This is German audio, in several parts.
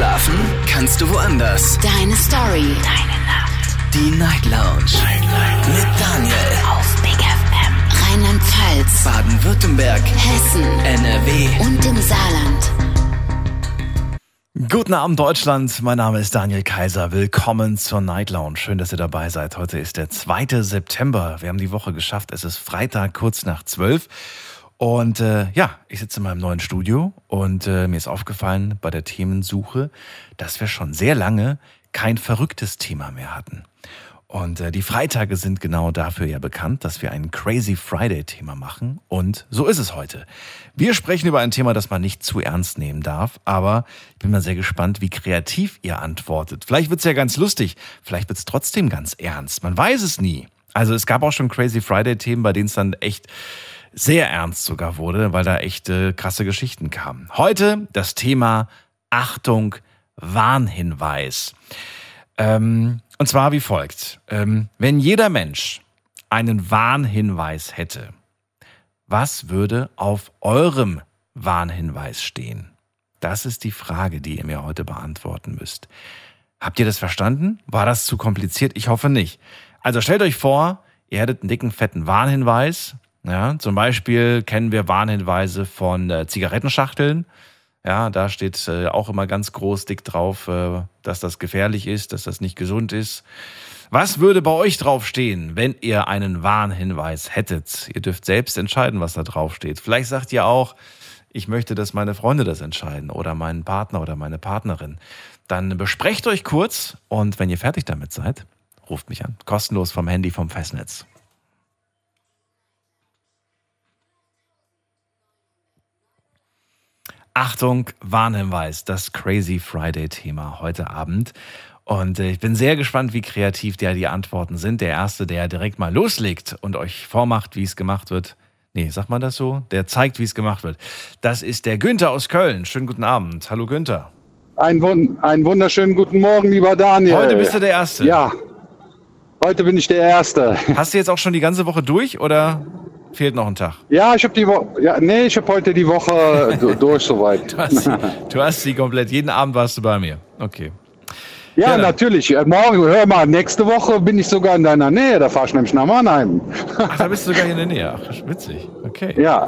Schlafen kannst du woanders. Deine Story. Deine Nacht. Die Night Lounge. Night, Night. Mit Daniel. Auf Big FM. Rheinland-Pfalz. Baden-Württemberg. Hessen. NRW. Und im Saarland. Guten Abend Deutschland, mein Name ist Daniel Kaiser. Willkommen zur Night Lounge. Schön, dass ihr dabei seid. Heute ist der 2. September. Wir haben die Woche geschafft. Es ist Freitag kurz nach 12. Und äh, ja, ich sitze in meinem neuen Studio und äh, mir ist aufgefallen bei der Themensuche, dass wir schon sehr lange kein verrücktes Thema mehr hatten. Und äh, die Freitage sind genau dafür ja bekannt, dass wir ein Crazy Friday-Thema machen. Und so ist es heute. Wir sprechen über ein Thema, das man nicht zu ernst nehmen darf, aber ich bin mal sehr gespannt, wie kreativ ihr antwortet. Vielleicht wird's ja ganz lustig, vielleicht wird's trotzdem ganz ernst. Man weiß es nie. Also es gab auch schon Crazy Friday-Themen, bei denen es dann echt sehr ernst sogar wurde, weil da echte krasse Geschichten kamen. Heute das Thema Achtung, Warnhinweis. Ähm, und zwar wie folgt. Ähm, wenn jeder Mensch einen Warnhinweis hätte, was würde auf eurem Warnhinweis stehen? Das ist die Frage, die ihr mir heute beantworten müsst. Habt ihr das verstanden? War das zu kompliziert? Ich hoffe nicht. Also stellt euch vor, ihr hättet einen dicken, fetten Warnhinweis ja, zum Beispiel kennen wir Warnhinweise von äh, Zigarettenschachteln. Ja, da steht äh, auch immer ganz groß dick drauf, äh, dass das gefährlich ist, dass das nicht gesund ist. Was würde bei euch draufstehen, wenn ihr einen Warnhinweis hättet? Ihr dürft selbst entscheiden, was da draufsteht. Vielleicht sagt ihr auch, ich möchte, dass meine Freunde das entscheiden oder mein Partner oder meine Partnerin. Dann besprecht euch kurz und wenn ihr fertig damit seid, ruft mich an. Kostenlos vom Handy vom Festnetz. Achtung, Warnhinweis, das Crazy Friday-Thema heute Abend. Und äh, ich bin sehr gespannt, wie kreativ der die Antworten sind. Der Erste, der direkt mal loslegt und euch vormacht, wie es gemacht wird. Nee, sagt man das so? Der zeigt, wie es gemacht wird. Das ist der Günther aus Köln. Schönen guten Abend. Hallo Günther. Ein, einen wunderschönen guten Morgen, lieber Daniel. Heute bist du der Erste. Ja, heute bin ich der Erste. Hast du jetzt auch schon die ganze Woche durch oder? Fehlt noch ein Tag. Ja, ich habe die Woche. Ja, nee, ich habe heute die Woche durch soweit. Du hast, sie, du hast sie komplett. Jeden Abend warst du bei mir. Okay. Ja, ja natürlich. Äh, morgen, hör mal, nächste Woche bin ich sogar in deiner Nähe. Da fahr ich nämlich nach Mannheim. Ach, da bist du sogar in der Nähe. Ach, witzig. Okay. Ja.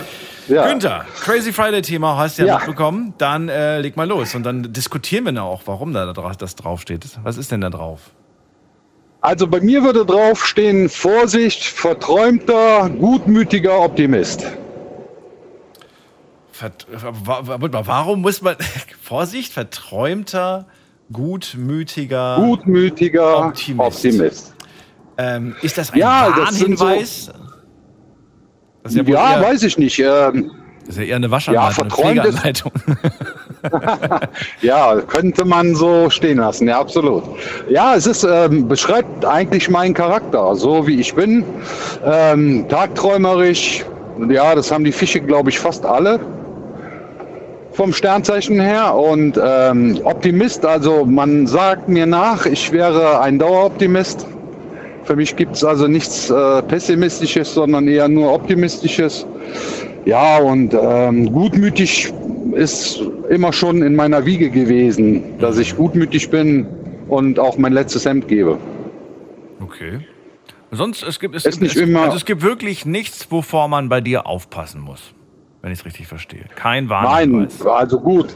ja. Günther, Crazy Friday-Thema hast du ja, ja. mitbekommen. Dann äh, leg mal los. Und dann diskutieren wir auch, warum da das draufsteht. Was ist denn da drauf? Also bei mir würde draufstehen, Vorsicht, verträumter, gutmütiger Optimist. Vert, warum muss man, Vorsicht, verträumter, gutmütiger, gutmütiger Optimist. Optimist. Ähm, ist das ein ja, Warnhinweis? Das so, ja, ja weiß ich nicht. Ähm, das ist ja eher eine Waschanleitung, ja, eine Pflegeanleitung. ja, könnte man so stehen lassen, ja, absolut. Ja, es ist, ähm, beschreibt eigentlich meinen Charakter, so wie ich bin. Ähm, tagträumerisch, ja, das haben die Fische, glaube ich, fast alle vom Sternzeichen her und ähm, Optimist, also man sagt mir nach, ich wäre ein Daueroptimist. Für mich gibt es also nichts äh, Pessimistisches, sondern eher nur Optimistisches. Ja, und ähm, gutmütig ist immer schon in meiner Wiege gewesen, dass ich gutmütig bin und auch mein letztes Hemd gebe. Okay. Sonst, es gibt, es, es, gibt, es, also es gibt wirklich nichts, wovor man bei dir aufpassen muss wenn ich es richtig verstehe. Kein Warnhinweis. Nein, also gut.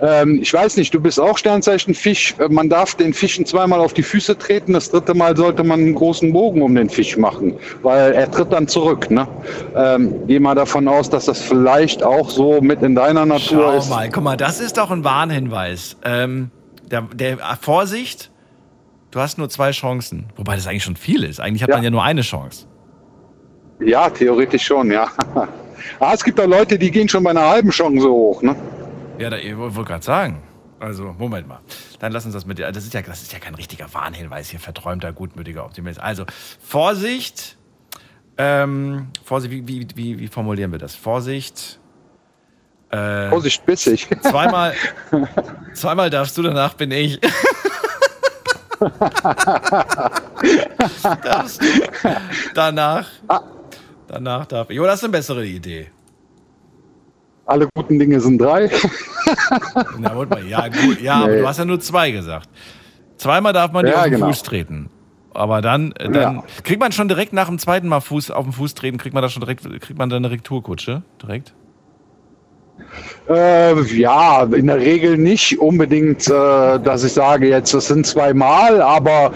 Ähm, ich weiß nicht, du bist auch Sternzeichen Fisch. Äh, man darf den Fischen zweimal auf die Füße treten. Das dritte Mal sollte man einen großen Bogen um den Fisch machen, weil er tritt dann zurück. Ne? Ähm, geh mal davon aus, dass das vielleicht auch so mit in deiner Natur Schau ist. mal, guck mal, das ist doch ein Warnhinweis. Ähm, der, der Vorsicht, du hast nur zwei Chancen. Wobei das eigentlich schon viel ist. Eigentlich hat ja. man ja nur eine Chance. Ja, theoretisch schon, ja. Ah, es gibt da Leute, die gehen schon bei einer halben Chance hoch, ne? Ja, da, ich wollte gerade sagen. Also, Moment mal. Dann lass uns das mit dir. Das ist ja, das ist ja kein richtiger Warnhinweis hier, verträumter, gutmütiger Optimist. Also, Vorsicht. Ähm, Vorsicht, wie, wie, wie, wie formulieren wir das? Vorsicht. Äh, Vorsicht, bissig. Zweimal, zweimal darfst du, danach bin ich. darfst du, danach. Ah. Danach darf ich. Oder hast du eine bessere Idee? Alle guten Dinge sind drei. Na, warte mal, ja, gut, ja aber Nee. du hast ja nur zwei gesagt. Zweimal darf man dir Ja, auf den genau. Fuß treten. Aber dann, äh, dann Ja. kriegt man schon direkt nach dem zweiten Mal Fuß auf den Fuß treten, kriegt man da schon direkt, kriegt man dann eine Retourkutsche? Direkt? Äh, ja, in der Regel nicht unbedingt, äh, dass ich sage, jetzt das sind zweimal, aber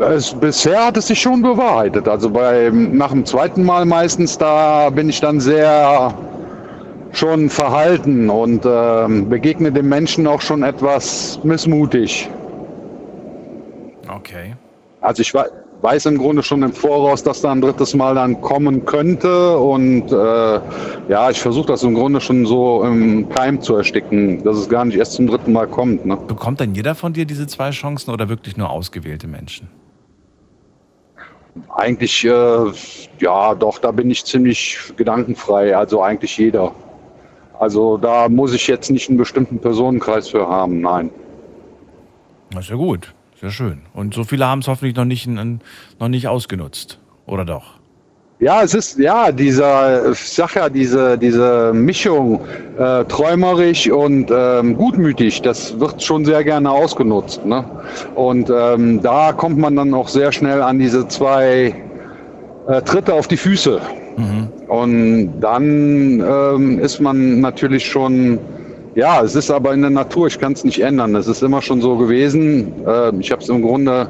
es, bisher hat es sich schon bewahrheitet. Also bei, nach dem zweiten Mal meistens, da bin ich dann sehr schon verhalten und ähm, begegne dem Menschen auch schon etwas missmutig. Okay. Also ich wei- weiß im Grunde schon im Voraus, dass da ein drittes Mal dann kommen könnte und äh, ja, ich versuche das im Grunde schon so im Keim zu ersticken, dass es gar nicht erst zum dritten Mal kommt. Ne? Bekommt dann jeder von dir diese zwei Chancen oder wirklich nur ausgewählte Menschen? Eigentlich, äh, ja, doch, da bin ich ziemlich gedankenfrei, also eigentlich jeder. Also da muss ich jetzt nicht einen bestimmten Personenkreis für haben, nein. Das ist ja gut. Sehr schön. Und so viele haben es hoffentlich noch nicht, noch nicht ausgenutzt. Oder doch? Ja, es ist, ja, dieser, ich sag ja, diese, diese Mischung, äh, träumerisch und ähm, gutmütig, das wird schon sehr gerne ausgenutzt. Ne? Und ähm, da kommt man dann auch sehr schnell an diese zwei äh, Tritte auf die Füße. Und dann ähm, ist man natürlich schon, ja, es ist aber in der Natur, ich kann es nicht ändern. Es ist immer schon so gewesen. Äh, ich habe es im Grunde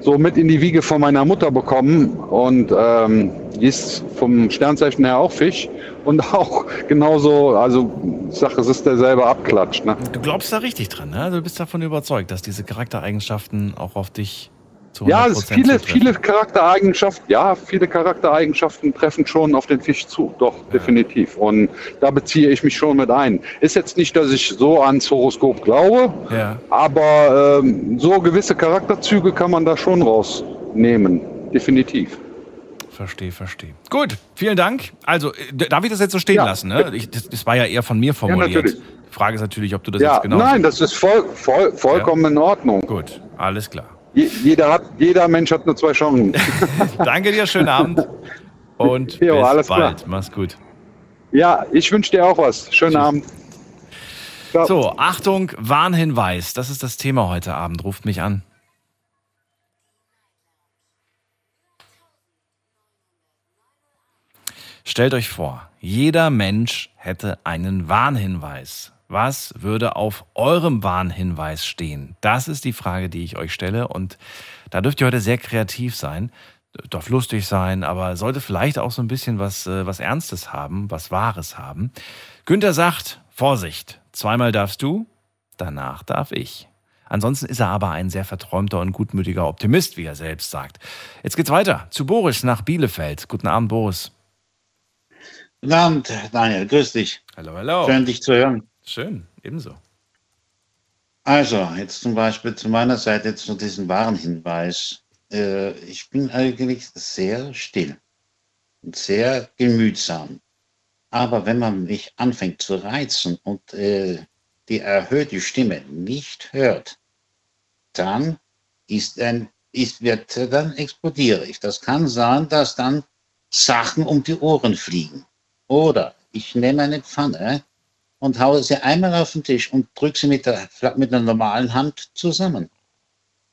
so mit in die Wiege von meiner Mutter bekommen und ähm, die ist vom Sternzeichen her auch Fisch und auch genauso, also ich sage, es ist derselbe Abklatsch. Ne? Du glaubst da richtig dran, ne? Du bist davon überzeugt, dass diese Charaktereigenschaften auch auf dich zu 100% Ja, viele, viele Charaktereigenschaften, ja, viele Charaktereigenschaften treffen schon auf den Fisch zu, doch, definitiv. Und da beziehe ich mich schon mit ein. Ist jetzt nicht, dass ich so ans Horoskop glaube, Ja. aber ähm, so gewisse Charakterzüge kann man da schon rausnehmen, definitiv. Verstehe, verstehe. Gut, vielen Dank. Also, äh, darf ich das jetzt so stehen Ja. lassen? Ne? Ich, das, das war ja eher von mir formuliert. natürlich. Die Frage ist natürlich, ob du das Ja, jetzt genau. nein, das ist voll, voll, vollkommen in Ordnung. Gut, alles klar. Je, jeder, hat, jeder Mensch hat nur zwei Chancen. Danke dir, schönen Abend. Und Jo, bis alles klar. bald. Mach's gut. ja, ich wünsche dir auch was. Schönen Abend. Ciao. So, Achtung, Warnhinweis. Das ist das Thema heute Abend. Ruft mich an. Stellt euch vor, jeder Mensch hätte einen Warnhinweis. Was würde auf eurem Warnhinweis stehen? Das ist die Frage, die ich euch stelle. Und da dürft ihr heute sehr kreativ sein. Darf lustig sein, aber sollte vielleicht auch so ein bisschen was, äh, was Ernstes haben, was Wahres haben. Günther sagt, Vorsicht, zweimal darfst du, danach darf ich. Ansonsten ist er aber ein sehr verträumter und gutmütiger Optimist, wie er selbst sagt. Jetzt geht's weiter zu Boris nach Bielefeld. Guten Abend, Boris. Guten Abend, Daniel, grüß dich. Hallo, hallo. Schön, dich zu hören. Schön, ebenso. Also, jetzt zum Beispiel zu meiner Seite zu diesem Warnhinweis. Äh, ich bin eigentlich sehr still und sehr gemütsam. Aber wenn man mich anfängt zu reizen und äh, die erhöhte Stimme nicht hört, dann ist ein, ist, wird, dann explodiere ich. Das kann sein, dass dann Sachen um die Ohren fliegen. Oder ich nehme eine Pfanne und haue sie einmal auf den Tisch und drücke sie mit der, mit der normalen Hand zusammen.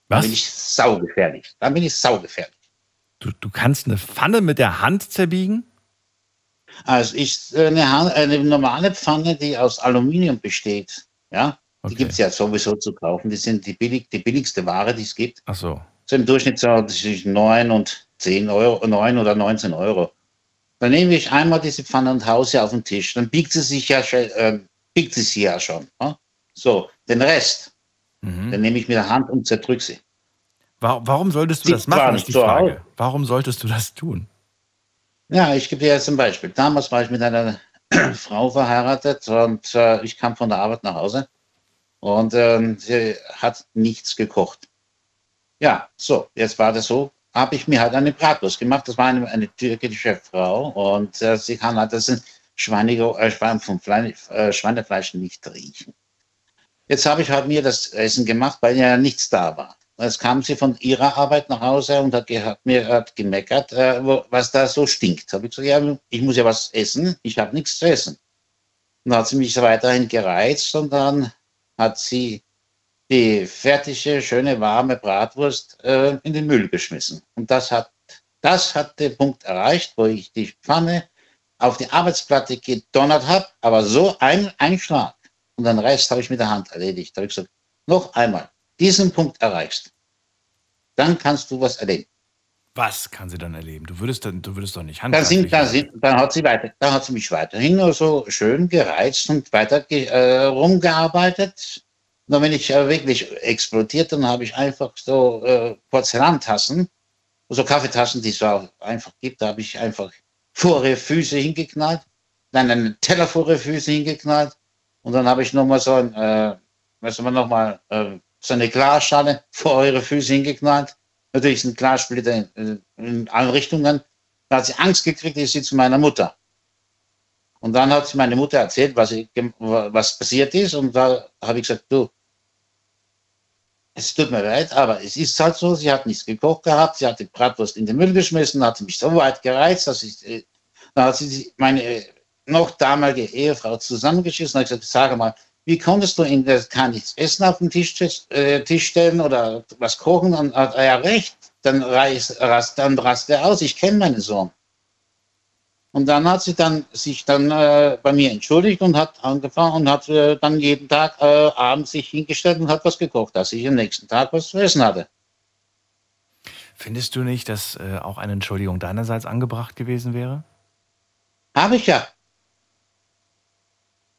Dann bin Was? ich saugefährlich. Dann bin ich saugefährlich. Du, du kannst eine Pfanne mit der Hand zerbiegen? Also ich, eine, eine normale Pfanne, die aus Aluminium besteht, ja, die Okay. gibt es ja sowieso zu kaufen. Die sind die, billig, die billigste Ware, die es gibt. Ach so. So im Durchschnitt zwischen 9 und 10 Euro, 9 oder 19 Euro. Dann nehme ich einmal diese Pfanne und haue sie auf den Tisch. Dann biegt sie sich ja, schon- äh, biegt sie sich ja schon. Ne? So, den Rest, Mhm. den nehme ich mit der Hand und zerdrücke sie. Wa- Warum solltest du das machen, ist die Frage. Hause. Warum solltest du das tun? Ja, ich gebe dir jetzt ein Beispiel. Damals war ich mit einer Frau verheiratet und äh, ich kam von der Arbeit nach Hause und ähm, sie hat nichts gekocht. Ja, so, jetzt war das so, habe ich mir halt eine Bratwurst gemacht. Das war eine, eine türkische Frau und äh, sie kann halt das Schweinige, äh, Schwein, vom Fleisch, äh, Schweinefleisch nicht riechen. Jetzt habe ich halt mir das Essen gemacht, weil ja nichts da war. Jetzt kam sie von ihrer Arbeit nach Hause und hat, hat mir hat gemeckert, äh, wo, was da so stinkt. Habe ich gesagt, ja, ich muss ja was essen, ich habe nichts zu essen. Und dann hat sie mich weiterhin gereizt und dann hat sie die fertige, schöne, warme Bratwurst äh, in den Müll geschmissen. Und das hat, das hat den Punkt erreicht, wo ich die Pfanne auf die Arbeitsplatte gedonnert habe, aber so ein, ein Schlag. Und den Rest habe ich mit der Hand erledigt. Da habe ich gesagt, noch einmal, diesen Punkt erreichst, dann kannst du was erleben. Was kann sie dann erleben? Du würdest, dann, du würdest doch nicht Dann, sind, dann, sind, dann, hat sie weiter, dann hat sie mich weiterhin nur so schön gereizt und weiter äh, rumgearbeitet. Und wenn ich äh, wirklich explodiert, dann habe ich einfach so äh, Porzellantassen, so Kaffeetassen, die es so einfach gibt, da habe ich einfach vor ihre Füße hingeknallt, dann einen Teller vor ihre Füße hingeknallt und dann habe ich nochmal so ein, äh, haben wir nochmal, äh, so eine Glasschale vor eure Füße hingeknallt. Natürlich sind Glassplitter in, in alle Richtungen. Da hat sie Angst gekriegt, ist sie zu meiner Mutter. Und dann hat sie meine Mutter erzählt, was, ich, was passiert ist. Und da habe ich gesagt, du, es tut mir leid, aber es ist halt so, sie hat nichts gekocht gehabt, sie hat die Bratwurst in den Müll geschmissen, hat mich so weit gereizt, dass ich, äh, dann hat sie meine äh, noch damalige Ehefrau zusammengeschissen und hat gesagt, sage mal, wie konntest du in der kann nichts essen auf den Tisch, äh, Tisch stellen oder was kochen? Und hat er ja recht, dann reißt, rast, dann rast er aus, ich kenne meinen Sohn. Und dann hat sie dann sich dann äh, bei mir entschuldigt und hat angefangen und hat äh, dann jeden Tag äh, abends sich hingestellt und hat was gekocht, dass ich am nächsten Tag was zu essen hatte. Findest du nicht, dass äh, auch eine Entschuldigung deinerseits angebracht gewesen wäre? Habe ich ja.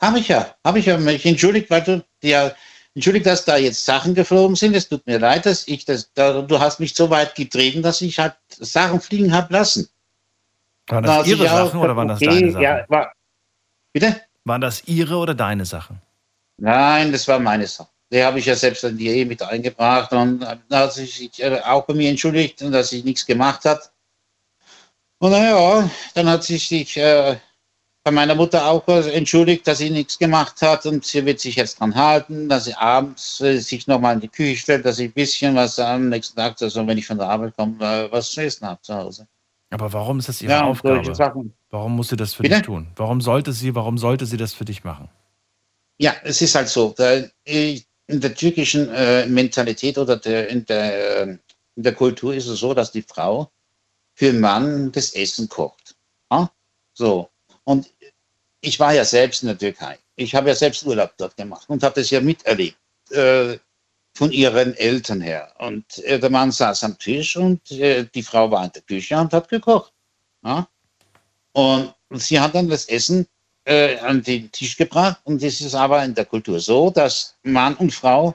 Habe ich ja. Habe ich ja mich entschuldigt, weil du dir entschuldigt, dass da jetzt Sachen geflogen sind. Es tut mir leid, dass ich das, da, du hast mich so weit getreten, dass ich halt Sachen fliegen habe lassen. Waren das sich ihre auch Sachen oder waren das okay, deine Sachen? Ja, war, bitte? Waren das ihre oder deine Sachen? Nein, das war meine Sache. Die habe ich ja selbst in die Ehe mit eingebracht und da hat sie sich äh, auch bei mir entschuldigt, dass sie nichts gemacht hat. Und naja, dann hat sie sich äh, bei meiner Mutter auch äh, entschuldigt, dass sie nichts gemacht hat und sie wird sich jetzt dran halten, dass sie abends äh, sich nochmal in die Küche stellt, dass ich ein bisschen was am nächsten Tag, also wenn ich von der Arbeit komme, äh, was zu essen habe zu Hause. Aber warum ist das ihre Ja, Aufgabe? Warum muss sie das für Bitte? dich tun? Warum sollte sie, warum sollte sie das für dich machen? Ja, es ist halt so. Äh, in der türkischen äh, Mentalität oder der, in, der, äh, in der Kultur ist es so, dass die Frau für den Mann das Essen kocht. So. Und ich war ja selbst in der Türkei. Ich habe ja selbst Urlaub dort gemacht und habe das ja miterlebt. Äh, von ihren Eltern her. Und äh, der Mann saß am Tisch und äh, die Frau war in der Küche und hat gekocht. Ja? Und sie hat dann das Essen äh, an den Tisch gebracht. Und es ist aber in der Kultur so, dass Mann und Frau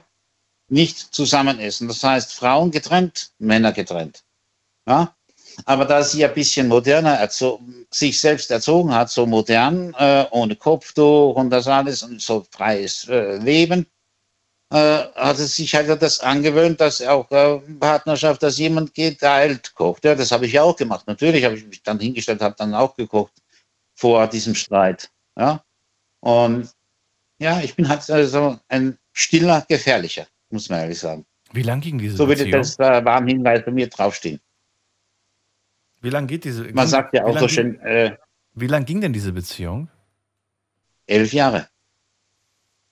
nicht zusammen essen. Das heißt, Frauen getrennt, Männer getrennt. Ja? Aber da sie ein bisschen moderner sich selbst erzogen hat, so modern, äh, ohne Kopftuch und das alles und so freies äh, Leben, äh, hat es sich halt das angewöhnt, dass auch äh, Partnerschaft, dass jemand geteilt kocht. Ja, das habe ich ja auch gemacht. Natürlich habe ich mich dann hingestellt, habe dann auch gekocht vor diesem Streit. Ja, und ja, ich bin halt so ein stiller Gefährlicher, muss man ehrlich sagen. Wie lang ging diese So würde das äh, Warnhinweis bei mir draufstehen. Wie lang geht diese? Man sagt ja auch so ging- schön, äh, Wie lang ging denn diese Beziehung? elf Jahre.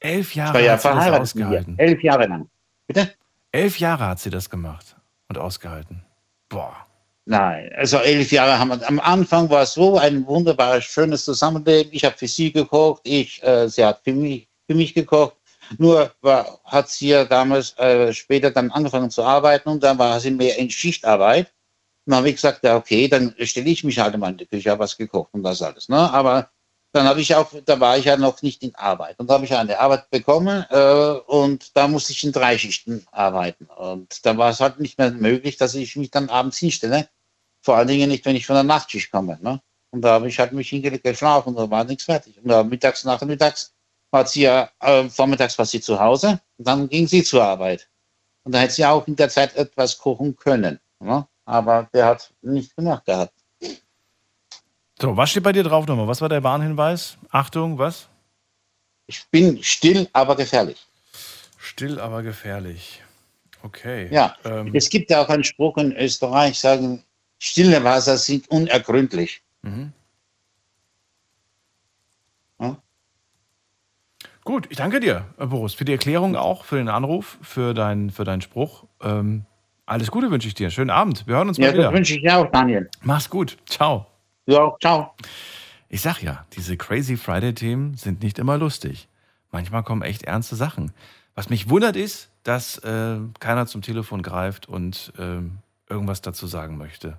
Elf Ich Jahre war ja hat sie das ausgehalten. Elf Jahre lang. Bitte? Elf Jahre hat sie das gemacht und ausgehalten. Boah. Nein, also elf Jahre haben wir. Am Anfang war es so ein wunderbares, schönes Zusammenleben. Ich habe für sie gekocht, ich, äh, sie hat für mich, für mich gekocht. Nur war, hat sie ja damals äh, später dann angefangen zu arbeiten und dann war sie mehr in Schichtarbeit. Und dann habe ich gesagt, ja, okay, dann stelle ich mich halt mal in die Küche, habe was gekocht und das alles. Ne? Aber dann habe ich auch, da war ich ja noch nicht in Arbeit. Und da habe ich eine Arbeit bekommen äh, und da musste ich in drei Schichten arbeiten. Und da war es halt nicht mehr möglich, dass ich mich dann abends hinstelle. Vor allen Dingen nicht, wenn ich von der Nachtschicht komme. Ne? Und da habe ich halt mich hingelegt, geschlafen und da war nichts fertig. Und da mittags, nachmittags war sie ja, äh, vormittags war sie zu Hause und dann ging sie zur Arbeit. Und da hätte sie auch in der Zeit etwas kochen können. Ne? Aber der hat nicht gemacht gehabt. So, was steht bei dir drauf nochmal? Was war der Warnhinweis? Achtung, was? Ich bin still, aber gefährlich. Still, aber gefährlich. Okay. Ja, Ähm, es gibt ja auch einen Spruch in Österreich, sagen, stille Wasser sind unergründlich. mhm. Gut, ich danke dir, Boris, für die Erklärung auch, für den Anruf, für, dein, für deinen Spruch. Ähm, alles Gute wünsche ich dir. Schönen Abend. Wir hören uns Ja, mal das wieder. wünsche ich dir auch, Daniel. Mach's gut. Ciao. Ja, ciao. Ich sag ja, diese Crazy Friday-Themen sind nicht immer lustig. Manchmal kommen echt ernste Sachen. Was mich wundert ist, dass äh, keiner zum Telefon greift und ähm, irgendwas dazu sagen möchte.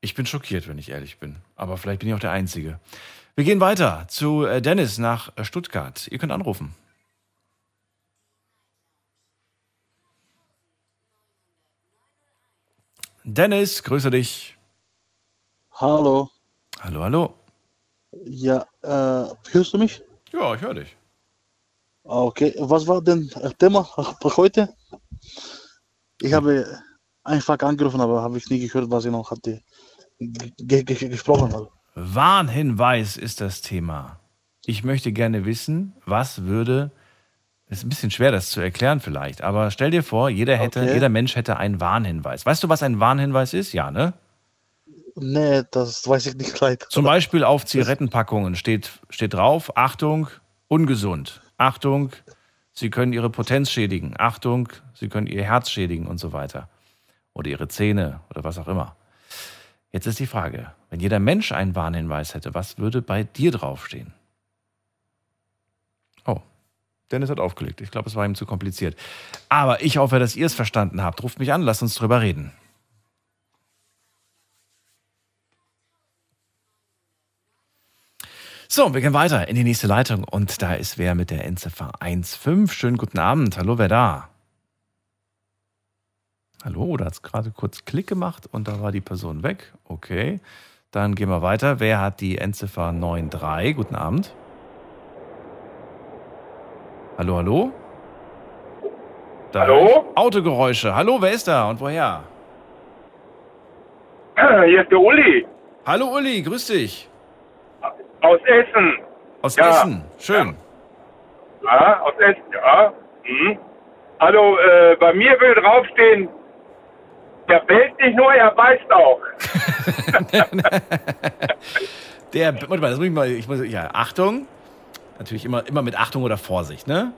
Ich bin schockiert, wenn ich ehrlich bin. Aber vielleicht bin ich auch der Einzige. Wir gehen weiter zu äh, Dennis nach äh, Stuttgart. Ihr könnt anrufen. Dennis, grüße dich. Hallo. Hallo, hallo. Ja, äh, hörst du mich? Ja, ich höre dich. Okay, was war denn das Thema für heute? Ich habe einfach angerufen, aber habe ich nie gehört, was ich noch hatte ge ge gesprochen habe. Warnhinweis ist das Thema. Ich möchte gerne wissen, was würde. Ist ein bisschen schwer, das zu erklären vielleicht, aber stell dir vor, jeder hätte, Okay. jeder Mensch hätte einen Warnhinweis. Weißt du, was ein Warnhinweis ist? Ja, ne? Nee, das weiß ich nicht leid. Zum Beispiel auf Zigarettenpackungen steht, steht drauf: Achtung, ungesund. Achtung, Sie können Ihre Potenz schädigen. Achtung, Sie können Ihr Herz schädigen und so weiter. Oder Ihre Zähne oder was auch immer. Jetzt ist die Frage: Wenn jeder Mensch einen Warnhinweis hätte, was würde bei dir draufstehen? Oh, Dennis hat aufgelegt. Ich glaube, es war ihm zu kompliziert. Aber ich hoffe, dass ihr es verstanden habt. Ruft mich an, lasst uns drüber reden. So, wir gehen weiter in die nächste Leitung und da ist wer mit der Endziffer 15. Schönen guten Abend. Hallo, wer da? Hallo, da hat es gerade kurz Klick gemacht und da war die Person weg. Okay, dann gehen wir weiter. Wer hat die Endziffer 93? Guten Abend. Hallo, hallo? Da Hallo? Autogeräusche. Hallo, wer ist da und woher? Hier ist der Uli Hallo Uli, grüß dich. Aus Essen. Aus Ja. Essen. Schön. Ja, aus Essen, ja. Mhm. Hallo, äh, bei mir will draufstehen, der bellt nicht nur, er beißt auch. Der, warte mal, das muss ich mal, ich muss, ja, Achtung. Natürlich immer, immer mit Achtung oder Vorsicht, ne?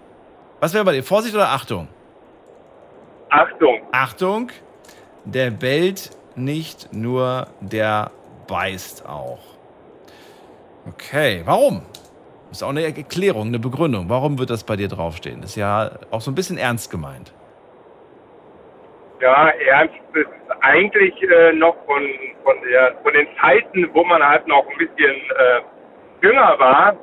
Was wäre bei dir? Vorsicht oder Achtung? Achtung, Achtung, der bellt nicht nur, der beißt auch. Okay, warum? Ist auch eine Erklärung, eine Begründung. Warum wird das bei dir draufstehen? Ist ja auch so ein bisschen ernst gemeint. ja, ernst ist eigentlich äh, noch von, von, der, von den Zeiten, wo man halt noch ein bisschen äh, jünger war.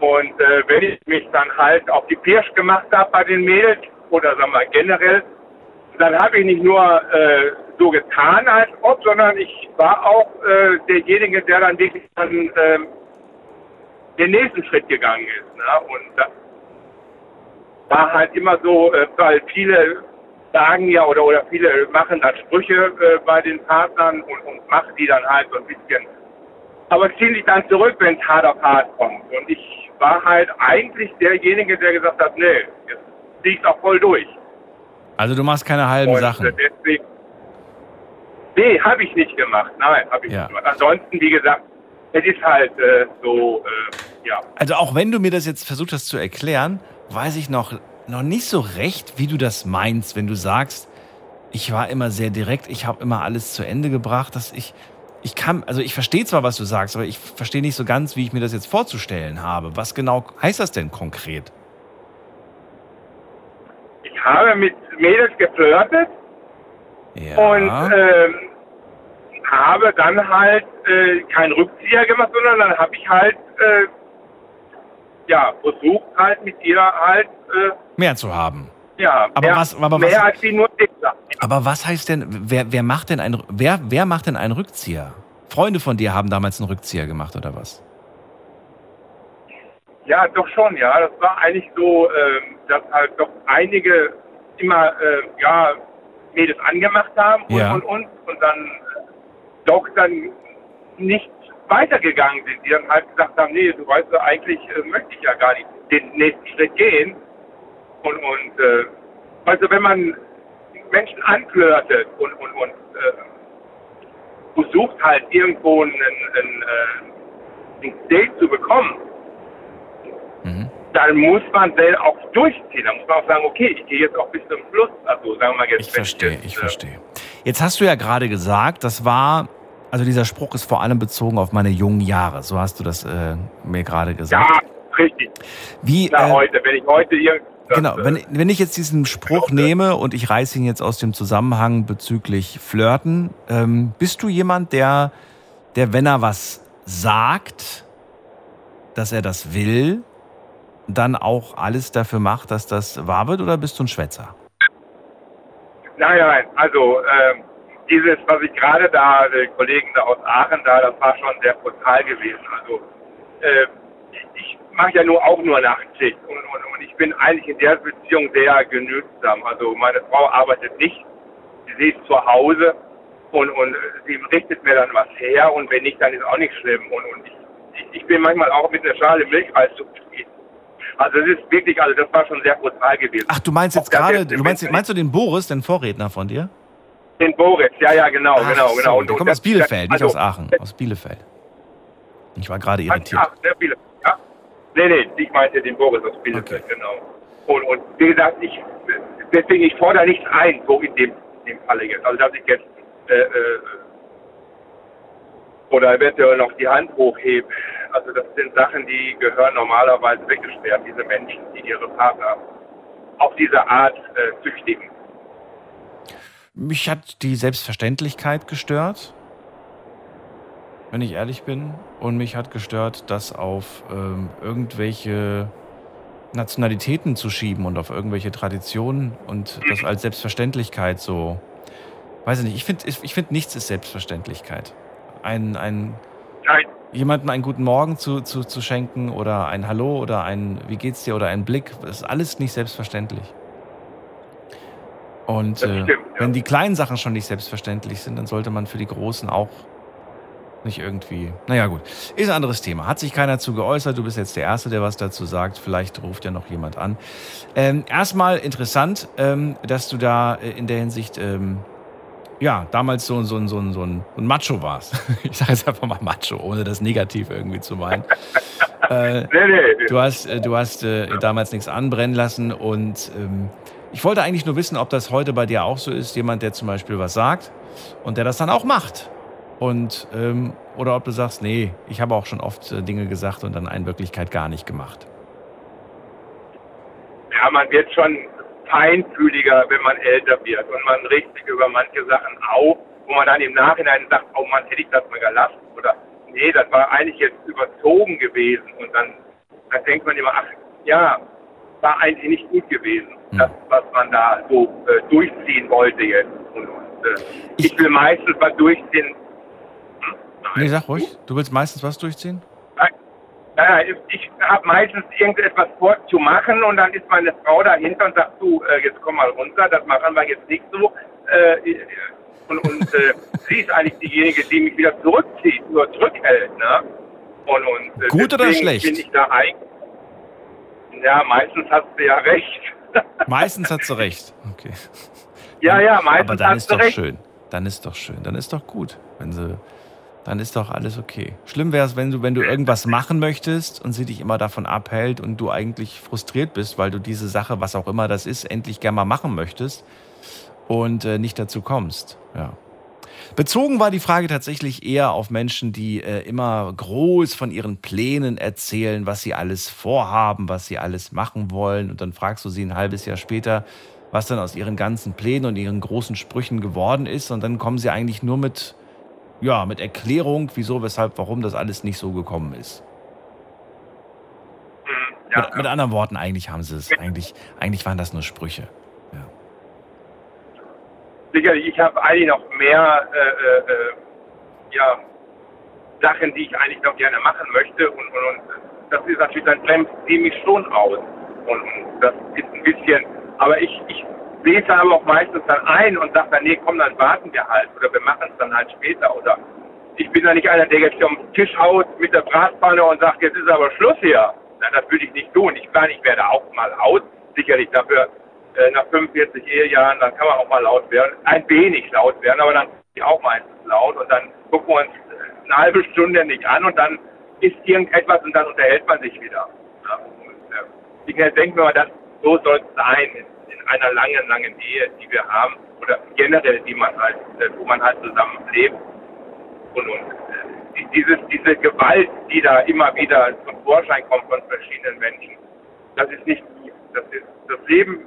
Und äh, wenn ich mich dann halt auf die Pirsch gemacht habe bei den Mädels oder sagen wir generell, dann habe ich nicht nur äh, so getan als ob, sondern ich war auch äh, derjenige, der dann wirklich dann ähm, den nächsten Schritt gegangen ist. Ne? Und das war halt immer so, äh, weil viele sagen ja oder oder viele machen dann Sprüche äh, bei den Partnern und, und machen die dann halt so ein bisschen, aber ziehen sich dann zurück, wenn es hart auf hart kommt. Und ich war halt eigentlich derjenige, der gesagt hat, nee, jetzt zieh ich auch voll durch. Also du machst keine halben Und Sachen. äh, deswegen, nee, habe ich nicht gemacht. Nein, habe ich Ja. nicht gemacht. Ansonsten, wie gesagt, es ist halt äh, so, äh, ja. Also auch wenn du mir das jetzt versucht hast zu erklären, weiß ich noch, noch nicht so recht, wie du das meinst, wenn du sagst, ich war immer sehr direkt, ich habe immer alles zu Ende gebracht, dass ich ich kann, also ich verstehe zwar, was du sagst, aber ich verstehe nicht so ganz, wie ich mir das jetzt vorzustellen habe. Was genau heißt das denn konkret? Ich habe mit Mädels geflirtet Ja. und ähm, habe dann halt äh, keinen Rückzieher gemacht, sondern dann habe ich halt äh, ja versucht halt mit ihr halt äh, mehr zu haben. ja Aber mehr, was- aber was- als wie nur Dicksack. Aber was heißt denn, wer, wer macht denn ein, wer, wer macht denn einen Rückzieher? Freunde von dir haben damals einen Rückzieher gemacht oder was? Ja, doch schon, ja. Das war eigentlich so, ähm, dass halt doch einige immer äh, ja Mädels angemacht haben und Ja. und und und dann doch dann nicht weitergegangen sind, die dann halt gesagt haben, nee, du weißt ja, eigentlich äh, möchte ich ja gar nicht den nächsten Schritt gehen. Und und äh, also wenn man Menschen anflirtet und und und äh, versucht halt irgendwo ein, ein, ein, äh, ein Date zu bekommen, Mhm. dann muss man dann auch durchziehen. Da muss man auch sagen, okay, ich gehe jetzt auch bis zum Schluss. Also sagen wir mal jetzt. Ich verstehe, jetzt, ich äh, verstehe. Jetzt hast du ja gerade gesagt, das war, also dieser Spruch ist vor allem bezogen auf meine jungen Jahre. So hast du das äh, mir gerade gesagt. Ja, richtig. Wie, Na, äh, heute, wenn ich heute irgend Genau, äh, wenn, wenn ich jetzt diesen Spruch nehme und ich reiße ihn jetzt aus dem Zusammenhang bezüglich Flirten, ähm, bist du jemand, der, der, wenn er was sagt, dass er das will, dann auch alles dafür macht, dass das wahr wird, oder bist du ein Schwätzer? Nein, nein, also ähm, dieses, was ich gerade da, die Kollegen da aus Aachen da, das war schon sehr brutal gewesen. Also äh, ich, mache ja nur auch nur Nachtschicht und, und, und ich bin eigentlich in der Beziehung sehr genügsam. Also meine Frau arbeitet nicht, sie ist zu Hause und, und sie richtet mir dann was her und wenn nicht, dann ist auch nicht schlimm. Und, und ich, ich, ich bin manchmal auch mit einer Schale Milchreis zufrieden. Also es ist wirklich, also das war schon sehr brutal gewesen. Ach, du meinst jetzt gerade, du meinst, meinst du den Boris, den Vorredner von dir? Den Boris, ja, ja, genau, Ach genau, so, genau. Und, der und kommt das- aus Bielefeld, nicht also, aus Aachen, aus Bielefeld. Ich war gerade irritiert. Ach, sehr viele. Ja? Nee, nee, ich meinte den Boris aus Bielefeld, genau. Und, und wie gesagt, ich, deswegen, ich fordere nichts ein, so in dem, in dem Falle jetzt. Also, dass ich jetzt, äh, äh, oder eventuell noch die Hand hochhebe. Also, das sind Sachen, die gehören normalerweise weggesperrt, diese Menschen, die ihre Partner auf diese Art äh, züchtigen. Mich hat die Selbstverständlichkeit gestört, wenn ich ehrlich bin. Und mich hat gestört, das auf ähm, irgendwelche Nationalitäten zu schieben und auf irgendwelche Traditionen und das als Selbstverständlichkeit so. Weiß ich nicht, ich finde ich find, nichts ist Selbstverständlichkeit. Ein, ein, Nein, jemanden einen guten Morgen zu, zu, zu schenken oder ein Hallo oder ein Wie geht's dir oder ein Blick, das ist alles nicht selbstverständlich. Und äh, stimmt, ja. wenn die kleinen Sachen schon nicht selbstverständlich sind, dann sollte man für die großen auch nicht irgendwie. Naja, gut. Ist ein anderes Thema. Hat sich keiner zu geäußert. Du bist jetzt der Erste, der was dazu sagt. Vielleicht ruft ja noch jemand an. Ähm, erstmal interessant, ähm, dass du da äh, in der Hinsicht, ähm, ja, damals so, so, so, so, ein, so ein Macho warst. Ich sage jetzt einfach mal Macho, ohne das negativ irgendwie zu meinen. äh, nee, nee. Du hast, äh, du hast äh, damals nichts anbrennen lassen und ähm, ich wollte eigentlich nur wissen, ob das heute bei dir auch so ist, jemand, der zum Beispiel was sagt und der das dann auch macht. Und ähm, oder ob du sagst, nee, ich habe auch schon oft äh, Dinge gesagt und dann in Wirklichkeit gar nicht gemacht. ja, man wird schon feinfühliger, wenn man älter wird und man regt sich über manche Sachen auf, wo man dann im Nachhinein sagt, oh Mann, hätte ich das mal gelassen oder nee, das war eigentlich jetzt überzogen gewesen und dann, dann denkt man immer, ach ja, war eigentlich nicht gut gewesen, Hm. das, was man da so äh, durchziehen wollte jetzt. Und, und äh, ich, Ich- will meistens was durchziehen. Hm, nein. Nee, sag ruhig. Du willst meistens was durchziehen? Ja, ich habe meistens irgendetwas vorzumachen und dann ist meine Frau dahinter und sagt, du, äh, jetzt komm mal runter, das machen wir jetzt nicht so. Äh, und und äh, sie ist eigentlich diejenige, die mich wieder zurückzieht, nur zurückhält. Ne? Und, und, äh, Gut oder schlecht? Bin ich da eigentlich. Ja, meistens hast du ja recht. Meistens hat sie recht. Okay. ja, ja, meistens Aber dann hast ist du doch recht. schön. Dann ist doch schön. Dann ist doch gut, wenn sie. Dann ist doch alles okay. Schlimm wäre es, wenn du, wenn du irgendwas machen möchtest und sie dich immer davon abhält und du eigentlich frustriert bist, weil du diese Sache, was auch immer das ist, endlich gerne mal machen möchtest und äh, nicht dazu kommst. Ja. Bezogen war die Frage tatsächlich eher auf Menschen, die äh, immer groß von ihren Plänen erzählen, was sie alles vorhaben, was sie alles machen wollen. Und dann fragst du sie ein halbes Jahr später, was dann aus ihren ganzen Plänen und ihren großen Sprüchen geworden ist. Und dann kommen sie eigentlich nur mit, ja, mit Erklärung, wieso, weshalb, warum das alles nicht so gekommen ist. Hm, ja, mit, mit anderen Worten, eigentlich haben sie es. Eigentlich, eigentlich waren das nur Sprüche. sicherlich, ich habe eigentlich noch mehr äh, äh, äh, ja, Sachen, die ich eigentlich noch gerne machen möchte und, und, und das ist natürlich, dann bremst sie mich schon aus. Und, und das ist ein bisschen, aber ich, ich lese aber auch meistens dann ein und sage dann, nee, komm, dann warten wir halt oder wir machen es dann halt später oder ich bin da nicht einer, der jetzt am Tisch haut mit der Bratpfanne und sagt, jetzt ist aber Schluss hier. Na, das würde ich nicht tun. Ich plane, ich werde auch mal laut, sicherlich dafür äh, nach 45 Ehejahren, dann kann man auch mal laut werden, ein wenig laut werden, aber dann bin ich auch meistens laut und dann gucken wir uns eine halbe Stunde nicht an und dann ist irgendetwas und dann unterhält man sich wieder. Ja, ich denke mal, dass so soll es sein in, in einer langen, langen Ehe, die wir haben oder generell, die man halt, äh, wo man halt zusammen lebt und, und äh, dieses, diese Gewalt, die da immer wieder zum Vorschein kommt von verschiedenen Menschen, das ist nicht gut. Das, ist, das Leben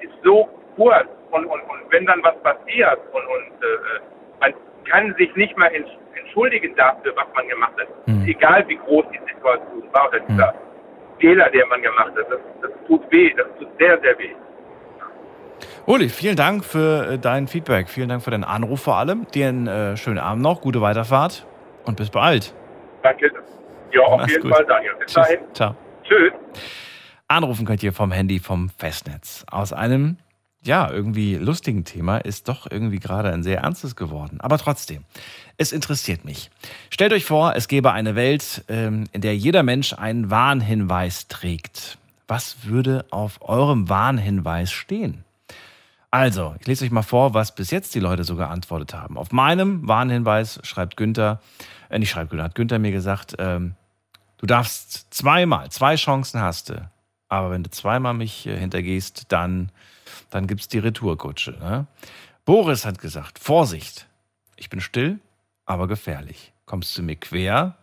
ist so kurz und, und, und wenn dann was passiert und, und äh, man kann sich nicht mehr entschuldigen dafür, was man gemacht hat, mhm. egal wie groß die Situation war oder dieser mhm. Fehler, den man gemacht hat, das, das tut weh, das tut sehr, sehr weh. Uli, vielen Dank für äh, dein Feedback. Vielen Dank für deinen Anruf vor allem. Dir einen äh, schönen Abend noch, gute Weiterfahrt und bis bald. Danke. Ja, auf Mach's jeden gut. Fall, Daniel. Bis Tschüss. dahin. Ciao. Tschüss. Anrufen könnt ihr vom Handy vom Festnetz. Aus einem, ja, irgendwie lustigen Thema ist doch irgendwie gerade ein sehr ernstes geworden. Aber trotzdem, es interessiert mich. Stellt euch vor, es gäbe eine Welt, ähm, in der jeder Mensch einen Warnhinweis trägt. Was würde auf eurem Warnhinweis stehen? Also, ich lese euch mal vor, was bis jetzt die Leute so geantwortet haben. Auf meinem Warnhinweis schreibt Günther, äh, nicht schreibt Günther, hat Günther mir gesagt, ähm, du darfst zweimal, zwei Chancen hast du, aber wenn du zweimal mich äh, hintergehst, dann, dann gibt es die Retourkutsche. Ne? Boris hat gesagt, Vorsicht, ich bin still, aber gefährlich. Kommst du mir quer,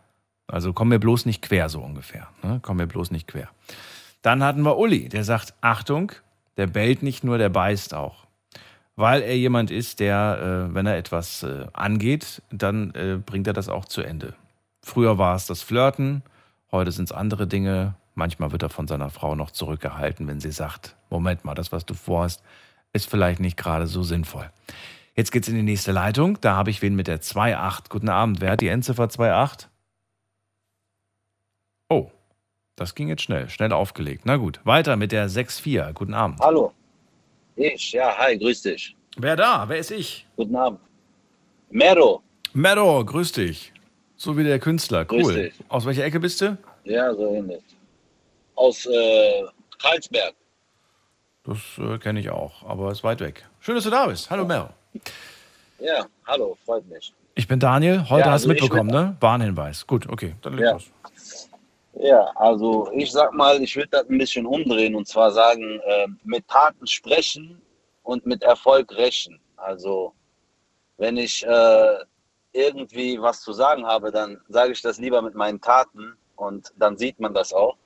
also komm mir bloß nicht quer, so ungefähr. Ne? Komm mir bloß nicht quer. Dann hatten wir Uli, der sagt, Achtung, der bellt nicht nur, der beißt auch. Weil er jemand ist, der, äh, wenn er etwas äh, angeht, dann äh, bringt er das auch zu Ende. Früher war es das Flirten, heute sind es andere Dinge. Manchmal wird er von seiner Frau noch zurückgehalten, wenn sie sagt, Moment mal, das, was du vorhast, ist vielleicht nicht gerade so sinnvoll. Jetzt geht's in die nächste Leitung. Da habe ich wen mit der 2.8. Guten Abend. Wer hat die Endziffer 2.8? Oh, das ging jetzt schnell, schnell aufgelegt. Na gut, weiter mit der 6-4. Guten Abend. Hallo. Ich, ja, hi, grüß dich. Wer da? Wer ist ich? Guten Abend. Mero. Mero, grüß dich. So wie der Künstler, cool. Grüß dich. Aus welcher Ecke bist du? Ja, so ähnlich. Aus äh, Karlsberg. Das äh, kenne ich auch, aber ist weit weg. Schön, dass du da bist. Hallo, ja. Mero. Ja, hallo, freut mich. Ich bin Daniel. Heute ja, hast du also mitbekommen, ne? Warnhinweis. Gut, okay, dann leg ja. los. Ja, also ich sag mal, ich würde das ein bisschen umdrehen und zwar sagen, äh, mit Taten sprechen und mit Erfolg rächen. Also wenn ich äh, irgendwie was zu sagen habe, dann sage ich das lieber mit meinen Taten und dann sieht man das auch.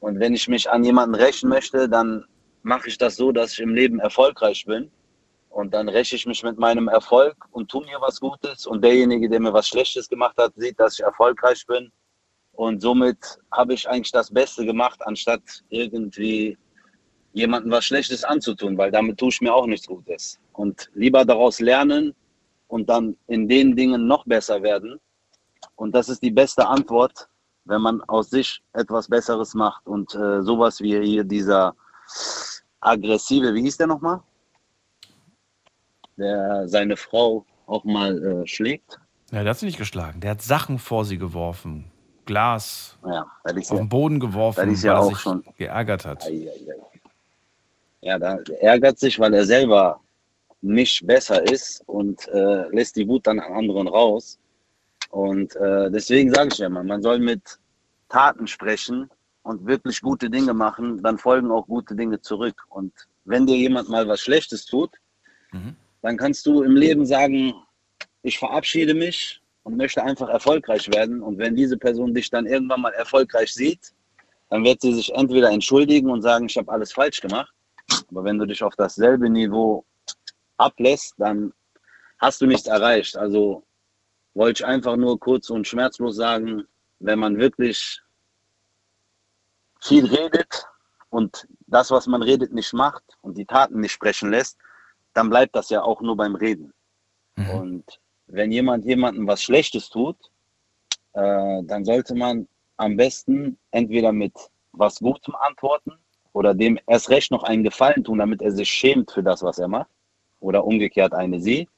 Und wenn ich mich an jemanden rächen möchte, dann mache ich das so, dass ich im Leben erfolgreich bin. Und dann räche ich mich mit meinem Erfolg und tue mir was Gutes. Und derjenige, der mir was Schlechtes gemacht hat, sieht, dass ich erfolgreich bin und somit habe ich eigentlich das Beste gemacht, anstatt irgendwie jemandem was Schlechtes anzutun, weil damit tue ich mir auch nichts Gutes. Und lieber daraus lernen und dann in den Dingen noch besser werden. Und das ist die beste Antwort, wenn man aus sich etwas Besseres macht. Und äh, sowas wie hier dieser aggressive, wie hieß der nochmal? Der seine Frau auch mal äh, schlägt. Ja, der hat sie nicht geschlagen. Der hat Sachen vor sie geworfen. Glas ja, auf ja, den Boden geworfen, weil ja er sich schon, geärgert hat. Ja, da ärgert sich, weil er selber nicht besser ist und äh, lässt die Wut dann an anderen raus. Und äh, deswegen sage ich ja mal, man soll mit Taten sprechen und wirklich gute Dinge machen, dann folgen auch gute Dinge zurück. Und wenn dir jemand mal was Schlechtes tut, mhm. dann kannst du im Leben sagen, ich verabschiede mich und möchte einfach erfolgreich werden. Und wenn diese Person dich dann irgendwann mal erfolgreich sieht, dann wird sie sich entweder entschuldigen und sagen, ich habe alles falsch gemacht. Aber wenn du dich auf dasselbe Niveau ablässt, dann hast du nichts erreicht. Also wollte ich einfach nur kurz und schmerzlos sagen, wenn man wirklich viel redet und das, was man redet, nicht macht und die Taten nicht sprechen lässt, dann bleibt das ja auch nur beim Reden. Mhm. Und wenn jemand jemandem was Schlechtes tut, äh, dann sollte man am besten entweder mit was Gutem antworten oder dem erst recht noch einen Gefallen tun, damit er sich schämt für das, was er macht. Oder umgekehrt eine sie.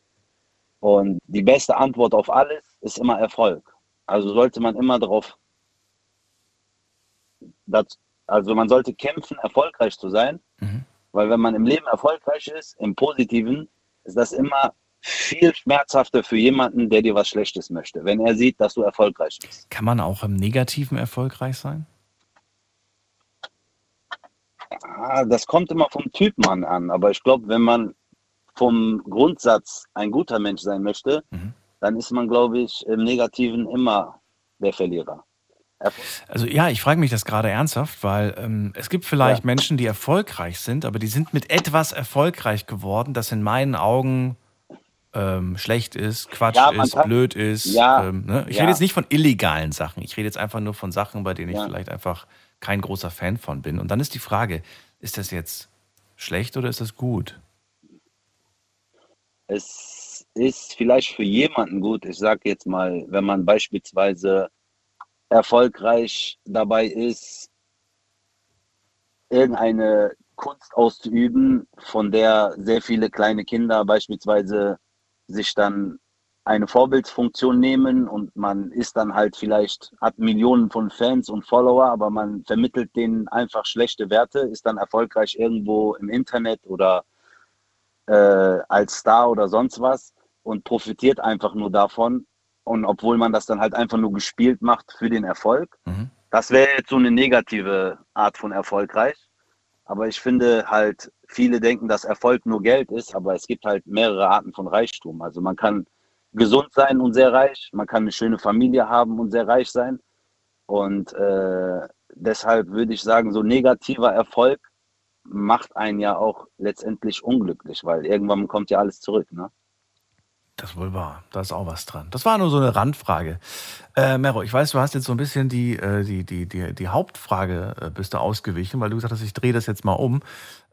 Und die beste Antwort auf alles ist immer Erfolg. Also sollte man immer darauf, also man sollte kämpfen, erfolgreich zu sein. Mhm. Weil wenn man im Leben erfolgreich ist, im Positiven, ist das immer viel schmerzhafter für jemanden, der dir was Schlechtes möchte, wenn er sieht, dass du erfolgreich bist. Kann man auch im Negativen erfolgreich sein? Ah, Das kommt immer vom Typmann an, aber ich glaube, wenn man vom Grundsatz ein guter Mensch sein möchte, Mhm. dann ist man, glaube ich, im Negativen immer der Verlierer. Also ja, ich frage mich das gerade ernsthaft, weil ähm, es gibt vielleicht Ja. Menschen, die erfolgreich sind, aber die sind mit etwas erfolgreich geworden, das in meinen Augen ähm, schlecht ist, Quatsch Ja, ist, kann- blöd ist. Ja, ähm, ne? Ich ja. rede jetzt nicht von illegalen Sachen. Ich rede jetzt einfach nur von Sachen, bei denen ich vielleicht einfach kein großer Fan von bin. Und dann ist die Frage, ist das jetzt schlecht oder ist das gut? Es ist vielleicht für jemanden gut, ich sage jetzt mal, wenn man beispielsweise erfolgreich dabei ist, irgendeine Kunst auszuüben, von der sehr viele kleine Kinder beispielsweise sich dann eine Vorbildsfunktion nehmen und man ist dann halt vielleicht, hat Millionen von Fans und Follower, aber man vermittelt denen einfach schlechte Werte, ist dann erfolgreich irgendwo im Internet oder äh, als Star oder sonst was und profitiert einfach nur davon. Und obwohl man das dann halt einfach nur gespielt macht für den Erfolg, Mhm. das wäre jetzt so eine negative Art von erfolgreich. Aber ich finde halt, viele denken, dass Erfolg nur Geld ist, aber es gibt halt mehrere Arten von Reichtum. Also man kann gesund sein und sehr reich, man kann eine schöne Familie haben und sehr reich sein. Und äh, deshalb würde ich sagen, so negativer Erfolg macht einen ja auch letztendlich unglücklich, weil irgendwann kommt ja alles zurück. Ne? Das ist wohl wahr. Da ist auch was dran. Das war nur so eine Randfrage. Äh, Mero, ich weiß, du hast jetzt so ein bisschen die, äh, die, die, die, die Hauptfrage äh, bist du ausgewichen, weil du gesagt hast, ich drehe das jetzt mal um.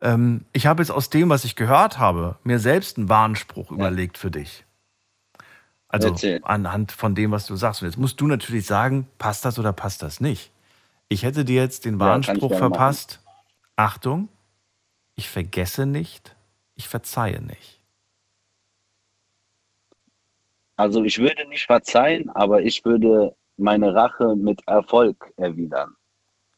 Ähm, ich habe jetzt aus dem, was ich gehört habe, mir selbst einen Warnspruch überlegt für dich. Also Erzähl. anhand von dem, was du sagst. Und jetzt musst du natürlich sagen, passt das oder passt das nicht. Ich hätte dir jetzt den Ja, Warnspruch machen. verpasst. Achtung, ich vergesse nicht, ich verzeihe nicht. Also ich würde nicht verzeihen, aber ich würde meine Rache mit Erfolg erwidern.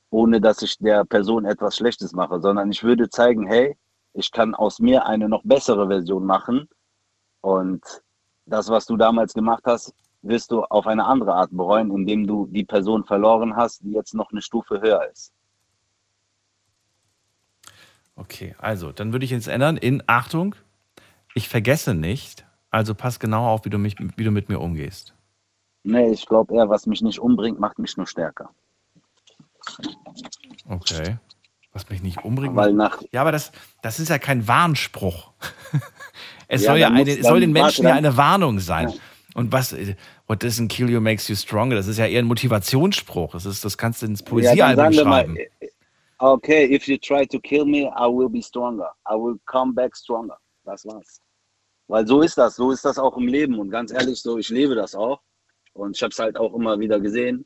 Ohne dass ich der Person etwas Schlechtes mache, sondern ich würde zeigen, hey, ich kann aus mir eine noch bessere Version machen. Und das, was du damals gemacht hast, wirst du auf eine andere Art bereuen, indem du die Person verloren hast, die jetzt noch eine Stufe höher ist. Okay, also dann würde ich jetzt ändern in Achtung, ich vergesse nicht, also pass genau auf, wie du, mich, wie du mit mir umgehst. Nee, ich glaube eher, was mich nicht umbringt, macht mich nur stärker. Okay. Was mich nicht umbringt. Weil nach, ja, aber das, das ist ja kein Warnspruch. es Ja, soll ja eine, es soll den Menschen ja eine Warnung sein. Ja. Und was, what doesn't kill you makes you stronger, das ist ja eher ein Motivationsspruch. Das, ist, das kannst du ins Ja, Poesiealbum sagen wir mal, schreiben. okay, if you try to kill me, I will be stronger. I will come back stronger. Das war's. Weil so ist das, so ist das auch im Leben. Und ganz ehrlich, so, ich lebe das auch. Und ich habe es halt auch immer wieder gesehen.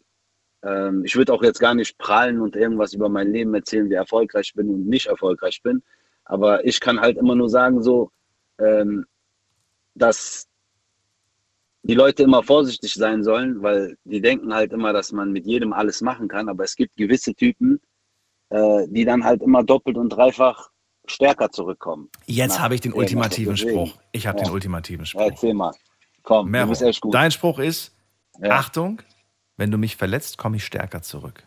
Ähm, ich würde auch jetzt gar nicht prallen und irgendwas über mein Leben erzählen, wie erfolgreich ich bin und nicht erfolgreich bin. Aber ich kann halt immer nur sagen, so, ähm, dass die Leute immer vorsichtig sein sollen, weil die denken halt immer, dass man mit jedem alles machen kann. Aber es gibt gewisse Typen, äh, die dann halt immer doppelt und dreifach stärker zurückkommen. Jetzt habe ich den ultimativen. Spruch. Ich habe Ja. den ultimativen Ja, Spruch. erzähl mal. Komm, Mero, du bist echt gut. dein Spruch ist, Ja. Achtung, wenn du mich verletzt, komme ich stärker zurück.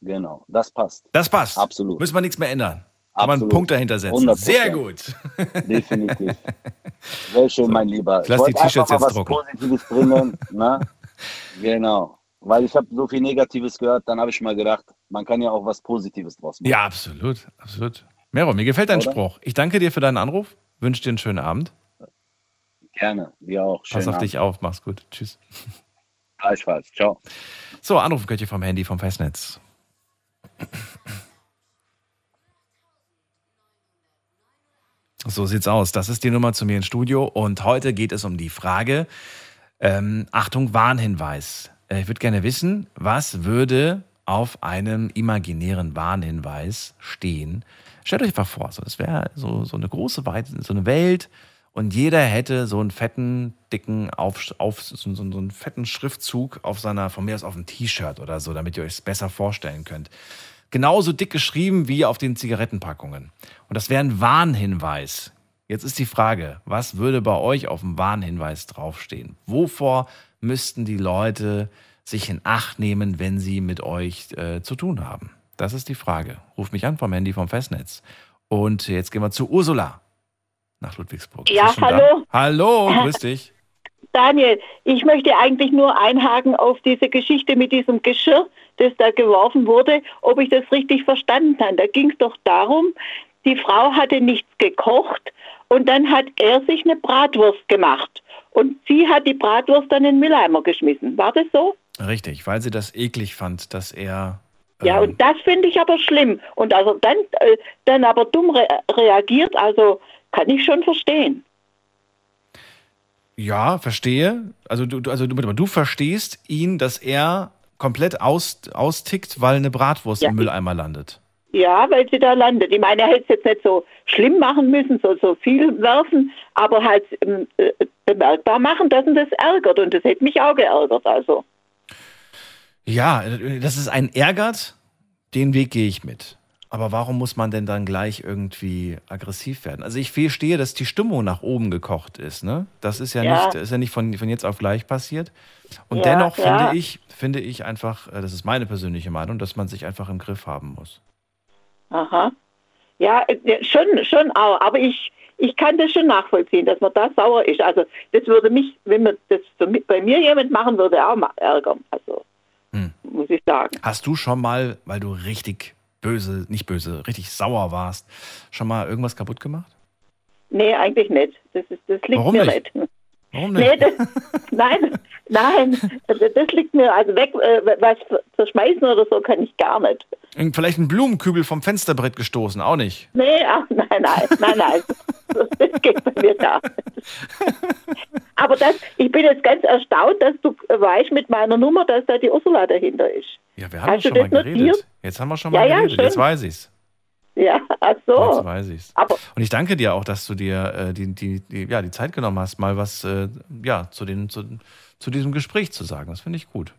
Genau, das passt. Das passt. Absolut. Müssen wir nichts mehr ändern. Kann man einen. Punkt dahinter setzen. 100%. Sehr gut. Definitiv. Sehr schön, mein Lieber. ich lass die T-Shirts jetzt was drucken. Positives bringen. ne? Genau. Weil ich habe so viel Negatives gehört, dann habe ich mal gedacht, man kann ja auch was Positives draus machen. Ja, absolut, absolut. Mero, mir gefällt dein Oder? Spruch. Ich danke dir für deinen Anruf. Wünsche dir einen schönen Abend. Gerne, dir auch. Pass Schönen auf Abend. dich auf. Mach's gut. Tschüss. Gleichfalls. Ciao. So, anrufen könnt ihr vom Handy, vom Festnetz. So sieht's aus. Das ist die Nummer zu mir ins Studio. Und heute geht es um die Frage, ähm, Achtung, Warnhinweis. Äh, Ich würde gerne wissen, was würde auf einem imaginären Warnhinweis stehen? Stellt euch einfach vor, so, das wäre so, so eine große Weite, so eine Welt und jeder hätte so einen fetten, dicken, auf, auf, so, so einen fetten Schriftzug auf seiner, von mir aus auf einem T-Shirt oder so, damit ihr euch es besser vorstellen könnt. Genauso dick geschrieben wie auf den Zigarettenpackungen. Und das wäre ein Warnhinweis. Jetzt ist die Frage, was würde bei euch auf dem Warnhinweis draufstehen? Wovor müssten die Leute sich in Acht nehmen, wenn sie mit euch äh, zu tun haben? Das ist die Frage. Ruf mich an vom Handy vom Festnetz. Und jetzt gehen wir zu Ursula nach Ludwigsburg. Ja, schon da? hallo. Hallo, grüß dich. Daniel, ich möchte eigentlich nur einhaken auf diese Geschichte mit diesem Geschirr, das da geworfen wurde, ob ich das richtig verstanden habe. Da ging es doch darum, die Frau hatte nichts gekocht und dann hat er sich eine Bratwurst gemacht. Und sie hat die Bratwurst dann in den Mülleimer geschmissen. War das so? Richtig, weil sie das eklig fand, dass er. Ja, ähm, und das finde ich aber schlimm. Und also dann, äh, dann aber dumm re reagiert, also kann ich schon verstehen. Ja, verstehe. Also du, du- also du, du verstehst ihn, dass er komplett aus, austickt, weil eine Bratwurst Ja. im Mülleimer landet. Ja, weil sie da landet. Ich meine, er hätte es jetzt nicht so schlimm machen müssen, so, so viel werfen, aber halt ähm, äh, bemerkbar machen, dass ihn das ärgert. Und das hätte mich auch geärgert. Also, Ja, das ist ein ärgert, den Weg gehe ich mit. Aber warum muss man denn dann gleich irgendwie aggressiv werden? Also ich verstehe, dass die Stimmung nach oben gekocht ist, ne? Das ist ja, Ja. nicht, ist ja nicht von, von jetzt auf gleich passiert. Und Ja, dennoch ja. finde ich, finde ich einfach, äh, das ist meine persönliche Meinung, dass man sich einfach im Griff haben muss. aha. Ja, äh, schon, schon auch. Aber ich, ich kann das schon nachvollziehen, dass man da sauer ist. Also, das würde mich, wenn man das bei mir jemand machen würde, auch ärgern. Also. Muss ich sagen. Hast du schon mal, weil du richtig böse, nicht böse, richtig sauer warst, schon mal irgendwas kaputt gemacht? Nee, eigentlich nicht. Das, ist, das liegt Warum mir nicht? nicht. Warum Nee, nicht? das, nein, nein, das das liegt mir, also weg, äh, was zerschmeißen oder so kann ich gar nicht. Vielleicht ein Blumenkübel vom Fensterbrett gestoßen, auch nicht. Nee, ach, nein, nein, nein, nein, das, geht bei mir gar nicht. Aber das, ich bin jetzt ganz erstaunt, dass du weißt mit meiner Nummer, dass da die Ursula dahinter ist. Ja, wir haben Hast schon mal geredet. notiert? Jetzt haben wir schon Ja, mal ja, geredet. Jetzt schön. weiß ich's. Ja, ach Jetzt so. weiß ich's. Aber Und ich danke dir auch, dass du dir äh, die, die, die, ja, die Zeit genommen hast, mal was äh, ja, zu, den, zu, zu diesem Gespräch zu sagen. Das finde ich gut.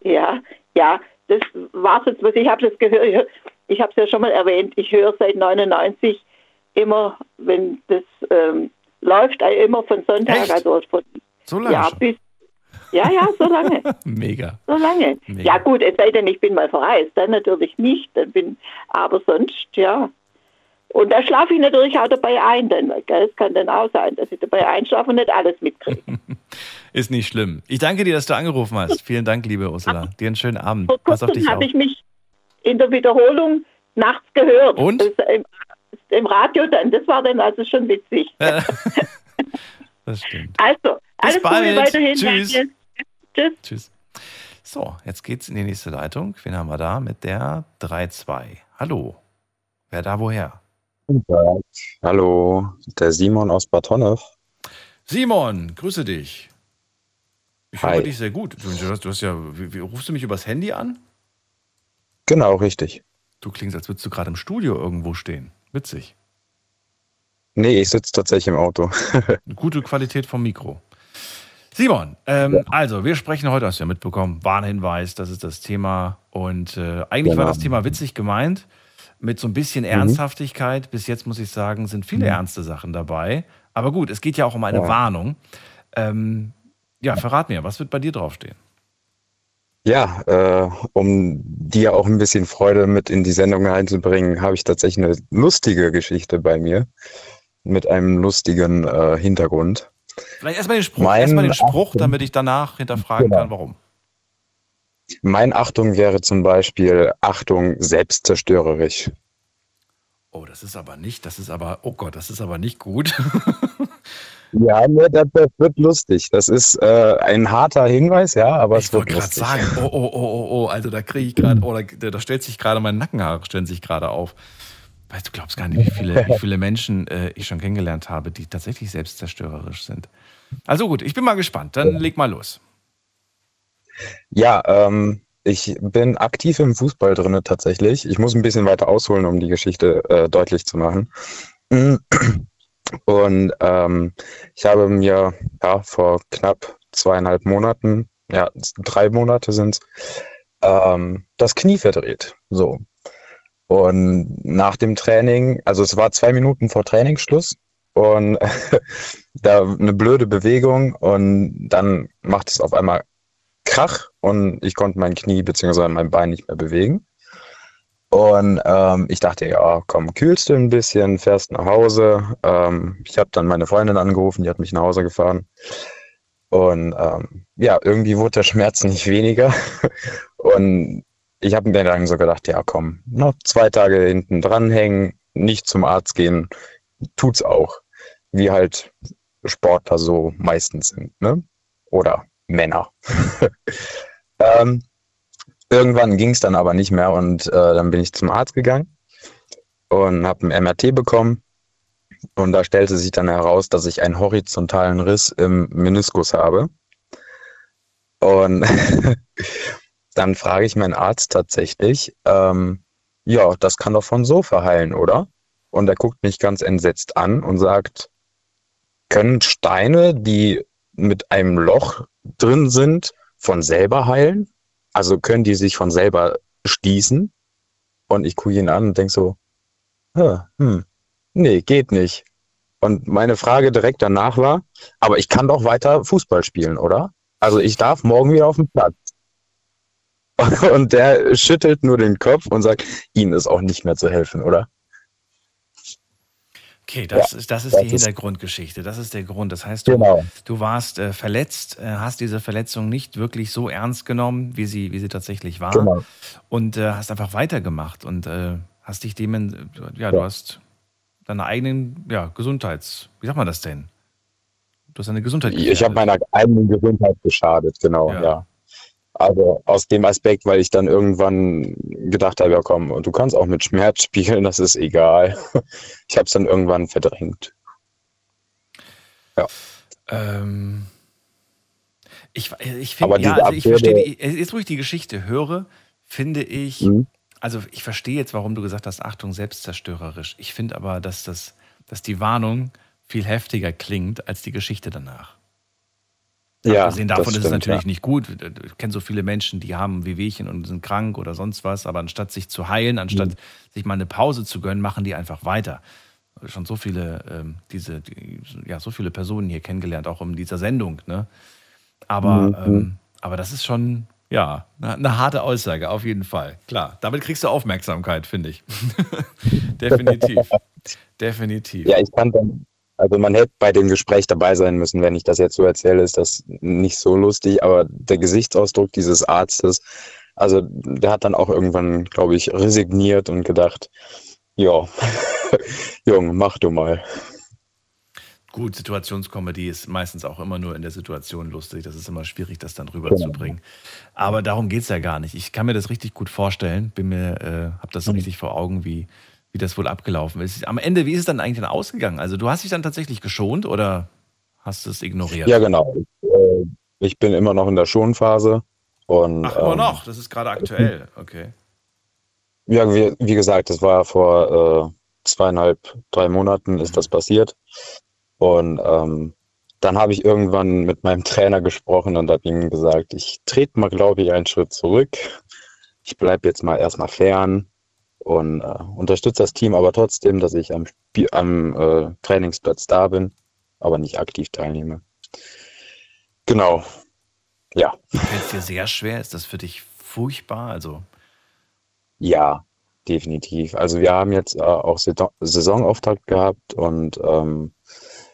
ja, ja, das war's jetzt, was ich habe das gehört. Ich habe es ja schon mal erwähnt. Ich höre seit 99 immer, wenn das ähm, läuft, immer von Sonntag, Echt? also von So lange ja schon. bis ja, ja, so lange. Mega. So lange. Mega. Ja gut, es sei denn, ich bin mal verreist, dann natürlich nicht. Dann bin, aber sonst, ja. Und da schlafe ich natürlich auch dabei ein, dann, gell? Es kann dann auch sein, dass ich dabei einschlafe und nicht alles mitkriege. Ist nicht schlimm. Ich danke dir, dass du angerufen hast. Vielen Dank, liebe Ursula. Dir einen schönen Abend. Vor Pass auf dich habe ich mich in der Wiederholung nachts gehört. Und? Im, Im Radio dann. Das war dann also schon witzig. Das stimmt. Also, alles bald. Gute weiterhin. Tschüss. Danke. Tschüss. Tschüss. So, jetzt geht's in die nächste Leitung. Wen haben wir da? Mit der 3-2. Hallo. Wer da woher? Guten Tag. Hallo, der Simon aus Bad Honnef. Simon, grüße dich. Ich Hi. höre dich sehr gut. Du, du, hast, du hast ja, wie, wie, rufst du mich übers Handy an? Genau, richtig. Du klingst, als würdest du gerade im Studio irgendwo stehen. Witzig. Nee, ich sitze tatsächlich im Auto. Gute Qualität vom Mikro. Simon, ähm, also wir sprechen heute, hast du ja mitbekommen, Warnhinweis, das ist das Thema. Und äh, eigentlich war Genau. das Thema witzig gemeint, mit so ein bisschen Ernsthaftigkeit. Bis jetzt muss ich sagen, sind viele ernste Sachen dabei. Aber gut, es geht ja auch um eine Ja. Warnung. Ähm, ja, verrat mir, was wird bei dir draufstehen? Ja, äh, um dir auch ein bisschen Freude mit in die Sendung einzubringen, habe ich tatsächlich eine lustige Geschichte bei mir mit einem lustigen äh, Hintergrund. Vielleicht erstmal den Spruch, Mein erstmal den Spruch, Achtung. damit ich danach hinterfragen Genau. kann, warum. Mein Achtung wäre zum Beispiel Achtung selbstzerstörerisch. Oh, das ist aber nicht, das ist aber, oh Gott, das ist aber nicht gut. Ja, ne, das, das wird lustig. Das ist äh, ein harter Hinweis, ja, aber Ich es wird wollte gerade lustig. sagen, oh, oh, oh, oh, oh, also da kriege ich gerade, oh, da, da stellt sich gerade mein Nackenhaar, stellen sich gerade auf. Weißt du, glaubst gar nicht, wie viele, wie viele Menschen äh, ich schon kennengelernt habe, die tatsächlich selbstzerstörerisch sind. Also gut, ich bin mal gespannt. Dann leg mal los. Ja, ähm, ich bin aktiv im Fußball drinne tatsächlich. Ich muss ein bisschen weiter ausholen, um die Geschichte äh, deutlich zu machen. Und ähm, ich habe mir ja vor knapp zweieinhalb Monaten, ja, drei Monate sind's, ähm, das Knie verdreht. So. Und nach dem Training, also es war zwei Minuten vor Trainingsschluss und da eine blöde Bewegung und dann macht es auf einmal Krach und ich konnte mein Knie bzw. mein Bein nicht mehr bewegen. Und ähm, ich dachte, ja, komm, kühlst du ein bisschen, fährst nach Hause. Ähm, ich habe dann meine Freundin angerufen, die hat mich nach Hause gefahren. Und ähm, ja, irgendwie wurde der Schmerz nicht weniger. Und ich habe mir dann so gedacht, ja komm, noch zwei Tage hinten dranhängen, nicht zum Arzt gehen, tut's auch. Wie halt Sportler so meistens sind, ne? Oder Männer. ähm, irgendwann ging es dann aber nicht mehr und äh, dann bin ich zum Arzt gegangen und habe ein MRT bekommen. Und da stellte sich dann heraus, dass ich einen horizontalen Riss im Meniskus habe. Und dann frage ich meinen Arzt tatsächlich, ähm, ja, das kann doch von so verheilen, oder? Und er guckt mich ganz entsetzt an und sagt, können Steine, die mit einem Loch drin sind, von selber heilen? Also können die sich von selber schließen? Und ich gucke ihn an und denke so, hm, nee, geht nicht. Und meine Frage direkt danach war, aber ich kann doch weiter Fußball spielen, oder? Also ich darf morgen wieder auf den Platz. Und der schüttelt nur den Kopf und sagt, Ihnen ist auch nicht mehr zu helfen, oder? Okay, das ja, ist, das ist das die ist Hintergrundgeschichte. Das ist der Grund. Das heißt, du, genau. du warst äh, verletzt, äh, hast diese Verletzung nicht wirklich so ernst genommen, wie sie, wie sie tatsächlich war. Genau. Und äh, hast einfach weitergemacht und äh, hast dich dem, ja, ja, du hast deine eigenen ja, Gesundheits, wie sagt man das denn? Du hast deine Gesundheit gefährdet. Ich habe meiner eigenen Gesundheit geschadet, genau, ja. ja. Also aus dem Aspekt, weil ich dann irgendwann gedacht habe, ja komm, du kannst auch mit Schmerz spielen, das ist egal. Ich habe es dann irgendwann verdrängt. Ja. Ähm, ich ich finde, ja, also ich verstehe, jetzt wo ich die Geschichte höre, finde ich, mhm. also ich verstehe jetzt, warum du gesagt hast, Achtung, selbstzerstörerisch. Ich finde aber, dass, das, dass die Warnung viel heftiger klingt als die Geschichte danach. Ja, Abgesehen davon stimmt, ist es natürlich ja. nicht gut. Ich kenne so viele Menschen, die haben Wehwehchen und sind krank oder sonst was, aber anstatt sich zu heilen, anstatt mhm. sich mal eine Pause zu gönnen, machen die einfach weiter. Schon so viele, ähm, diese, die, ja, so viele Personen hier kennengelernt, auch in dieser Sendung. Ne? Aber, mhm. ähm, aber das ist schon, ja, eine, eine harte Aussage, auf jeden Fall. Klar, damit kriegst du Aufmerksamkeit, finde ich. Definitiv. Definitiv. Ja, ich kann dann, also man hätte bei dem Gespräch dabei sein müssen, wenn ich das jetzt so erzähle, ist das nicht so lustig, aber der Gesichtsausdruck dieses Arztes, also der hat dann auch irgendwann, glaube ich, resigniert und gedacht, ja, Junge, mach du mal. Gut, Situationskomödie ist meistens auch immer nur in der Situation lustig. Das ist immer schwierig, das dann rüberzubringen. Genau. Aber darum geht es ja gar nicht. Ich kann mir das richtig gut vorstellen, bin mir, äh, habe das mhm. richtig vor Augen, wie, wie das wohl abgelaufen ist. Am Ende, wie ist es dann eigentlich dann ausgegangen? Also du hast dich dann tatsächlich geschont oder hast du es ignoriert? Ja, genau. Äh, ich bin immer noch in der Schonphase. Und, Ach, immer ähm, noch? Das ist gerade aktuell, okay. Ja, wie, wie gesagt, das war vor äh, zweieinhalb, drei Monaten ist mhm. das passiert. Und ähm, dann habe ich irgendwann mit meinem Trainer gesprochen und habe ihm gesagt, ich trete mal, glaube ich, einen Schritt zurück. Ich bleibe jetzt mal erstmal fern und äh, unterstütze das Team aber trotzdem, dass ich am, Spiel, am äh, Trainingsplatz da bin, aber nicht aktiv teilnehme. Genau. Ja. Fällt es dir sehr schwer? Ist das für dich furchtbar? Also ja, definitiv. Also wir haben jetzt äh, auch Saisonauftakt gehabt und ähm,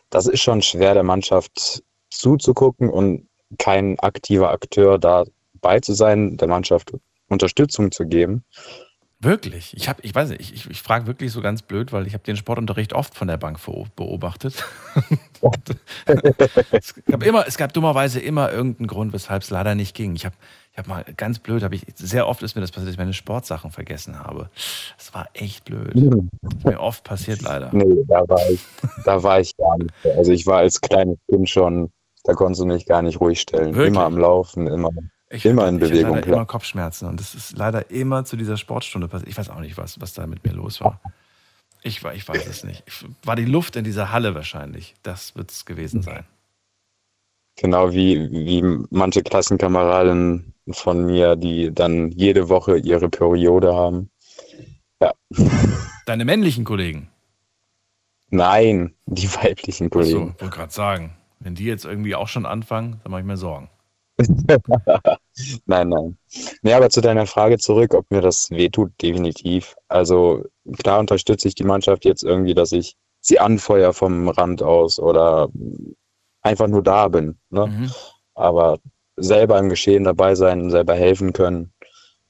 das ist schon schwer, der Mannschaft zuzugucken und kein aktiver Akteur dabei zu sein, der Mannschaft Unterstützung zu geben. Wirklich? Ich habe, ich weiß nicht, ich, ich, ich frage wirklich so ganz blöd, weil ich habe den Sportunterricht oft von der Bank beobachtet. es, gab immer, es gab dummerweise immer irgendeinen Grund, weshalb es leider nicht ging. Ich habe ich habe mal ganz blöd, habe ich sehr oft ist mir das passiert, dass ich meine Sportsachen vergessen habe. Das war echt blöd. Das ist mir oft passiert leider. Nee, da war ich, da war ich gar nicht. Also ich war als kleines Kind schon, da konntest du mich gar nicht ruhig stellen. Wirklich? Immer am Laufen, immer. Ich immer in Bewegung. Ich hatte immer Kopfschmerzen und das ist leider immer zu dieser Sportstunde passiert. Ich weiß auch nicht, was, was da mit mir los war. Ich, ich weiß es nicht. War die Luft in dieser Halle wahrscheinlich. Das wird es gewesen sein. Genau wie, wie manche Klassenkameraden von mir, die dann jede Woche ihre Periode haben. Ja. Deine männlichen Kollegen? Nein, die weiblichen Kollegen. Achso, wollte gerade sagen. Wenn die jetzt irgendwie auch schon anfangen, dann mache ich mir Sorgen. Nein, nein. Nee, aber zu deiner Frage zurück, ob mir das wehtut, definitiv. Also klar unterstütze ich die Mannschaft jetzt irgendwie, dass ich sie anfeuer vom Rand aus oder einfach nur da bin. Ne? Mhm. Aber selber im Geschehen dabei sein, selber helfen können,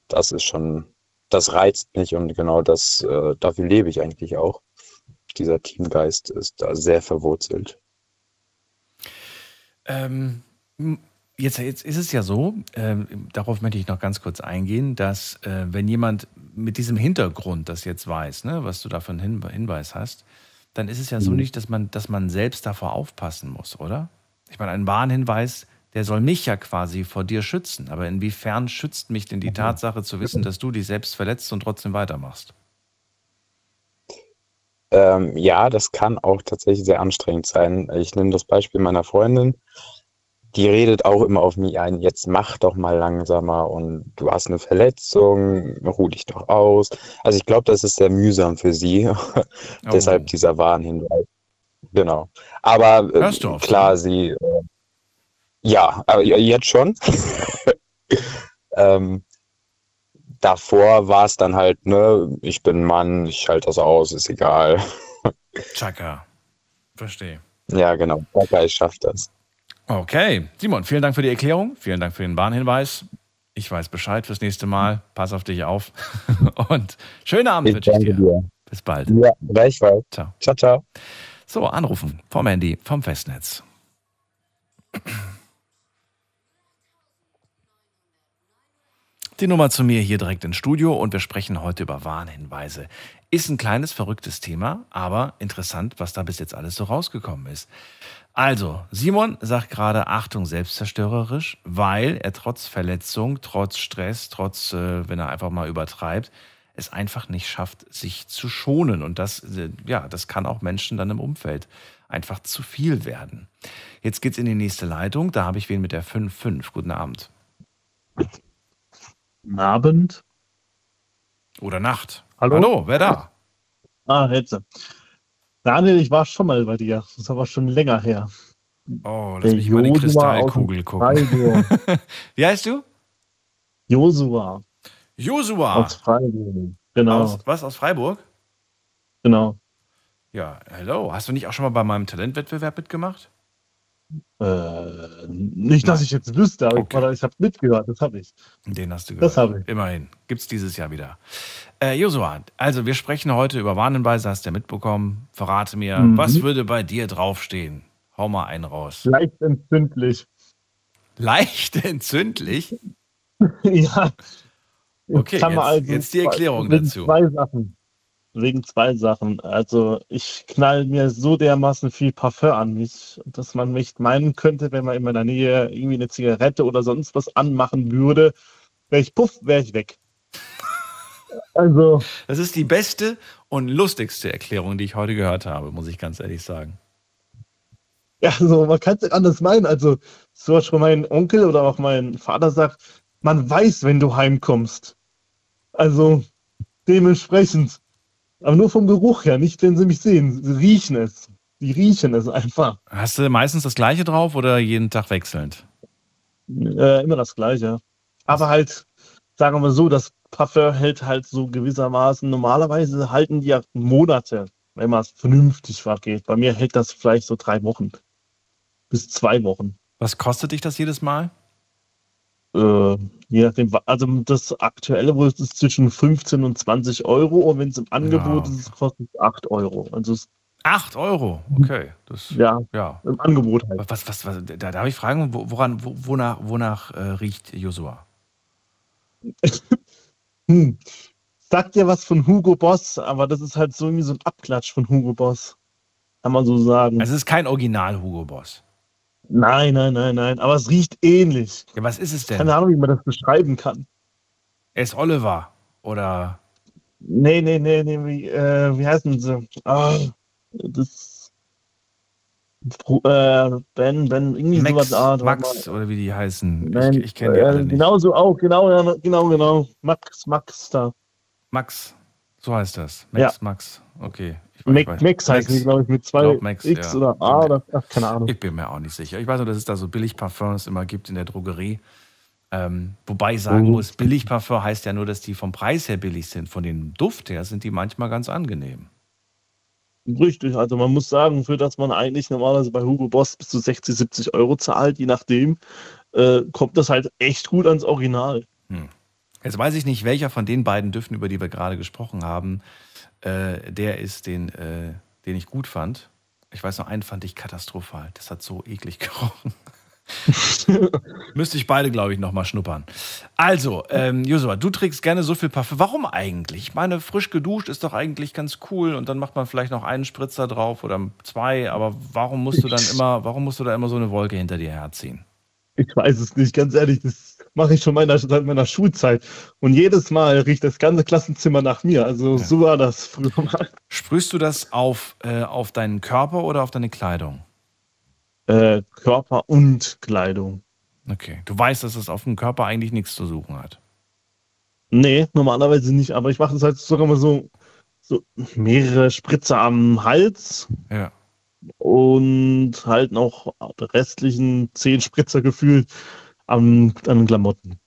das ist schon, das reizt mich und genau das, äh, dafür lebe ich eigentlich auch. Dieser Teamgeist ist da sehr verwurzelt. Ähm, jetzt, jetzt ist es ja so, ähm, darauf möchte ich noch ganz kurz eingehen, dass äh, wenn jemand mit diesem Hintergrund das jetzt weiß, ne, was du da für einen Hin Hinweis hast, dann ist es ja so Mhm. nicht, dass man, dass man selbst davor aufpassen muss, oder? Ich meine, ein Warnhinweis, der soll mich ja quasi vor dir schützen. Aber inwiefern schützt mich denn die Tatsache zu wissen, dass du dich selbst verletzt und trotzdem weitermachst? Ähm, ja, das kann auch tatsächlich sehr anstrengend sein. Ich nehme das Beispiel meiner Freundin. Die redet auch immer auf mich ein, jetzt mach doch mal langsamer und du hast eine Verletzung, ruh dich doch aus. Also ich glaube, das ist sehr mühsam für sie. Deshalb dieser Warnhinweis. Genau. Aber äh, auf klar, sie, äh, ja, aber jetzt schon. ähm, davor war es dann halt, ne, ich bin Mann, ich halte das aus, ist egal. Chaka. Verstehe. Ja, genau. Baka, ich schaff das. Okay, Simon, vielen Dank für die Erklärung. Vielen Dank für den Warnhinweis. Ich weiß Bescheid fürs nächste Mal. Pass auf dich auf. Und schönen Abend Ich wünsche ich dir. dir. Bis bald. Ja, gleichfalls. Ciao. Ciao, ciao. So, anrufen vom Handy, vom Festnetz. Die Nummer zu mir hier direkt ins Studio und wir sprechen heute über Warnhinweise. Ist ein kleines, verrücktes Thema, aber interessant, was da bis jetzt alles so rausgekommen ist. Also, Simon sagt gerade Achtung selbstzerstörerisch, weil er trotz Verletzung, trotz Stress, trotz, äh, wenn er einfach mal übertreibt, es einfach nicht schafft, sich zu schonen. Und das, äh, ja, das kann auch Menschen dann im Umfeld einfach zu viel werden. Jetzt geht's in die nächste Leitung. Da habe ich wen mit der 5-5. Guten Abend. Guten Abend. Oder Nacht. Hallo? Hallo, wer da? Ah, jetzt. Daniel, ich war schon mal bei dir. Das ist aber schon länger her. Oh, lass Der mich mal in die Kristallkugel gucken. Wie heißt du? Josua Josua. aus Freiburg. Genau, Aus, was, aus Freiburg? genau. Ja, hello. Hast du nicht auch schon mal bei meinem Talentwettbewerb mitgemacht? Äh, nicht, dass ich jetzt wüsste, aber Okay. ich, ich habe mitgehört, das habe ich. Den hast du Das gehört. habe ich. Immerhin. Gibt's dieses Jahr wieder. Äh, Josua, also wir sprechen heute über Warnhinweise, hast du ja mitbekommen. Verrate mir, Mhm. was würde bei dir draufstehen? Hau mal einen raus. Leicht entzündlich. Leicht entzündlich? ja. Okay, Kann man jetzt- jetzt die Erklärung wegen dazu. Zwei Sachen. Wegen zwei Sachen. Also ich knall mir so dermaßen viel Parfum an mich, dass man mich meinen könnte, wenn man in meiner Nähe irgendwie eine Zigarette oder sonst was anmachen würde, wäre ich puff, wäre ich weg. Also, Das ist die beste und lustigste Erklärung, die ich heute gehört habe, muss ich ganz ehrlich sagen. ja, also man kann es nicht anders meinen. Also, so hat schon mein Onkel oder auch mein Vater sagt, man weiß, wenn du heimkommst. Also, dementsprechend. Aber nur vom Geruch her, nicht wenn sie mich sehen. Sie riechen es. Die riechen es einfach. Hast du meistens das gleiche drauf oder jeden Tag wechselnd? Äh, immer das Gleiche. Aber halt, sagen wir mal so, das Parfum hält halt so gewissermaßen, normalerweise halten die ja Monate, wenn man es vernünftig vergeht. Bei mir hält das vielleicht so drei Wochen. Bis zwei Wochen. Was kostet dich das jedes Mal? Äh, je nachdem, also das aktuelle wo es ist zwischen 15 und 20 Euro und wenn es im Angebot Ja. ist, kostet es 8 Euro. Also es, 8 Euro. Okay. Das, ja, ja. im Angebot halt. Was, was, was, da darf ich fragen, wo- woran, wo, wonach, wonach äh, riecht Josua? Hm. Sagt ja was von Hugo Boss, aber das ist halt so irgendwie so ein Abklatsch von Hugo Boss. Kann man so sagen. Es ist kein Original Hugo Boss. Nein, nein, nein, nein. Aber es riecht ähnlich. Ja, was ist es denn? Keine Ahnung, wie man das beschreiben kann. S. Oliver oder Nee, nee, nee, nee. Wie, äh, wie heißen sie? Ah, das. Äh, Ben, Ben, irgendwie Max, sowas. Ah, Max oder wie die heißen. Nein, ich ich kenne die äh, alle nicht. Genau so auch, genau, genau, genau. Max, Max da. Max, so heißt das. Max, Ja. Max. Okay. Weiß- Max, Max heißt die, glaube ich, mit zwei glaub, Max, X ja. oder A oder ach, keine Ahnung. Ich bin mir auch nicht sicher. Ich weiß nur, dass es da so Billigparfums immer gibt in der Drogerie. Ähm, wobei ich sagen Oh. muss, Billigparfum heißt ja nur, dass die vom Preis her billig sind. Von dem Duft her sind die manchmal ganz angenehm. Richtig, also man muss sagen, für das man eigentlich normalerweise bei Hugo Boss bis zu 60, 70 Euro zahlt, je nachdem, äh, kommt das halt echt gut ans Original. Jetzt weiß ich nicht, welcher von den beiden Düften, über die wir gerade gesprochen haben, äh, der ist, den, äh, den ich gut fand. Ich weiß noch, einen fand ich katastrophal. Das hat so eklig gerochen. Müsste ich beide, glaube ich, nochmal schnuppern. Also, ähm, Joshua, du trägst gerne so viel Parfüm. Warum eigentlich? Ich meine, frisch geduscht ist doch eigentlich ganz cool und dann macht man vielleicht noch einen Spritzer drauf oder zwei, aber warum musst du dann immer, warum musst du da immer so eine Wolke hinter dir herziehen? Ich weiß es nicht, ganz ehrlich, das mache ich schon meiner, seit meiner Schulzeit. Und jedes Mal riecht das ganze Klassenzimmer nach mir. Also so war das früher mal. Sprühst du das auf, äh, auf deinen Körper oder auf deine Kleidung? Äh, Körper und Kleidung. Okay. Du weißt, dass es auf dem Körper eigentlich nichts zu suchen hat. Nee, normalerweise nicht, aber ich mache das halt sogar mal so, so mehrere Spritzer am Hals Ja. und halt noch die restlichen zehn Spritzer gefühlt an den Klamotten.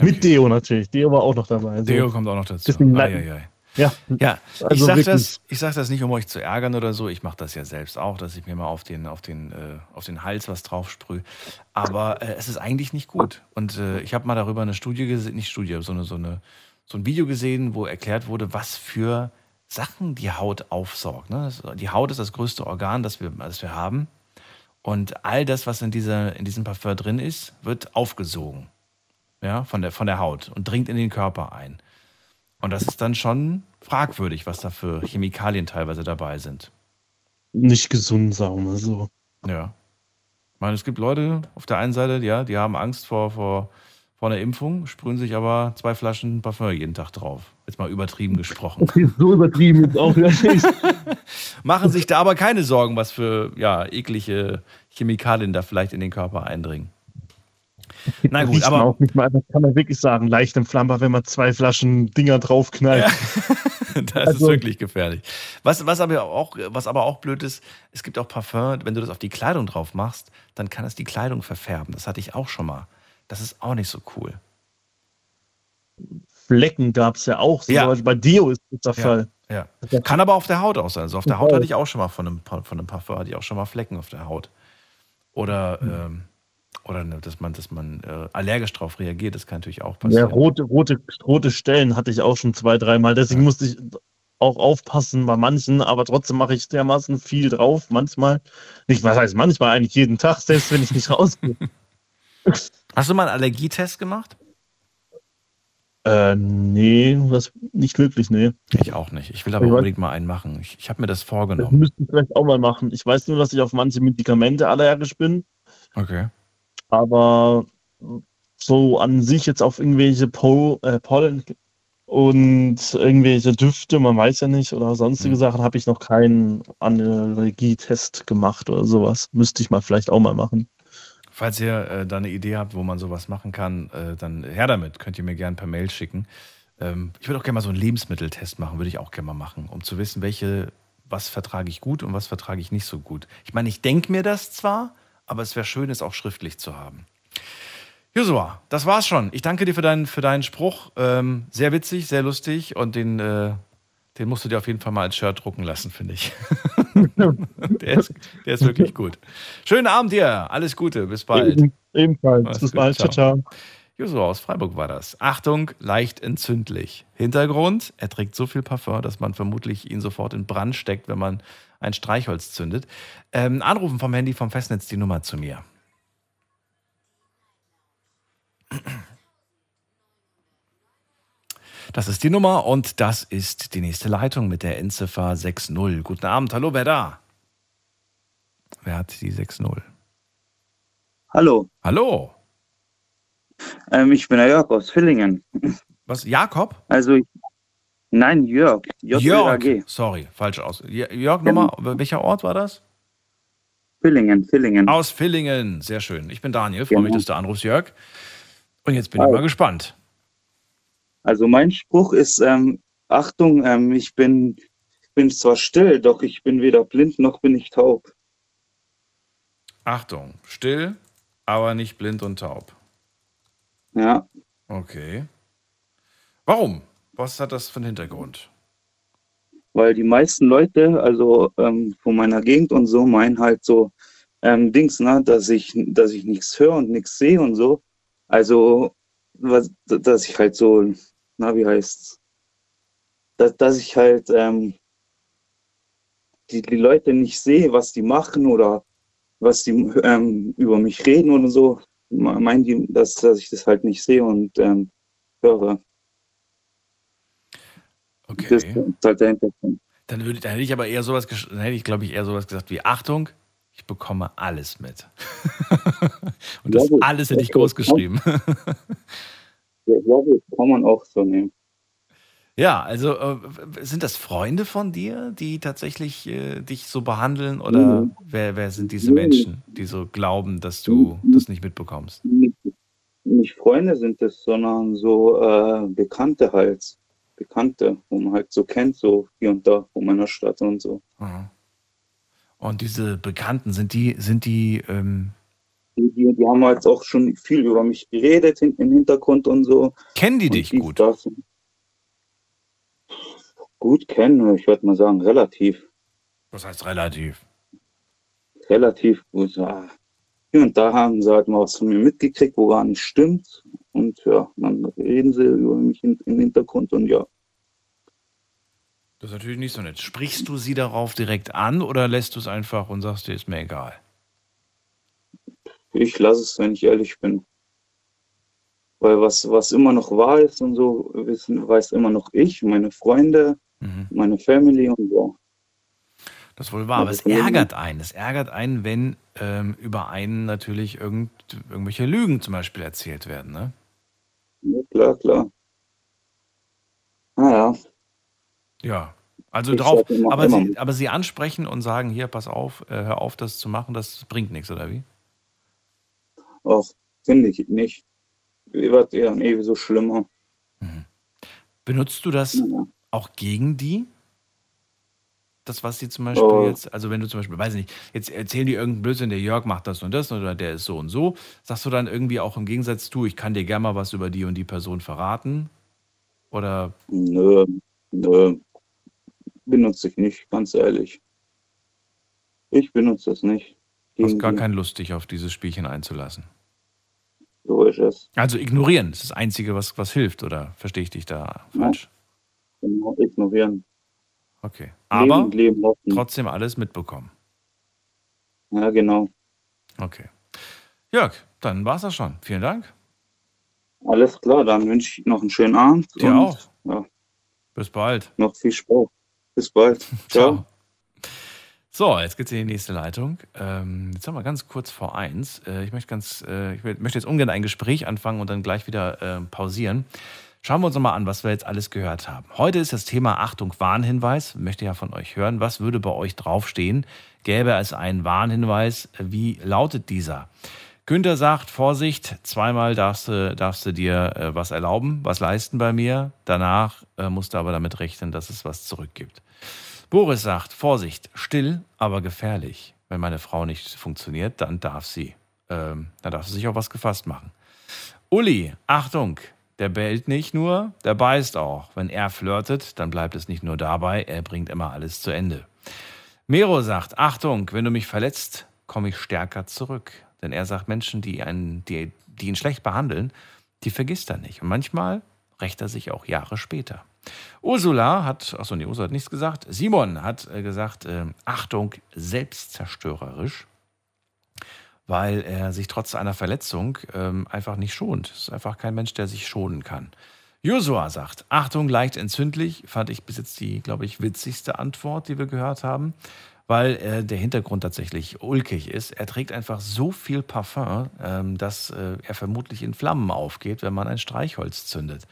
Mit Deo natürlich. Deo war auch noch dabei. Also, Deo kommt auch noch dazu. Deswegen- Ei, ei, ei. Ja, Ja, ich Also sage wirklich. das, ich sag das nicht, um euch zu ärgern oder so. Ich mache das ja selbst auch, dass ich mir mal auf den, auf den, äh, auf den Hals was drauf sprühe. Aber äh, es ist eigentlich nicht gut. Und äh, ich habe mal darüber eine Studie gesehen, nicht Studie, aber so, eine, so, ein Video gesehen, wo erklärt wurde, was für Sachen die Haut aufsaugt. Ne? Die Haut ist das größte Organ, das wir, das wir haben. Und all das, was in, dieser, in diesem Parfum drin ist, wird aufgesogen ja, von, der, von der Haut und dringt in den Körper ein. Und das ist dann schon fragwürdig, was da für Chemikalien teilweise dabei sind. nicht gesund, sagen wir so. Ja. Ich meine, es gibt Leute auf der einen Seite, ja, die haben Angst vor, vor, vor einer Impfung, sprühen sich aber zwei Flaschen Parfum jeden Tag drauf. Jetzt mal übertrieben gesprochen. So übertrieben jetzt auch wieder nicht. Machen sich da aber keine Sorgen, was für ja, eklige Chemikalien da vielleicht in den Körper eindringen. Na gut, aber auch nicht mal, das kann man wirklich sagen, leicht entflammbar, wenn man zwei Flaschen Dinger draufknallt. das ist Also- wirklich gefährlich. Was, was, aber auch, was aber auch blöd ist, es gibt auch Parfum, wenn du das auf die Kleidung drauf machst, dann kann es die Kleidung verfärben. Das hatte ich auch schon mal. Das ist auch nicht so cool. Flecken gab es ja auch. So Ja. bei Deo ist das der Ja. Fall. Ja. Kann aber auf der Haut auch sein. Also auf der Ja. Haut hatte ich auch schon mal von einem, von einem Parfum, hatte ich auch schon mal Flecken auf der Haut. Oder, Hm. ähm, oder ne, dass man, dass man äh, allergisch drauf reagiert, das kann natürlich auch Ja, passieren. rote, rote, rote Stellen hatte ich auch schon zwei, dreimal. Deswegen musste ich auch aufpassen bei manchen, aber trotzdem mache ich dermaßen viel drauf. Manchmal, nicht, was heißt manchmal, eigentlich jeden Tag, selbst wenn ich nicht rausgehe. Hast du mal einen Allergietest gemacht? äh, nee, das nicht wirklich, nee. Ich auch nicht. Ich will aber Ich weiß- unbedingt mal einen machen. Ich, ich habe mir das Das vorgenommen. müsste ich vielleicht auch mal machen. Ich weiß nur, dass ich auf manche Medikamente allergisch bin. Okay. Aber so an sich jetzt auf irgendwelche Pol äh, Pollen und irgendwelche Düfte, man weiß ja nicht, oder sonstige Mhm. Sachen, habe ich noch keinen Allergietest gemacht oder sowas. Müsste ich mal vielleicht auch mal machen. Falls ihr äh, da eine Idee habt, wo man sowas machen kann, äh, dann her damit. Könnt ihr mir gerne per Mail schicken. Ähm, ich würde auch gerne mal so einen Lebensmitteltest machen, würde ich auch gerne mal machen, um zu wissen, welche, was vertrage ich gut und was vertrage ich nicht so gut. Ich meine, ich denke mir das zwar, aber es wäre schön, es auch schriftlich zu haben. Joshua, das war's schon. Ich danke dir für deinen, für deinen Spruch. Ähm, sehr witzig, sehr lustig und den, äh, den musst du dir auf jeden Fall mal als Shirt drucken lassen, finde ich. der, ist, der ist wirklich gut. Schönen Abend dir. Alles Gute. Bis bald. Eben, ebenfalls. Mach's Bis gut, bald. Ciao, ciao. Joshua aus Freiburg war das. Achtung, leicht entzündlich. Hintergrund, er trägt so viel Parfum, dass man vermutlich ihn sofort in Brand steckt, wenn man ein Streichholz zündet. Ähm, anrufen vom Handy vom Festnetz die Nummer zu mir. Das ist die Nummer und das ist die nächste Leitung mit der Endziffer 60. Guten Abend, hallo, wer da? Wer hat die 60? Hallo, Hallo, ähm, ich bin der Jörg aus Villingen. was? Jakob? Also, ich, nein, Jörg. J-Ö-R-G. Jörg, sorry, falsch aus. Jörg, nochmal, welcher Ort war das? Villingen, Villingen. Aus Villingen, sehr schön. Ich bin Daniel, freue mich, Genau. dass du anrufst, Jörg. Und jetzt bin ich Hi. mal gespannt. Also, mein Spruch ist, ähm, Achtung, ähm, ich bin, ich bin zwar still, doch ich bin weder blind noch bin ich taub. Achtung, still, aber nicht blind und taub. Ja. Okay. Warum? Was hat das für einen Hintergrund? Weil die meisten Leute, also ähm, von meiner Gegend und so, meinen halt so ähm, Dings, ne, dass ich, dass ich nichts höre und nichts sehe und so. Also, was, dass ich halt so, na, wie heißt's? Dass, dass ich halt ähm, die, die Leute nicht sehe, was die machen oder was die ähm, über mich reden oder so, meinen die, dass, dass ich das halt nicht sehe und ähm, höre. Okay. Das der Hintergrund. Dann, würde, dann hätte ich aber eher sowas, dann hätte ich, glaube ich, eher sowas gesagt wie Achtung, ich bekomme alles mit. Und das gut. alles hätte ich groß geschrieben. Ja, ja, gut, kann man auch so nehmen. Ja, also äh, sind das Freunde von dir, die tatsächlich äh, dich so behandeln oder Mhm. wer, wer sind diese Mhm. Menschen, die so glauben, dass du das nicht mitbekommst? Nicht, nicht Freunde sind es, sondern so äh, Bekannte halt. Bekannte, wo man halt so kennt, so hier und da von meiner Stadt und so. Mhm. Und diese Bekannten, sind die, sind die, ähm, Die, die, die haben halt auch schon viel über mich geredet hin, im Hintergrund und so. kennen die Und dich gut? das. Gut kennen, ich würde mal sagen, relativ. Das heißt relativ. Relativ gut. Ja. Hier und da haben sie halt mal was von mir mitgekriegt, wo gar nicht stimmt. Und ja, dann reden sie über mich im Hintergrund und ja. Das ist natürlich nicht so nett. Sprichst du sie darauf direkt an oder lässt du es einfach und sagst dir, ist mir egal? Ich lasse es, wenn ich ehrlich bin. Weil was, was immer noch wahr ist und so, wissen, weiß immer noch ich, meine Freunde, meine Family und so. Das ist wohl wahr, aber es ärgert einen. Es ärgert einen, wenn ähm, über einen natürlich irgend, irgendwelche Lügen zum Beispiel erzählt werden. Ne? Ja, klar, klar. Naja, Ja, also Ich drauf. Aber sie, aber sie ansprechen und sagen, hier, pass auf, äh, hör auf, das zu machen, das bringt nichts, oder wie? auch finde ich nicht. Wird eher eh so schlimmer. Benutzt du das Ja. auch gegen die? Das, was sie zum Beispiel Oh. jetzt, also wenn du zum Beispiel, weiß ich nicht, jetzt erzählen die irgendeinen Blödsinn, der Jörg macht das und das oder der ist so und so, sagst du dann irgendwie auch im Gegensatz, du, ich kann dir gerne mal was über die und die Person verraten? Oder Nö, nö. Benutze ich nicht, ganz ehrlich. Ich benutze das nicht. hast Gegen gar keine Lust, dich auf dieses Spielchen einzulassen? So ist es. Also ignorieren, das ist das Einzige, was, was hilft, oder verstehe ich dich da falsch? Genau, ignorieren. Okay. Aber Leben, leben trotzdem alles mitbekommen. Ja, genau. Okay. Jörg, dann war's das schon. Vielen Dank. Alles klar, dann wünsche ich noch einen schönen Abend. Dir und, auch. Ja, Bis bald. noch viel Spaß. Bis bald. Ciao. So, jetzt geht's in die nächste Leitung. Ähm, jetzt haben wir ganz kurz vor eins. Äh, ich möchte ganz, äh, ich möchte jetzt ungern ein Gespräch anfangen und dann gleich wieder äh, pausieren. Schauen wir uns noch mal an, was wir jetzt alles gehört haben. Heute ist das Thema Achtung Warnhinweis. Möchte ja von euch hören, was würde bei euch draufstehen? Gäbe es einen Warnhinweis? Wie lautet dieser? Günther sagt, Vorsicht, zweimal darfst du, darfst du dir äh, was erlauben, was leisten bei mir. Danach äh, musst du aber damit rechnen, dass es was zurückgibt. Boris sagt, Vorsicht, still, aber gefährlich. Wenn meine Frau nicht funktioniert, dann darf sie. Ähm, dann darf sie sich auf was gefasst machen. Uli, Achtung, der bellt nicht nur, der beißt auch. Wenn er flirtet, dann bleibt es nicht nur dabei, er bringt immer alles zu Ende. Mero sagt, Achtung, wenn du mich verletzt, komme ich stärker zurück. Denn er sagt, Menschen, die, einen, die, die ihn schlecht behandeln, die vergisst er nicht. Und manchmal rächt er sich auch Jahre später. Ursula hat, achso, nee, Ursula hat nichts gesagt. Simon hat äh, gesagt, äh, Achtung, selbstzerstörerisch, weil er sich trotz einer Verletzung ähm, einfach nicht schont. Es ist einfach kein Mensch, der sich schonen kann. Josua sagt, Achtung, leicht entzündlich, fand ich bis jetzt die, glaube ich, witzigste Antwort, die wir gehört haben, weil äh, der Hintergrund tatsächlich ulkig ist. Er trägt einfach so viel Parfum, ähm, dass äh, er vermutlich in Flammen aufgeht, wenn man ein Streichholz zündet.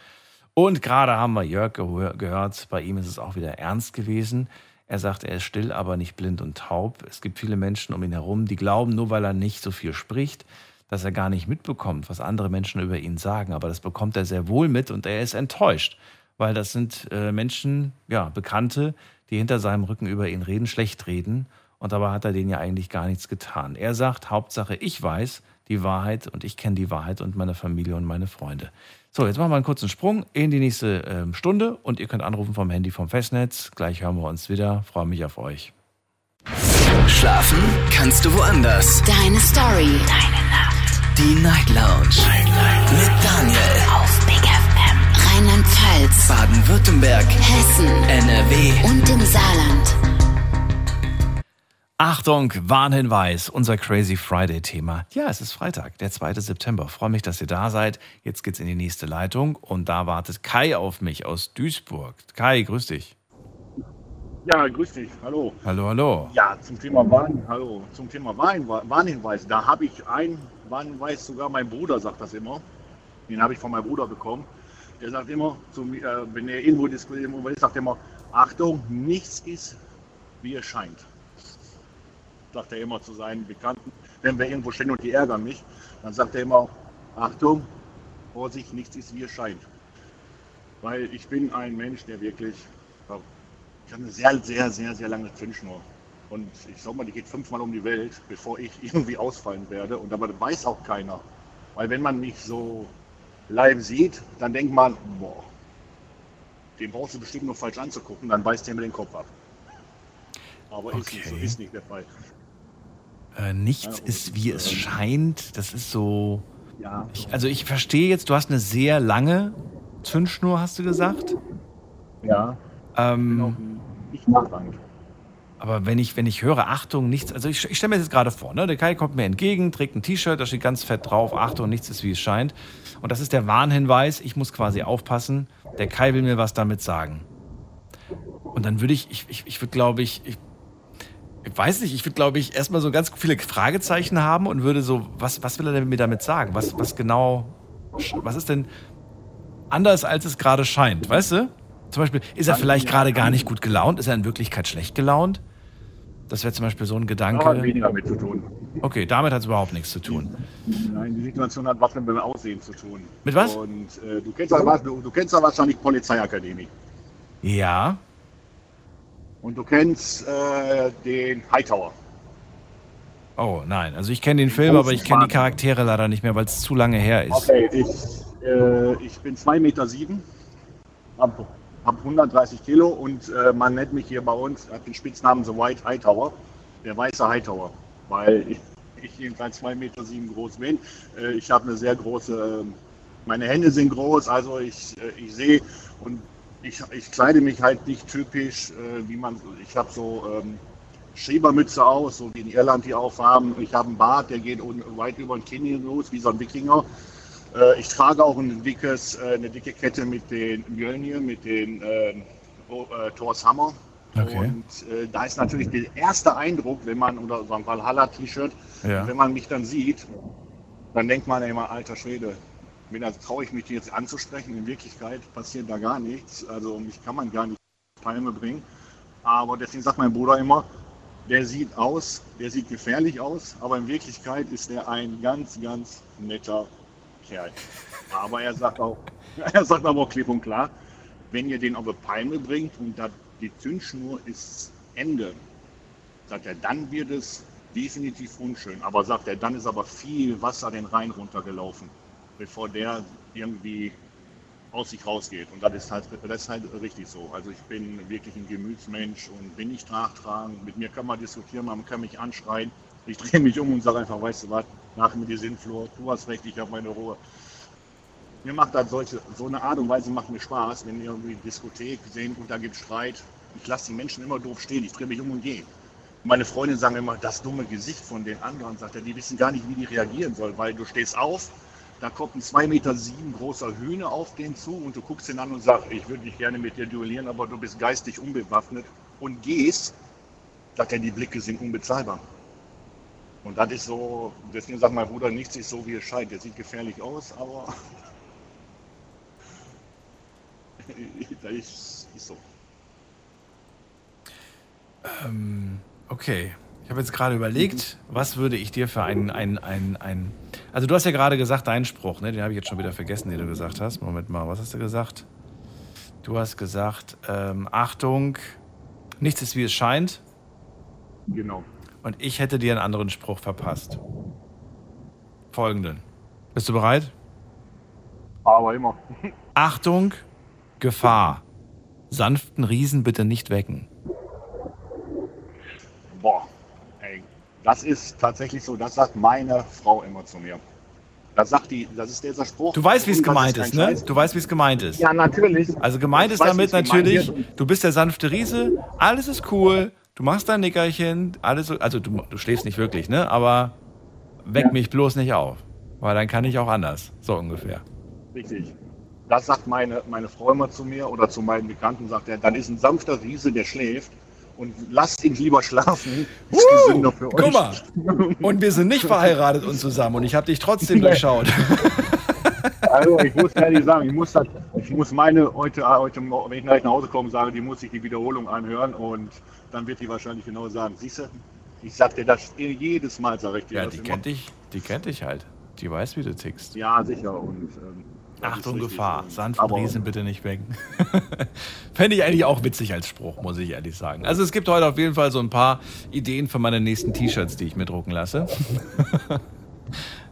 Und gerade haben wir Jörg gehör- gehört, bei ihm ist es auch wieder ernst gewesen. Er sagt, er ist still, aber nicht blind und taub. Es gibt viele Menschen um ihn herum, die glauben, nur weil er nicht so viel spricht, dass er gar nicht mitbekommt, was andere Menschen über ihn sagen. Aber das bekommt er sehr wohl mit und er ist enttäuscht, weil das sind äh, Menschen, ja, Bekannte, die hinter seinem Rücken über ihn reden, schlecht reden Und dabei hat er denen ja eigentlich gar nichts getan. Er sagt, Hauptsache, ich weiß die Wahrheit und ich kenne die Wahrheit und meine Familie und meine Freunde. So, jetzt machen wir einen kurzen Sprung in die nächste ähm, Stunde und ihr könnt anrufen vom Handy vom Festnetz. Gleich hören wir uns wieder. Freue mich auf euch. Schlafen kannst du woanders. Deine Story. Deine Nacht. Die Night Lounge. Night, Night. Mit Daniel. Auf Big FM. Rheinland-Pfalz. Baden-Württemberg. Hessen. NRW. Und im Saarland. Achtung, Warnhinweis, unser Crazy Friday-Thema. Ja, es ist Freitag, der 2. September. Freue mich, dass ihr da seid. Jetzt geht's in die nächste Leitung und da wartet Kai auf mich aus Duisburg. Kai, grüß dich. Ja, grüß dich. Hallo. Hallo, hallo. Ja, zum Thema Warn, hallo, zum Thema Warn, Warnhinweis. Da habe ich einen Warnhinweis, sogar mein Bruder sagt das immer. Den habe ich von meinem Bruder bekommen. Der sagt immer, zu mir, äh, wenn er irgendwo diskutiert, sagt er immer, Achtung, nichts ist, wie es scheint sagt er immer zu seinen Bekannten, wenn wir irgendwo stehen und die ärgern mich, dann sagt er immer, Achtung, Vorsicht, nichts ist wie es scheint. Weil ich bin ein Mensch, der wirklich, ich habe eine sehr, sehr, sehr, sehr lange Zündschnur. Und ich sag mal, die geht fünfmal um die Welt, bevor ich irgendwie ausfallen werde. Und aber das weiß auch keiner. Weil wenn man mich so live sieht, dann denkt man, boah, den brauchst du bestimmt nur falsch anzugucken, dann beißt der mir den Kopf ab. Aber okay. ist nicht so, ist nicht der Fall. Äh, nichts ist, wie es scheint. Das ist so. Ja. Ich, also ich verstehe jetzt, du hast eine sehr lange Zündschnur, hast du gesagt? Ja. Ähm, ich nachrangig. Aber wenn ich, wenn ich höre, Achtung, nichts, also ich, ich stelle mir das jetzt gerade vor, ne? Der Kai kommt mir entgegen, trägt ein T-Shirt, da steht ganz fett drauf, Achtung, nichts ist wie es scheint. Und das ist der Warnhinweis, ich muss quasi aufpassen, der Kai will mir was damit sagen. Und dann würde ich, ich, ich, ich würde glaube ich, ich ich weiß nicht, ich würde, glaube ich, erstmal so ganz viele Fragezeichen haben und würde so, was, was will er denn mir damit sagen? Was, was genau, was ist denn anders, als es gerade scheint, weißt du? Zum Beispiel, ist er vielleicht gerade gar nicht gut gelaunt? Ist er in Wirklichkeit schlecht gelaunt? Das wäre zum Beispiel so ein Gedanke. Das hat weniger mit zu tun. Okay, damit hat es überhaupt nichts zu tun. Nein, die Situation hat was mit dem Aussehen zu tun. Mit was? Und äh, du, kennst ja, du, du kennst ja wahrscheinlich Polizeiakademie. Ja. Und du kennst äh, den Hightower. Oh nein, also ich kenne den Film, aber ich kenne die Charaktere leider nicht mehr, weil es zu lange her ist. Okay, ich, äh, ich bin 2,7 Meter, sieben, habe hab 130 Kilo und äh, man nennt mich hier bei uns, hat den Spitznamen The White Hightower, der weiße Hightower, weil ich, ich jedenfalls 2,7 Meter sieben groß bin. Äh, ich habe eine sehr große, ähm, meine Hände sind groß, also ich, äh, ich sehe und ich, ich kleide mich halt nicht typisch, äh, wie man, ich habe so ähm, Schrebermütze aus, so wie in Irland die aufhaben. Ich habe einen Bart, der geht weit über den Kinn los, wie so ein Wikinger. Äh, ich trage auch ein dickes, äh, eine dicke Kette mit den Mjölnir, mit den ähm, äh, Thors Hammer. Okay. Und äh, da ist natürlich der erste Eindruck, wenn man, oder so ein Valhalla-T-Shirt, ja. wenn man mich dann sieht, dann denkt man immer, alter Schwede, da traue ich mich jetzt anzusprechen. In Wirklichkeit passiert da gar nichts. Also mich kann man gar nicht auf Palme bringen. Aber deswegen sagt mein Bruder immer, der sieht aus, der sieht gefährlich aus, aber in Wirklichkeit ist er ein ganz, ganz netter Kerl. Aber er sagt auch, er sagt aber auch klipp und klar, wenn ihr den auf eine Palme bringt und da die Zündschnur ist Ende, sagt er, dann wird es definitiv unschön. Aber sagt er, dann ist aber viel Wasser den Rhein runtergelaufen bevor der irgendwie aus sich rausgeht. Und das ist halt, das ist halt richtig so. Also ich bin wirklich ein Gemütsmensch und bin nicht nachtragend. Mit mir kann man diskutieren, man kann mich anschreien. Ich drehe mich um und sage einfach, weißt du was, nach mir die Sinnflur, du hast recht, ich habe meine Ruhe. Mir macht das solche, so eine Art und Weise macht mir Spaß, wenn irgendwie Diskothek sehen und da gibt Streit. Ich lasse die Menschen immer doof stehen, ich drehe mich um und gehe. Meine Freundin sagen immer, das dumme Gesicht von den anderen, sagt er, die wissen gar nicht, wie die reagieren sollen, weil du stehst auf, da kommt ein 2,7 Meter großer Hühner auf den zu und du guckst ihn an und sagst, ich würde nicht gerne mit dir duellieren, aber du bist geistig unbewaffnet und gehst, sagt er, die Blicke sind unbezahlbar. Und das ist so, deswegen sagt mein Bruder, nichts ist so, wie es scheint. Der sieht gefährlich aus, aber das ist, ist so. Ähm, okay. Ich habe jetzt gerade überlegt, was würde ich dir für ein, ein, ein, ein. Also, du hast ja gerade gesagt, deinen Spruch, ne? den habe ich jetzt schon wieder vergessen, den du gesagt hast. Moment mal, was hast du gesagt? Du hast gesagt, ähm, Achtung, nichts ist wie es scheint. Genau. Und ich hätte dir einen anderen Spruch verpasst. Folgenden. Bist du bereit? Aber immer. Achtung, Gefahr. Sanften Riesen bitte nicht wecken. Boah, ey, das ist tatsächlich so, das sagt meine Frau immer zu mir. Das sagt die, das ist dieser Spruch. Du weißt, wie es gemeint kein ist, ne? Du weißt, wie es gemeint ist. Ja, natürlich. Also gemeint Ich ist weiß, damit natürlich, du bist der sanfte Riese, alles ist cool, du machst dein Nickerchen, alles so, also du, du schläfst nicht wirklich, ne? Aber weck mich bloß nicht auf, weil dann kann ich auch anders, so ungefähr. Richtig. Das sagt meine, meine Frau immer zu mir oder zu meinen Bekannten, sagt er, dann ist ein sanfter Riese, der schläft und lasst ihn lieber schlafen. Ist gesünder für euch. Guck mal, und wir sind nicht verheiratet und zusammen und ich habe dich trotzdem durchschaut. Also ich muss ehrlich sagen, ich muss, das, ich muss meine heute, heute, wenn ich gleich nach Hause komme, sagen, die muss ich die Wiederholung anhören und dann wird die wahrscheinlich genau sagen, siehst du, ich sag dir das jedes Mal, sage ich dir Ja, das die kennt dich, die kennt dich halt. Die weiß, wie du tickst. Ja, sicher. Und, ähm, Achtung. Gefahr. Sanften Riesen bitte nicht wecken. Fände ich eigentlich auch witzig als Spruch, muss ich ehrlich sagen. Also es gibt heute auf jeden Fall so ein paar Ideen für meine nächsten T-Shirts, die ich mir drucken lasse.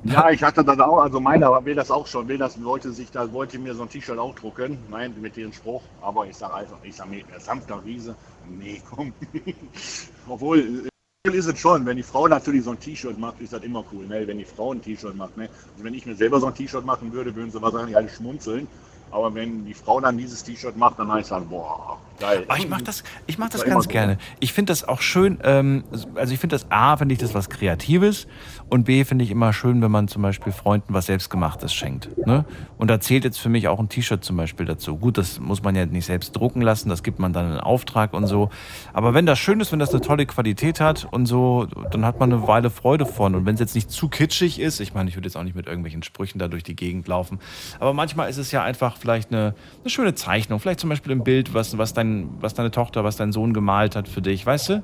Ja, ich hatte das auch, also meiner will das auch schon, will das, wollte sich da, wollte mir so ein T-Shirt auch drucken, nein, mit dem Spruch, aber ich sage einfach, ich sage mir, sanfter Riese, nee, komm. Obwohl, cool ist es schon, wenn die Frau natürlich so ein T-Shirt macht, ist das immer cool, ne? wenn die Frau ein T-Shirt macht. Ne? Also wenn ich mir selber so ein T-Shirt machen würde, würden sie wahrscheinlich alle schmunzeln, aber wenn die Frau dann dieses T-Shirt macht, dann heißt das, boah, geil. Aber ich mache das, ich mach das immer ganz gerne. Ich finde das auch schön, ähm, also ich finde das A, finde ich das was Kreatives und B, finde ich immer schön, wenn man zum Beispiel Freunden was Selbstgemachtes schenkt. Ne? Und da zählt jetzt für mich auch ein T-Shirt zum Beispiel dazu. Gut, das muss man ja nicht selbst drucken lassen, das gibt man dann in Auftrag und so. Aber wenn das schön ist, wenn das eine tolle Qualität hat und so, dann hat man eine Weile Freude von. Und wenn es jetzt nicht zu kitschig ist, ich meine, ich würde jetzt auch nicht mit irgendwelchen Sprüchen da durch die Gegend laufen, aber manchmal ist es ja einfach vielleicht eine, eine schöne Zeichnung, vielleicht zum Beispiel ein Bild, was, was, dein, was deine Tochter, was dein Sohn gemalt hat für dich, weißt du?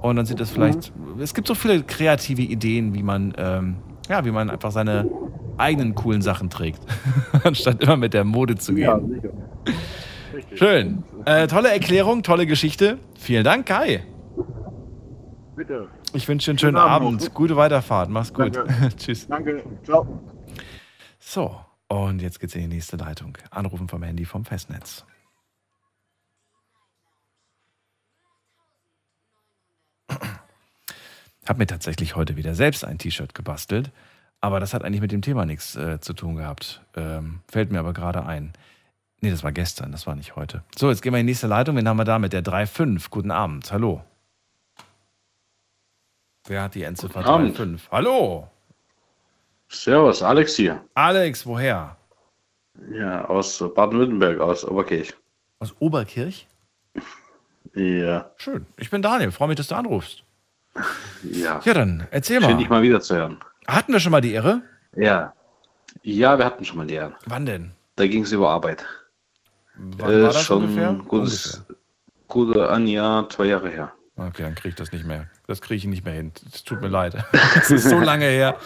Und dann sieht es vielleicht, es gibt so viele kreative Ideen, wie man, ähm, ja, wie man einfach seine eigenen coolen Sachen trägt, anstatt immer mit der Mode zu Ja, gehen. sicher. Richtig. Schön. Äh, tolle Erklärung, tolle Geschichte. Vielen Dank, Kai. Bitte. Ich wünsche dir einen schönen Schönen Abend Abend. Gute Weiterfahrt. Mach's gut. Danke. Tschüss. Danke, ciao. So, und jetzt geht's in die nächste Leitung. Anrufen vom Handy vom Festnetz. Hab mir tatsächlich heute wieder selbst ein T-Shirt gebastelt, aber das hat eigentlich mit dem Thema nichts äh, zu tun gehabt. Ähm, fällt mir aber gerade ein. Nee, das war gestern, das war nicht heute. So, jetzt gehen wir in die nächste Leitung. Wen haben wir da mit der 3.5? Guten Abend, hallo. Wer hat die Endziffer Guten Abend. 3.5? Hallo. Servus, Alex hier. Alex, woher? Ja, aus Baden-Württemberg, aus Oberkirch. Aus Oberkirch? Ja. Schön. Ich bin Daniel. Freue mich, dass du anrufst. Ja. Ja, dann erzähl mal. Schön, dich mal wieder zu hören. Hatten wir schon mal die Ehre? Ja. Ja, wir hatten schon mal die Ehre. Wann denn? Da ging es über Arbeit. Wann Äh, war das schon ungefähr? Gutes, gute ein Jahr, zwei Jahre her. Okay, dann kriege ich das nicht mehr. Das kriege ich nicht mehr hin. Es tut mir leid. Es ist so lange her.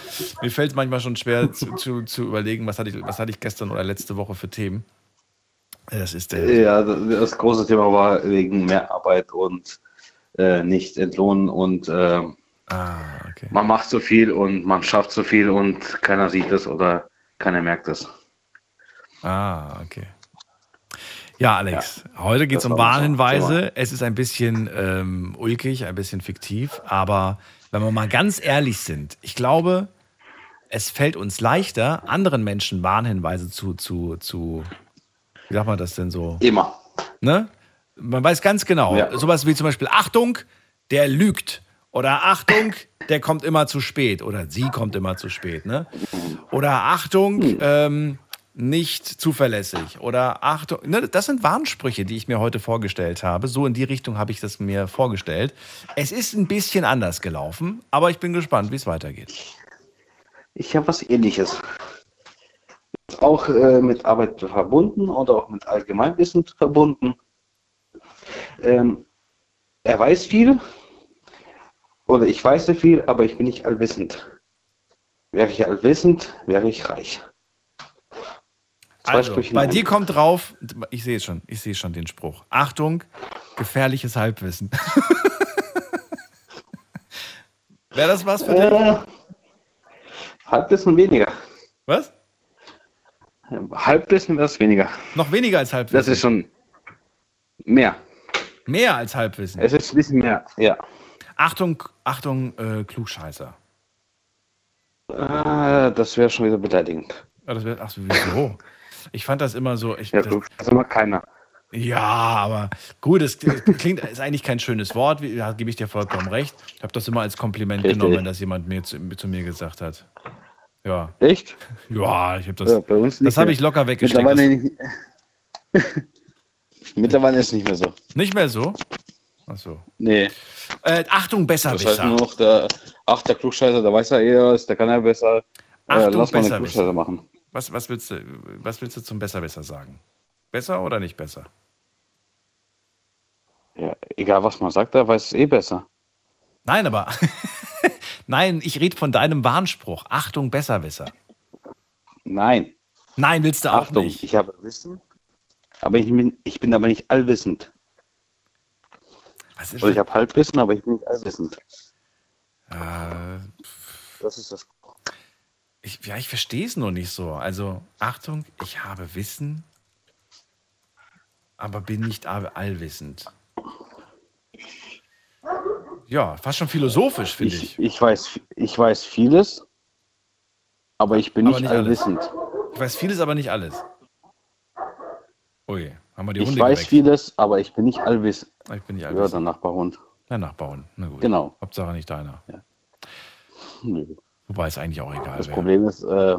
Mir fällt es manchmal schon schwer zu, zu, zu überlegen, was hatte, ich, was hatte ich gestern oder letzte Woche für Themen. Das ist der. Ja, das große Thema war wegen mehr Arbeit und äh, nicht entlohnen und äh, Ah, man macht so viel und man schafft so viel und keiner sieht es oder keiner merkt es. Ah, okay. Ja, Alex, heute geht es um Warnhinweise. Es ist ein bisschen ähm, ulkig, ein bisschen fiktiv, aber wenn wir mal ganz ehrlich sind, ich glaube, es fällt uns leichter, anderen Menschen Warnhinweise zu, zu, zu wie sagt man das denn so? Immer. Ne? Man weiß ganz genau, Ja. sowas wie zum Beispiel Achtung, der lügt. Oder Achtung, der kommt immer zu spät. Oder sie kommt immer zu spät. Ne? Oder Achtung, ähm, nicht zuverlässig. Oder Achtung, ne, das sind Warnsprüche, die ich mir heute vorgestellt habe. So in die Richtung habe ich das mir vorgestellt. Es ist ein bisschen anders gelaufen, aber ich bin gespannt, wie es weitergeht. Ich habe was ähnliches. Auch äh, mit Arbeit verbunden oder auch mit Allgemeinwissen verbunden. Ähm, er weiß viel oder ich weiß sehr viel, aber ich bin nicht allwissend. Wäre ich allwissend, wäre ich reich. Zwei Also, bei dir kommt drauf, ich sehe schon, ich sehe schon den Spruch. Achtung, gefährliches Halbwissen. Wäre das was für dich? Äh, Halbwissen weniger. Was? Halbwissen wäre es weniger. Noch weniger als Halbwissen? Das ist schon mehr. Mehr als Halbwissen? Es ist ein bisschen mehr, ja. Achtung, Achtung, äh, Klugscheißer. Äh, das wäre schon wieder beleidigend. Ja, das wär, ach so, wieso? Ich fand das immer so. Ich, Ja, das, das immer keiner. Ja, aber gut, es klingt, ist eigentlich kein schönes Wort, da gebe ich dir vollkommen recht. Ich habe das immer als Kompliment Richtig. genommen, wenn das jemand mir zu, zu mir gesagt hat. Ja. Echt? Ja, ich habe das. Ja, bei uns nicht das habe ich locker weggesteckt. Mittlerweile, Das, mittlerweile ist es nicht mehr so. nicht mehr so? Ach so. Nee. Äh, Achtung, besser, Das heißt nur noch, der, ach, der Klugscheißer, der weiß ja eh was, der kann ja besser. Äh, Achtung, lass mal den Klugscheißer machen. Was, was, willst du, was willst du zum Besser, besser sagen? Besser oder nicht besser? Ja, egal was man sagt, der weiß es eh besser. Nein, aber. Nein, ich rede von deinem Warnspruch. Achtung, besser, besser. Nein. Nein, willst du auch Achtung, nicht. ich habe Wissen, aber ich bin, ich bin aber nicht allwissend. Oder ich habe Halbwissen, aber ich bin nicht allwissend. Äh, Das ist das. ich, ja, ich verstehe es nur nicht so. Also, Achtung, ich habe Wissen, aber bin nicht all- allwissend. Ja, fast schon philosophisch, finde ich. Ich, ich, weiß, ich weiß vieles, aber ich bin Aber nicht, nicht alles. allwissend. Ich weiß vieles, aber nicht alles. Ui, haben wir die Ich Runde weiß geweckt. vieles, aber ich bin nicht allwissend. Ich bin nicht Ja, allwissend. der Nachbarhund. Der Nachbarhund. Na gut. Genau. Hauptsache nicht deiner. Nö. Wobei ist eigentlich auch egal. Das wer. Problem ist, äh,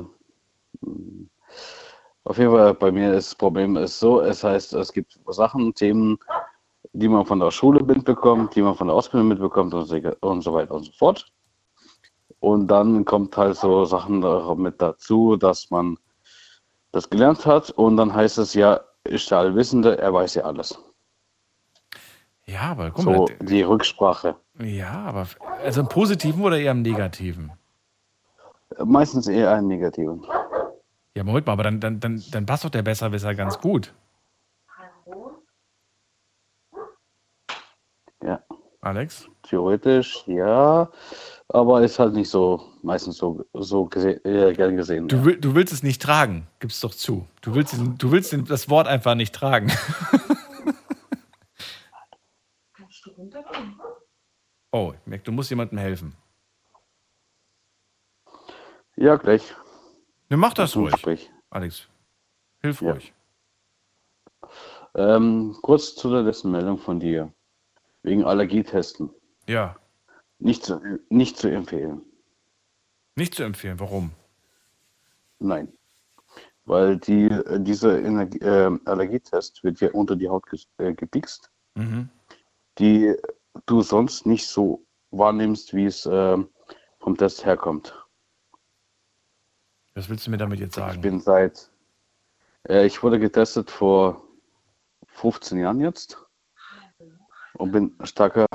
auf jeden Fall bei mir ist das Problem ist so, es heißt, es gibt Sachen, Themen, die man von der Schule mitbekommt, die man von der Ausbildung mitbekommt und so, weiter und so fort. Und dann kommt halt so Sachen mit dazu, dass man das gelernt hat und dann heißt es ja, ist der Allwissende, er weiß ja alles. Ja, aber guck So mal. die Rücksprache. Ja, aber also im Positiven oder eher im Negativen? Meistens eher einen negativen. Ja, Moment mal, aber dann, dann, dann, dann passt doch der Besserwisser ganz gut. Ja. Alex? Theoretisch, ja, aber ist halt nicht so, meistens so, so gese äh, gern gesehen. Du, will, du willst es nicht tragen, gib's doch zu. Du willst, du willst das Wort einfach nicht tragen. oh, ich merke, du musst jemandem helfen. Ja, gleich. Ne, mach das Zum ruhig. Gespräch. Alex, hilf Ja. ruhig. Ähm, kurz zu der letzten Meldung von dir. Wegen Allergietesten. Ja, Nicht zu, nicht zu empfehlen. nicht zu empfehlen. Warum? Nein. Weil die, äh, dieser Energie, äh, Allergietest wird ja unter die Haut ges- äh, gepiekst, Mhm. die du sonst nicht so wahrnimmst, wie es ähm, vom Test herkommt. Was willst du mir damit jetzt Ich sagen? bin seit, äh, ich wurde getestet vor 15 Jahren jetzt und bin starker,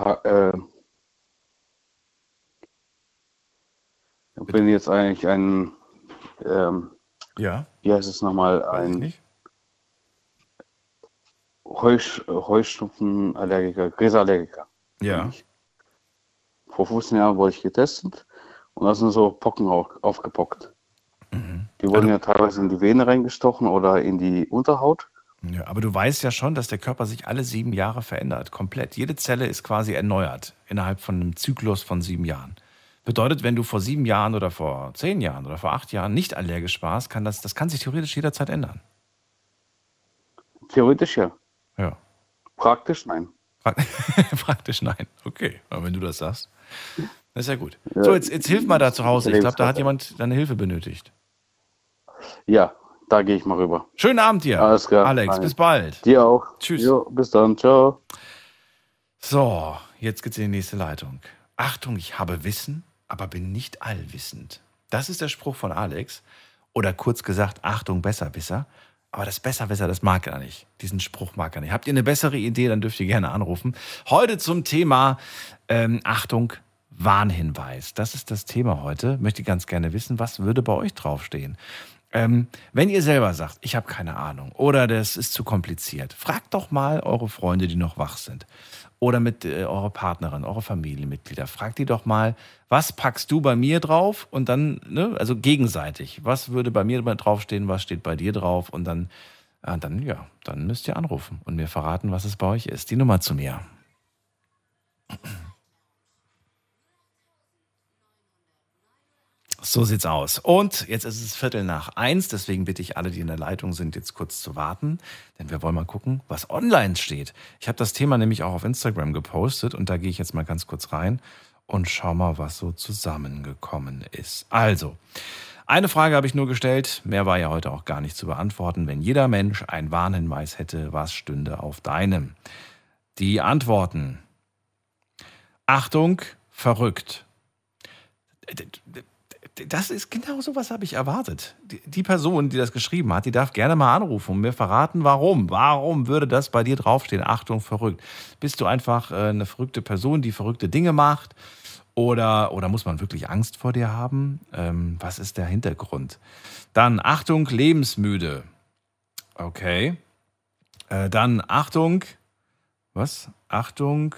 Äh, bin jetzt eigentlich ein, ähm, Ja, wie heißt es nochmal, ich ein. Heusch, Heuschnupfenallergiker, Gräserallergiker. Ja. Vor 15 Jahren wurde ich getestet und da sind so Pocken auch aufgepockt. Mhm. Die wurden ja teilweise in die Vene reingestochen oder in die Unterhaut. Ja, aber du weißt ja schon, dass der Körper sich alle sieben Jahre verändert, komplett. Jede Zelle ist quasi erneuert innerhalb von einem Zyklus von sieben Jahren. Bedeutet, wenn du vor sieben Jahren oder vor zehn Jahren oder vor acht Jahren nicht allergisch warst, kann das, das kann sich theoretisch jederzeit ändern. Theoretisch ja. Ja. Praktisch nein. Praktisch nein. Okay, aber wenn du das sagst, das ist ja gut. Ja. So, jetzt, jetzt hilf mal da zu Hause. Ich glaube, da hat jemand deine Hilfe benötigt. Ja, da gehe ich mal rüber. Schönen Abend dir. Alles klar. Alex, Nein. bis bald. Dir auch. Tschüss. Jo, bis dann. Ciao. So, jetzt geht's in die nächste Leitung. Achtung, ich habe Wissen, aber bin nicht allwissend. Das ist der Spruch von Alex. Oder kurz gesagt, Achtung, Besserwisser. Aber das Besserwisser, das mag er nicht. Diesen Spruch mag er nicht. Habt ihr eine bessere Idee, dann dürft ihr gerne anrufen. Heute zum Thema ähm, Achtung, Warnhinweis. Das ist das Thema heute. Möchte ganz gerne wissen, was würde bei euch draufstehen? Ähm, wenn ihr selber sagt, ich habe keine Ahnung oder das ist zu kompliziert, fragt doch mal eure Freunde, die noch wach sind. Oder mit äh, eurer Partnerin, eure Familienmitglieder. Fragt die doch mal, was packst du bei mir drauf? Und dann, ne, also gegenseitig. Was würde bei mir draufstehen, was steht bei dir drauf? Und dann, ja, dann, ja, dann müsst ihr anrufen und mir verraten, was es bei euch ist. Die Nummer zu mir. So sieht's aus. Und jetzt ist es Viertel nach eins, deswegen bitte ich alle, die in der Leitung sind, jetzt kurz zu warten, denn wir wollen mal gucken, was online steht. Ich habe das Thema nämlich auch auf Instagram gepostet und da gehe ich jetzt mal ganz kurz rein und schau mal, was so zusammengekommen ist. Also, eine Frage habe ich nur gestellt, mehr war ja heute auch gar nicht zu beantworten. Wenn jeder Mensch einen Warnhinweis hätte, was stünde auf deinem? Die Antworten. Achtung, verrückt das ist genau so was habe ich erwartet. Die, die, Person, die das geschrieben hat, die darf gerne mal anrufen und mir verraten, warum. Warum würde das bei dir draufstehen? Achtung, verrückt. Bist du einfach äh, eine verrückte Person, die verrückte Dinge macht? Oder, oder muss man wirklich Angst vor dir haben? Ähm, was ist der Hintergrund? Dann Achtung, lebensmüde. Okay. Äh, dann Achtung, was? Achtung,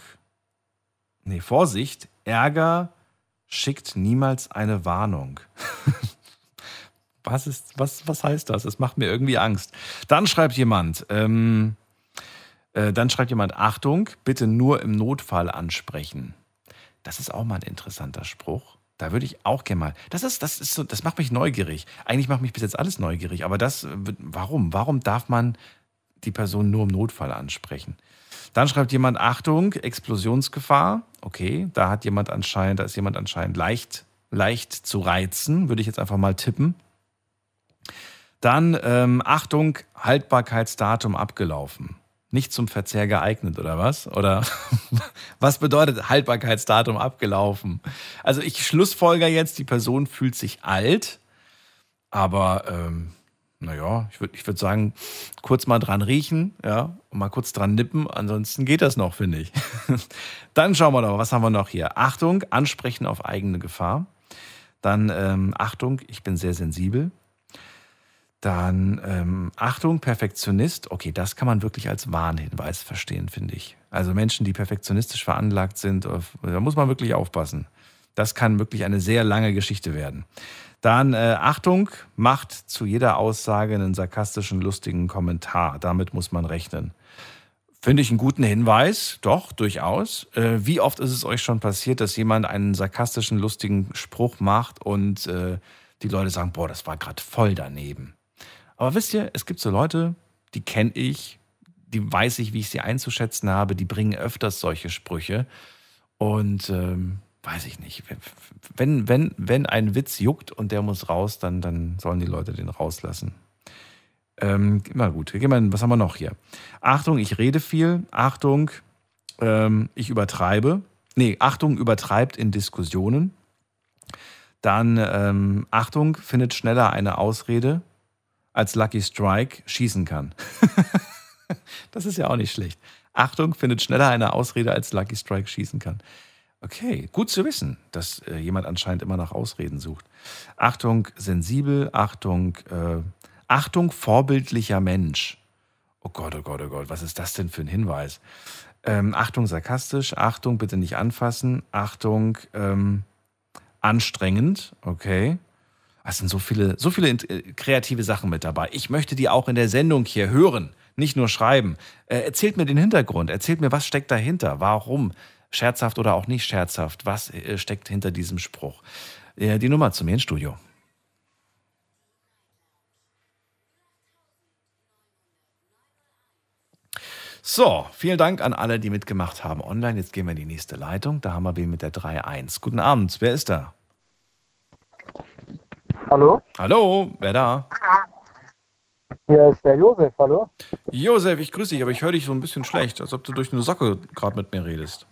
nee, Vorsicht, Ärger, schickt niemals eine Warnung. was, ist, was, was heißt das? Es macht mir irgendwie Angst. Dann schreibt jemand, ähm, äh, dann schreibt jemand, Achtung, bitte nur im Notfall ansprechen. Das ist auch mal ein interessanter Spruch. Da würde ich auch gerne mal. Das ist, das ist so, das macht mich neugierig. Eigentlich macht mich bis jetzt alles neugierig, aber das, warum? Warum darf man die Person nur im Notfall ansprechen? Dann schreibt jemand, Achtung, Explosionsgefahr. Okay, da hat jemand anscheinend, da ist jemand anscheinend leicht, leicht zu reizen, würde ich jetzt einfach mal tippen. Dann, ähm, Achtung, Haltbarkeitsdatum abgelaufen. Nicht zum Verzehr geeignet, oder was? Oder was bedeutet Haltbarkeitsdatum abgelaufen? Also ich schlussfolger jetzt, die Person fühlt sich alt, aber ähm, naja, ich würde ich würd sagen, kurz mal dran riechen, ja, und mal kurz dran nippen, ansonsten geht das noch, finde ich. Dann schauen wir doch, was haben wir noch hier? Achtung, ansprechen auf eigene Gefahr. Dann ähm, Achtung, ich bin sehr sensibel. Dann ähm, Achtung, Perfektionist. Okay, das kann man wirklich als Warnhinweis verstehen, finde ich. Also Menschen, die perfektionistisch veranlagt sind, da muss man wirklich aufpassen. Das kann wirklich eine sehr lange Geschichte werden. Dann äh, Achtung, macht zu jeder Aussage einen sarkastischen, lustigen Kommentar. Damit muss man rechnen. Finde ich einen guten Hinweis, doch, durchaus. Äh, wie oft ist es euch schon passiert, dass jemand einen sarkastischen, lustigen Spruch macht und äh, die Leute sagen, boah, das war gerade voll daneben. Aber wisst ihr, es gibt so Leute, die kenne ich, die weiß ich, wie ich sie einzuschätzen habe, die bringen öfters solche Sprüche. Und ähm, weiß ich nicht. Wenn, wenn, wenn ein Witz juckt und der muss raus, dann, dann sollen die Leute den rauslassen. Ähm, immer gut. Was haben wir noch hier? Achtung, ich rede viel. Achtung, ähm, ich übertreibe. Nee, Achtung, übertreibt in Diskussionen. Dann ähm, Achtung, findet schneller eine Ausrede, als Lucky Strike schießen kann. das ist ja auch nicht schlecht. Achtung, findet schneller eine Ausrede, als Lucky Strike schießen kann. Okay, gut zu wissen, dass äh, jemand anscheinend immer nach Ausreden sucht. Achtung, sensibel, Achtung, äh, Achtung, vorbildlicher Mensch. Oh Gott, oh Gott, oh Gott, was ist das denn für ein Hinweis? Ähm, Achtung, sarkastisch, Achtung, bitte nicht anfassen, Achtung, ähm, anstrengend, okay. Es sind so viele, so viele äh, kreative Sachen mit dabei. Ich möchte die auch in der Sendung hier hören, nicht nur schreiben. Äh, erzählt mir den Hintergrund, erzählt mir, was steckt dahinter, warum scherzhaft oder auch nicht scherzhaft, was äh, steckt hinter diesem Spruch? Die Nummer zu mir ins Studio. So, vielen Dank an alle, die mitgemacht haben online. Jetzt gehen wir in die nächste Leitung. Da haben wir wen mit der 3.1. Guten Abend, wer ist da? Hallo? Hallo, wer da? Hier ist der Josef, hallo? Josef, ich grüße dich, aber ich höre dich so ein bisschen schlecht, als ob du durch eine Socke gerade mit mir redest.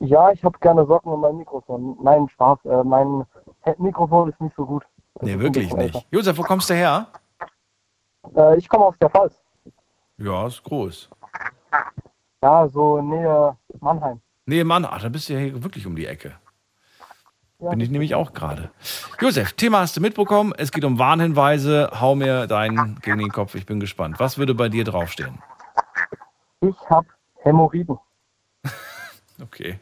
Ja, ich habe gerne Socken und mein Mikrofon. Nein, Spaß. Äh, mein Mikrofon ist nicht so gut. Das nee, wirklich nicht. Älter. Josef, wo kommst du her? Äh, ich komme aus der Pfalz. Ja, ist groß. Ja, so Nähe Mannheim. Nähe Mannheim. Ach, da bist du ja hier wirklich um die Ecke. Ja, Bin ich nämlich auch gerade. Josef, Thema hast du mitbekommen. Es geht um Warnhinweise. Hau mir deinen gegen den Kopf. Ich bin gespannt. Was würde bei dir draufstehen? Ich habe Hämorrhoiden. Okay.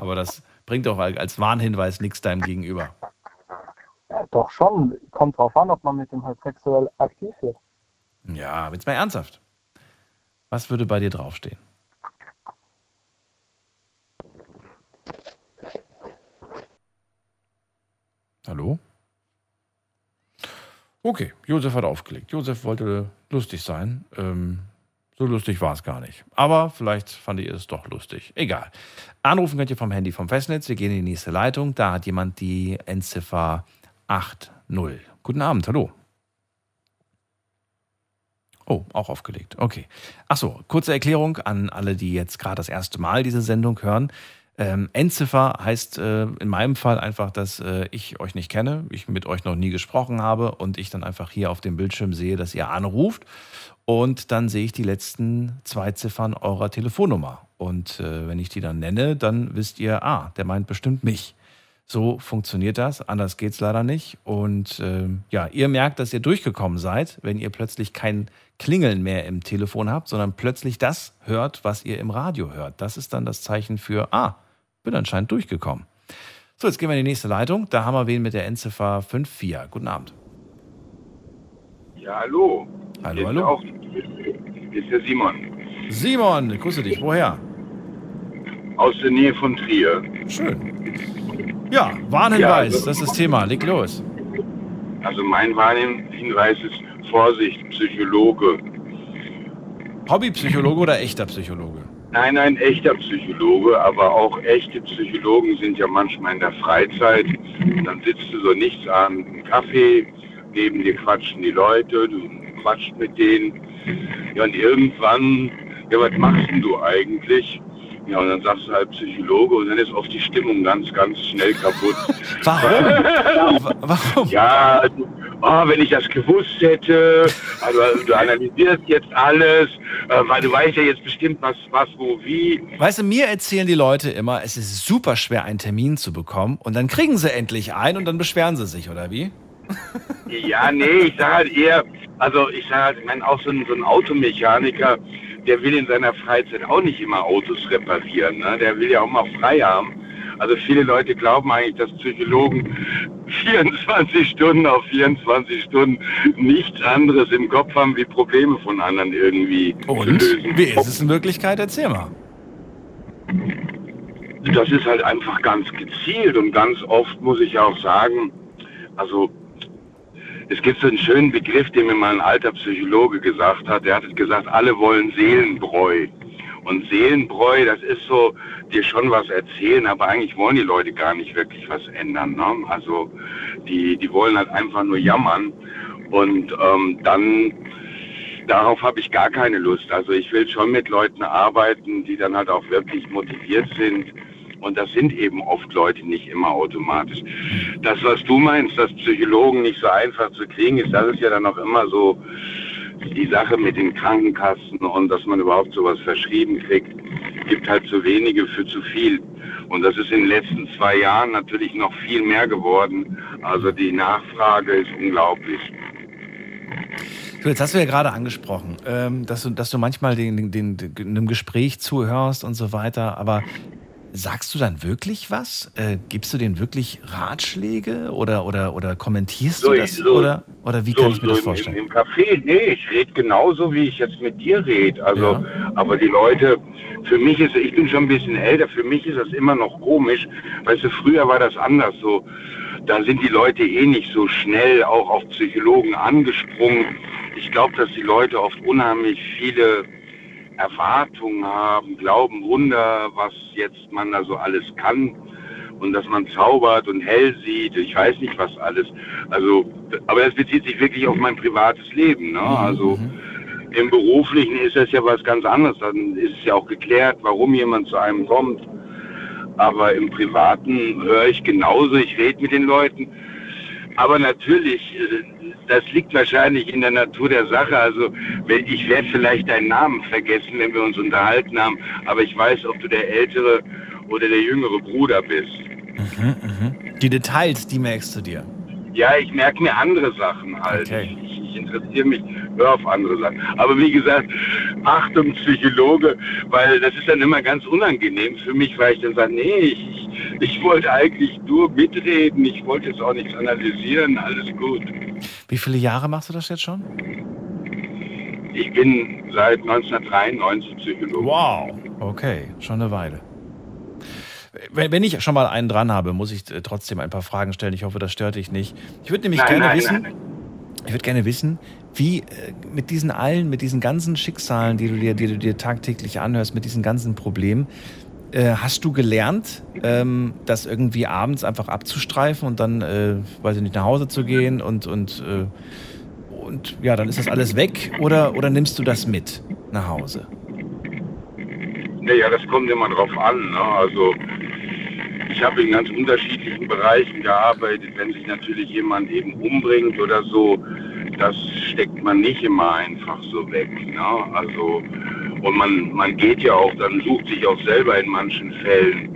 Aber das bringt doch als Warnhinweis nichts deinem Gegenüber. Ja, doch schon. Kommt drauf an, ob man mit dem halt sexuell aktiv wird. Ja, jetzt mal ernsthaft. Was würde bei dir draufstehen? Hallo? Okay, Josef hat aufgelegt. Josef wollte lustig sein. Ähm, so lustig war es gar nicht. Aber vielleicht fand ihr es doch lustig. Egal. Anrufen könnt ihr vom Handy vom Festnetz. Wir gehen in die nächste Leitung. Da hat jemand die Endziffer 80. Guten Abend, hallo. Oh, auch aufgelegt. Okay. Achso, kurze Erklärung an alle, die jetzt gerade das erste Mal diese Sendung hören. Ähm, Endziffer heißt äh, in meinem Fall einfach, dass äh, ich euch nicht kenne, ich mit euch noch nie gesprochen habe und ich dann einfach hier auf dem Bildschirm sehe, dass ihr anruft und dann sehe ich die letzten zwei Ziffern eurer Telefonnummer. Und äh, wenn ich die dann nenne, dann wisst ihr, ah, der meint bestimmt mich. So funktioniert das, anders geht es leider nicht. Und äh, ja, ihr merkt, dass ihr durchgekommen seid, wenn ihr plötzlich kein Klingeln mehr im Telefon habt, sondern plötzlich das hört, was ihr im Radio hört. Das ist dann das Zeichen für, ah, bin anscheinend durchgekommen. So, jetzt gehen wir in die nächste Leitung. Da haben wir wen mit der Endziffer 54. Guten Abend. Ja, hallo. Hallo, hallo. Auch, hier ist der Simon Simon, grüße dich. Woher? aus der Nähe von Trier. Schön. Ja, Warnhinweis, Ja, also- das ist das Thema. Leg los. Also mein Warnhinweis ist Vorsicht, Psychologe. Hobbypsychologe oder echter Psychologe? Nein, ein echter Psychologe, aber auch echte Psychologen sind ja manchmal in der Freizeit. Und dann sitzt du so nichts an, einen Kaffee, neben dir quatschen die Leute, du quatscht mit denen. Ja, und irgendwann, ja, was machst denn du eigentlich? Ja, und dann sagst du halt Psychologe und dann ist oft die Stimmung ganz, ganz schnell kaputt. Warum? Warum? Ja, also, oh, wenn ich das gewusst hätte, also du analysierst jetzt alles, äh, weil du weißt ja jetzt bestimmt, was, was, wo, wie. Weißt du, mir erzählen die Leute immer, es ist super schwer, einen Termin zu bekommen und dann kriegen sie endlich einen und dann beschweren sie sich, oder wie? Ja, nee, ich sag halt eher, also ich sag halt, ich meine, auch so ein, so ein Automechaniker, der will in seiner Freizeit auch nicht immer Autos reparieren, ne? der will ja auch mal frei haben. Also viele Leute glauben eigentlich, dass Psychologen 24 Stunden auf 24 Stunden nichts anderes im Kopf haben, wie Probleme von anderen irgendwie zu Und? lösen. Wie ist es in Wirklichkeit? Erzähl mal. Das ist halt einfach ganz gezielt und ganz oft muss ich auch sagen, also es gibt so einen schönen Begriff, den mir mal ein alter Psychologe gesagt hat. Der hat gesagt, alle wollen Seelenbräu. Und Seelenbräu, das ist so, dir schon was erzählen, aber eigentlich wollen die Leute gar nicht wirklich was ändern. Ne? Also die, die wollen halt einfach nur jammern. Und ähm, dann, darauf habe ich gar keine Lust. Also ich will schon mit Leuten arbeiten, die dann halt auch wirklich motiviert sind. Und das sind eben oft Leute nicht immer automatisch. Das, was du meinst, dass Psychologen nicht so einfach zu kriegen ist, das ist ja dann auch immer so die Sache mit den Krankenkassen und dass man überhaupt sowas verschrieben kriegt. Gibt halt zu wenige für zu viel. Und das ist in den letzten zwei Jahren natürlich noch viel mehr geworden. Also die Nachfrage ist unglaublich. So, jetzt hast du ja gerade angesprochen, ähm, dass, du, dass du manchmal den, den, den, einem Gespräch zuhörst und so weiter, aber sagst du dann wirklich was? Äh, gibst du denen wirklich Ratschläge oder, oder, oder kommentierst So, du das? so- oder, oder wie so, kann ich mir das vorstellen? Im, Im Café, nee, ich rede genauso, wie ich jetzt mit dir rede. Also, aber die Leute, für mich ist, ich bin schon ein bisschen älter, für mich ist das immer noch komisch. Weißt du, früher war das anders so. Da sind die Leute eh nicht so schnell auch auf Psychologen angesprungen. Ich glaube, dass die Leute oft unheimlich viele Erwartungen haben, glauben Wunder, was jetzt man da so alles kann und dass man zaubert und hell sieht. Ich weiß nicht was alles. Also, aber das bezieht sich wirklich auf mein privates Leben. Ne? Also im beruflichen ist das ja was ganz anderes. Dann ist es ja auch geklärt, warum jemand zu einem kommt. Aber im Privaten höre ich genauso. Ich rede mit den Leuten. Aber natürlich, äh, das liegt wahrscheinlich in der Natur der Sache. Also ich werde vielleicht deinen Namen vergessen, wenn wir uns unterhalten haben, aber ich weiß, ob du der ältere oder der jüngere Bruder bist. Mhm, mhm. Die Details, die merkst du dir. Ja, ich merke mir andere Sachen halt. Okay. Ich, ich interessiere mich, höre auf andere Sachen. Aber wie gesagt, Achtung, Psychologe, weil das ist dann immer ganz unangenehm für mich, weil ich dann sage, nee, ich, ich, wollte eigentlich nur mitreden, ich wollte jetzt auch nichts analysieren, alles gut. Wie viele Jahre machst du das jetzt schon? Ich bin seit 1993 Psychologe. Wow. Okay, schon eine Weile. Wenn wenn ich schon mal einen dran habe, muss ich äh, trotzdem ein paar Fragen stellen. Ich hoffe, das stört dich nicht. Ich würde nämlich Nein, gerne nein, wissen, nein. Ich würde gerne wissen, wie äh, mit diesen allen, mit diesen ganzen Schicksalen, die du dir, die du dir tagtäglich anhörst, mit diesen ganzen Problemen, äh, hast du gelernt, ähm, das irgendwie abends einfach abzustreifen und dann, äh, weiß ich nicht, nach Hause zu gehen und und äh, und ja, dann ist das alles weg oder oder nimmst du das mit nach Hause? Naja, das kommt immer drauf an. Ne? Also ich habe in ganz unterschiedlichen Bereichen gearbeitet. Wenn sich natürlich jemand eben umbringt oder so, das steckt man nicht immer einfach so weg. Ne? Also und man, man geht ja auch, dann sucht sich auch selber in manchen Fällen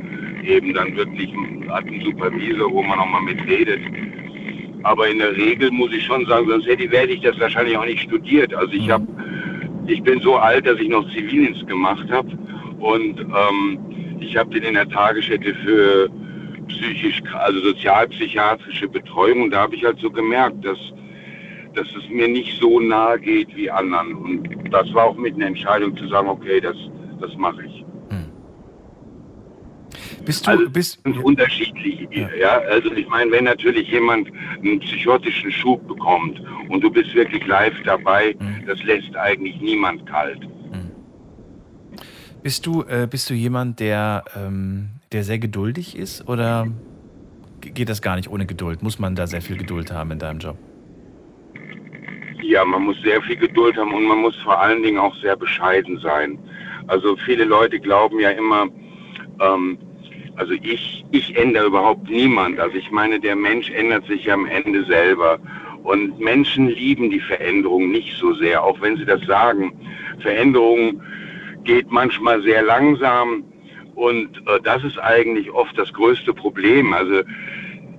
eben dann wirklich hat einen Supervisor, wo man auch mal mitredet. Aber in der Regel muss ich schon sagen, sonst hätte, werde ich das wahrscheinlich auch nicht studiert. Also ich habe, ich bin so alt, dass ich noch Zivildienst gemacht habe und ähm, ich habe den in der Tagesstätte für psychisch, also sozialpsychiatrische Betreuung und da habe ich halt so gemerkt, dass dass es mir nicht so nahe geht wie anderen. Und das war auch mit einer Entscheidung zu sagen, okay, das, das mache ich. Bist du, also, bist, sind unterschiedlich. Ja. also ich meine, wenn natürlich jemand einen psychotischen Schub bekommt und du bist wirklich live dabei, Mhm. das lässt eigentlich niemand kalt. Bist du, äh, bist du jemand, der, ähm, der sehr geduldig ist oder ge- geht das gar nicht ohne Geduld? Muss man da sehr viel Geduld haben in deinem Job? Ja, man muss sehr viel Geduld haben und man muss vor allen Dingen auch sehr bescheiden sein. Also viele Leute glauben ja immer, ähm, also ich, ich ändere überhaupt niemand. Also ich meine, der Mensch ändert sich ja am Ende selber. Und Menschen lieben die Veränderung nicht so sehr, auch wenn sie das sagen. Veränderung geht manchmal sehr langsam und äh, das ist eigentlich oft das größte Problem. Also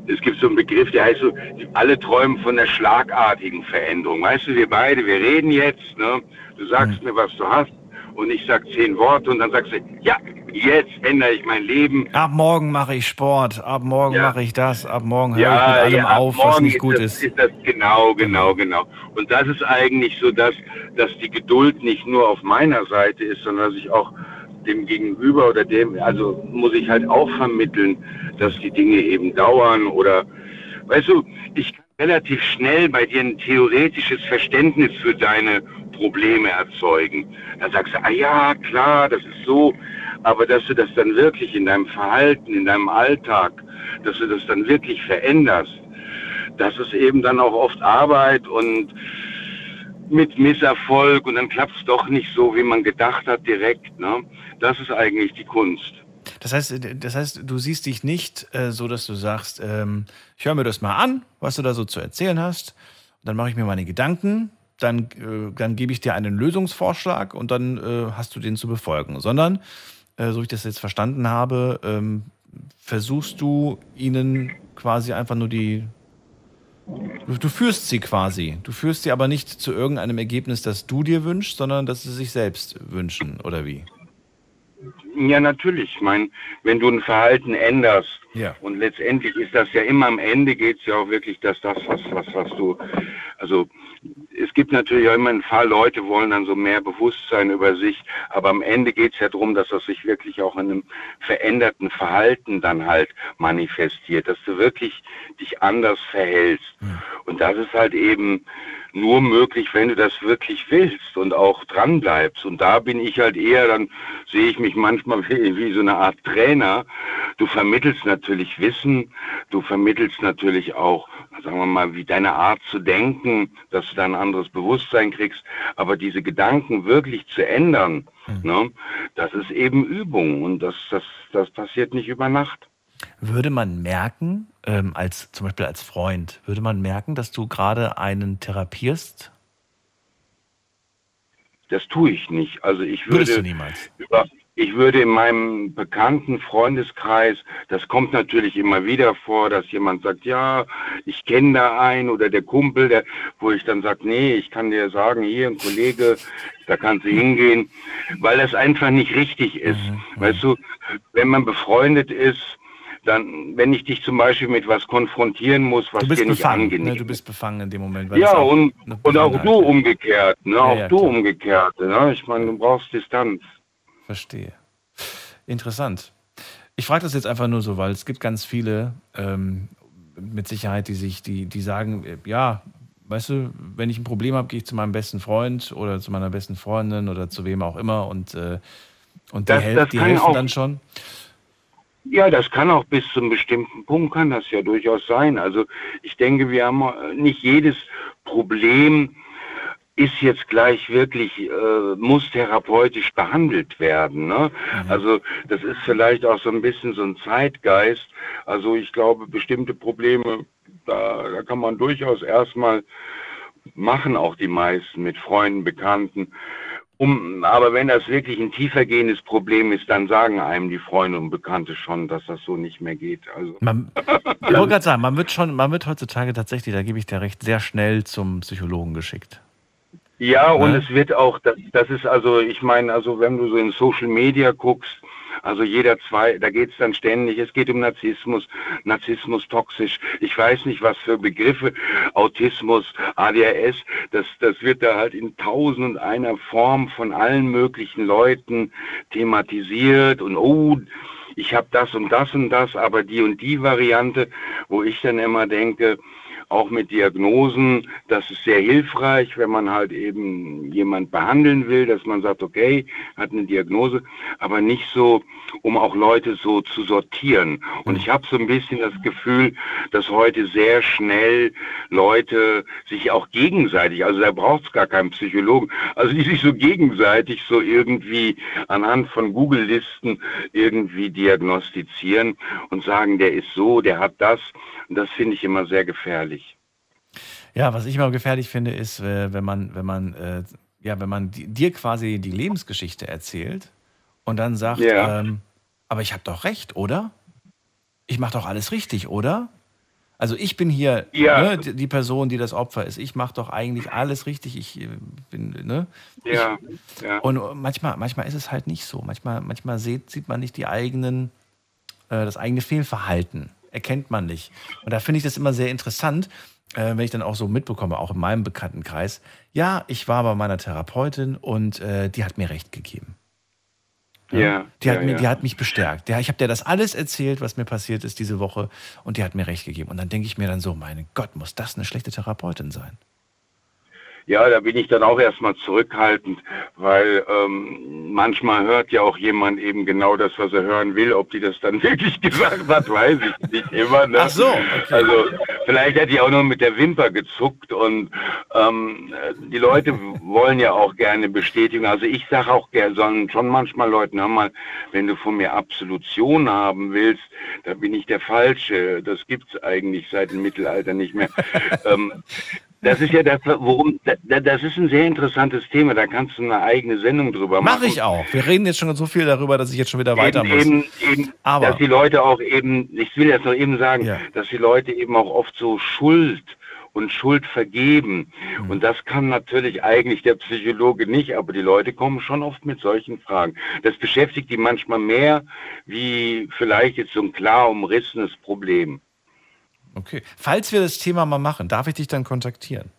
es gibt so einen Begriff, der heißt so, alle träumen von der schlagartigen Veränderung. Weißt du, wir beide, wir reden jetzt, ne? du sagst mir, was du hast und ich sag zehn Worte und dann sagst du, ja, jetzt ändere ich mein Leben. Ab morgen mache ich Sport, ab morgen Ja. mache ich das, ab morgen höre ich mit allem ab auf, was nicht gut das, ist. ist das genau, genau, genau. Und das ist eigentlich so, dass, dass die Geduld nicht nur auf meiner Seite ist, sondern dass ich auch dem Gegenüber oder dem, also muss ich halt auch vermitteln, dass die Dinge eben dauern oder, weißt du, ich kann relativ schnell bei dir ein theoretisches Verständnis für deine Probleme erzeugen. Dann sagst du, ah ja, klar, das ist so, aber dass du das dann wirklich in deinem Verhalten, in deinem Alltag, dass du das dann wirklich veränderst, das ist eben dann auch oft Arbeit und mit Misserfolg und dann klappt es doch nicht so, wie man gedacht hat direkt. Ne? Das ist eigentlich die Kunst. Das heißt, das heißt, du siehst dich nicht äh, so, dass du sagst, ähm, ich höre mir das mal an, was du da so zu erzählen hast, dann mache ich mir meine Gedanken, dann, äh, dann gebe ich dir einen Lösungsvorschlag und dann äh, hast du den zu befolgen. Sondern, äh, so wie ich das jetzt verstanden habe, ähm, versuchst du ihnen quasi einfach nur die. Du, du führst sie quasi. Du führst sie aber nicht zu irgendeinem Ergebnis, das du dir wünschst, sondern dass sie sich selbst wünschen, oder wie? Ja, natürlich. Ich meine, wenn du ein Verhalten änderst, Ja. und letztendlich ist das ja immer am Ende geht es ja auch wirklich, dass das, was, was, was du, also es gibt natürlich auch immer einen Fall, Leute wollen dann so mehr Bewusstsein über sich, aber am Ende geht es ja darum, dass das sich wirklich auch in einem veränderten Verhalten dann halt manifestiert, dass du wirklich dich anders verhältst. Und das ist halt eben nur möglich, wenn du das wirklich willst und auch dran bleibst. Und da bin ich halt eher, dann sehe ich mich manchmal wie, wie so eine Art Trainer. Du vermittelst natürlich Wissen, du vermittelst natürlich auch, sagen wir mal, wie deine Art zu denken, dass du da ein anderes Bewusstsein kriegst. Aber diese Gedanken wirklich zu ändern, ne, das ist eben Übung und das, das, das passiert nicht über Nacht. Würde man merken, ähm, als zum Beispiel als Freund, würde man merken, dass du gerade einen therapierst? Das tue ich nicht. Also ich Würdest würde du niemals? über ich würde in meinem bekannten Freundeskreis, das kommt natürlich immer wieder vor, dass jemand sagt, ja, ich kenne da einen oder der Kumpel, der, wo ich dann sage, nee, ich kann dir sagen, hier ein Kollege, da kannst du hingehen, weil das einfach nicht richtig ist. Mhm. Weißt du, wenn man befreundet ist, dann, wenn ich dich zum Beispiel mit was konfrontieren muss, was Du bist dir nicht befangen, angenehm ne? du bist befangen in dem Moment. ja, auch und, und auch du umgekehrt, ne? auch ja, du klar. umgekehrt. Ne? Ich meine, du brauchst Distanz. Verstehe. Interessant. Ich frage das jetzt einfach nur so, weil es gibt ganz viele ähm, mit Sicherheit, die sich, die, die sagen, äh, ja, weißt du, wenn ich ein Problem habe, gehe ich zu meinem besten Freund oder zu meiner besten Freundin oder zu wem auch immer und, äh, und die, Das- hel das die helfen auch- dann schon. Ja, das kann auch bis zu einem bestimmten Punkt kann das ja durchaus sein. Also ich denke, wir haben äh, nicht jedes Problem ist jetzt gleich wirklich, äh, muss therapeutisch behandelt werden. Ne? Also das ist vielleicht auch so ein bisschen so ein Zeitgeist. Also ich glaube, bestimmte Probleme, da, da kann man durchaus erstmal machen, auch die meisten mit Freunden, Bekannten. Um, aber wenn das wirklich ein tiefergehendes Problem ist, dann sagen einem die Freunde und Bekannte schon, dass das so nicht mehr geht. Also Man, ich wollte gerade sagen, man wird schon, man wird heutzutage tatsächlich, da gebe ich dir recht, sehr schnell zum Psychologen geschickt. Ja, und Ne? es wird auch, das, das ist also, ich meine, also wenn du so in Social Media guckst, also jeder zwei, da geht's dann ständig, es geht um Narzissmus, Narzissmus toxisch, ich weiß nicht was für Begriffe, Autismus, ADHS, das, das wird da halt in tausend und einer Form von allen möglichen Leuten thematisiert und oh, ich habe das und das und das, aber die und die Variante, wo ich dann immer denke, auch mit Diagnosen, das ist sehr hilfreich, wenn man halt eben jemand behandeln will, dass man sagt, okay, hat eine Diagnose, aber nicht so, um auch Leute so zu sortieren. Und ich habe so ein bisschen das Gefühl, dass heute sehr schnell Leute sich auch gegenseitig, also da braucht es gar keinen Psychologen, also die sich so gegenseitig so irgendwie anhand von Google-Listen irgendwie diagnostizieren und sagen, der ist so, der hat das. Und das finde ich immer sehr gefährlich. Ja, was ich immer gefährlich finde, ist, äh, wenn man, wenn man, äh, ja, wenn man di- dir quasi die Lebensgeschichte erzählt und dann sagt, Ja. ähm, aber ich habe doch recht, oder? Ich mache doch alles richtig, oder? Also ich bin hier Ja. ne, die Person, die das Opfer ist. Ich mache doch eigentlich alles richtig. Ich äh, bin, ne? Ja, ja. Und manchmal, manchmal ist es halt nicht so. Manchmal, manchmal sieht, sieht man nicht die eigenen, äh, das eigene Fehlverhalten. Erkennt man nicht. Und da finde ich das immer sehr interessant, äh, wenn ich dann auch so mitbekomme, auch in meinem Bekanntenkreis. Ja, ich war bei meiner Therapeutin und äh, die hat mir recht gegeben. Ja, Die hat, ja, mir, ja. die hat mich bestärkt. Ja, ich habe dir das alles erzählt, was mir passiert ist diese Woche und die hat mir recht gegeben. Und dann denke ich mir dann so, mein Gott, muss das eine schlechte Therapeutin sein? Ja, da bin ich dann auch erstmal zurückhaltend, weil ähm, manchmal hört ja auch jemand eben genau das, was er hören will. Ob die das dann wirklich gesagt hat, weiß ich nicht immer. Ne? Ach so, okay. Also vielleicht hat die auch nur mit der Wimper gezuckt und ähm, die Leute wollen ja auch gerne Bestätigung. Also ich sage auch gerne sondern schon manchmal Leuten, hör mal, wenn du von mir Absolution haben willst, da bin ich der Falsche. Das gibt's eigentlich seit dem Mittelalter nicht mehr. ähm, das ist ja das, worum, da- das ist ein sehr interessantes Thema. Da kannst du eine eigene Sendung drüber machen. Mache ich auch. Wir reden jetzt schon so viel darüber, dass ich jetzt schon wieder weiter eben, muss. Eben, eben, Aber- dass die Leute auch eben, ich will jetzt noch eben sagen, Ja. dass die Leute eben auch oft so Schuld und Schuld vergeben. Mhm. Und das kann natürlich eigentlich der Psychologe nicht, aber die Leute kommen schon oft mit solchen Fragen. Das beschäftigt die manchmal mehr wie vielleicht jetzt so ein klar umrissenes Problem. Okay. Falls wir das Thema mal machen, darf ich dich dann kontaktieren?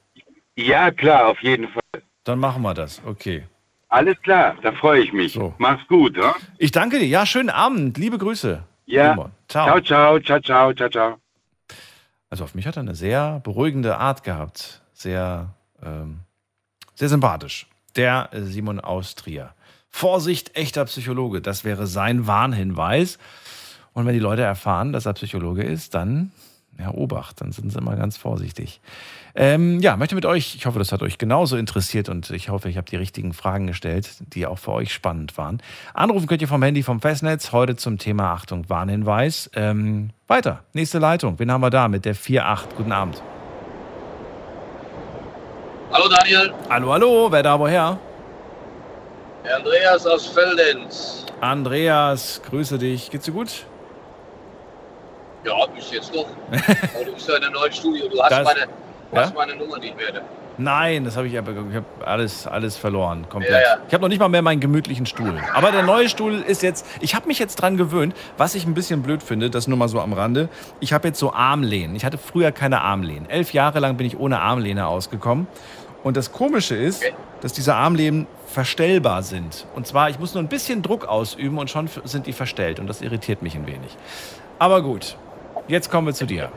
Ja, klar, auf jeden Fall. Dann machen wir das. Okay. Alles klar, da freue ich mich. Mach's gut, ja? Ich danke dir. Ja, schönen Abend. Liebe Grüße. Ja. Simon. Ciao. Ciao, ciao, ciao, ciao, ciao, ciao. Also auf mich hat er eine sehr beruhigende Art gehabt. Sehr, ähm, sehr sympathisch. Der Simon aus Trier. Vorsicht, echter Psychologe. Das wäre sein Warnhinweis. Und wenn die Leute erfahren, dass er Psychologe ist, dann, ja, Obacht, dann sind sie immer ganz vorsichtig. Ähm, ja, möchte mit euch, ich hoffe, das hat euch genauso interessiert und ich hoffe, ich habe die richtigen Fragen gestellt, die auch für euch spannend waren. Anrufen könnt ihr vom Handy vom Festnetz, heute zum Thema Achtung, Warnhinweis. Ähm, weiter, nächste Leitung. Wen haben wir da mit der 4.8? Guten Abend. Hallo Daniel, Hallo, hallo, wer da woher? Andreas aus Feldens. Andreas, grüße dich. Geht's dir gut? Ja, bis jetzt doch. Aber du bist ja in einem neuen Studio. Du hast, Das- meine, du Ja? hast meine Nummer nicht mehr. Ne? Nein, das habe ich aber ich habe alles alles verloren, komplett. Ja, ja. Ich habe noch nicht mal mehr meinen gemütlichen Stuhl. Aber der neue Stuhl ist jetzt, ich habe mich jetzt dran gewöhnt, was ich ein bisschen blöd finde, das nur mal so am Rande. Ich habe jetzt so Armlehnen. Ich hatte früher keine Armlehnen. Elf Jahre lang bin ich ohne Armlehne ausgekommen. Und das Komische ist, dass diese Armlehnen verstellbar sind. Und zwar, ich muss nur ein bisschen Druck ausüben und schon sind die verstellt. Und das irritiert mich ein wenig. Aber gut, jetzt kommen wir zu dir.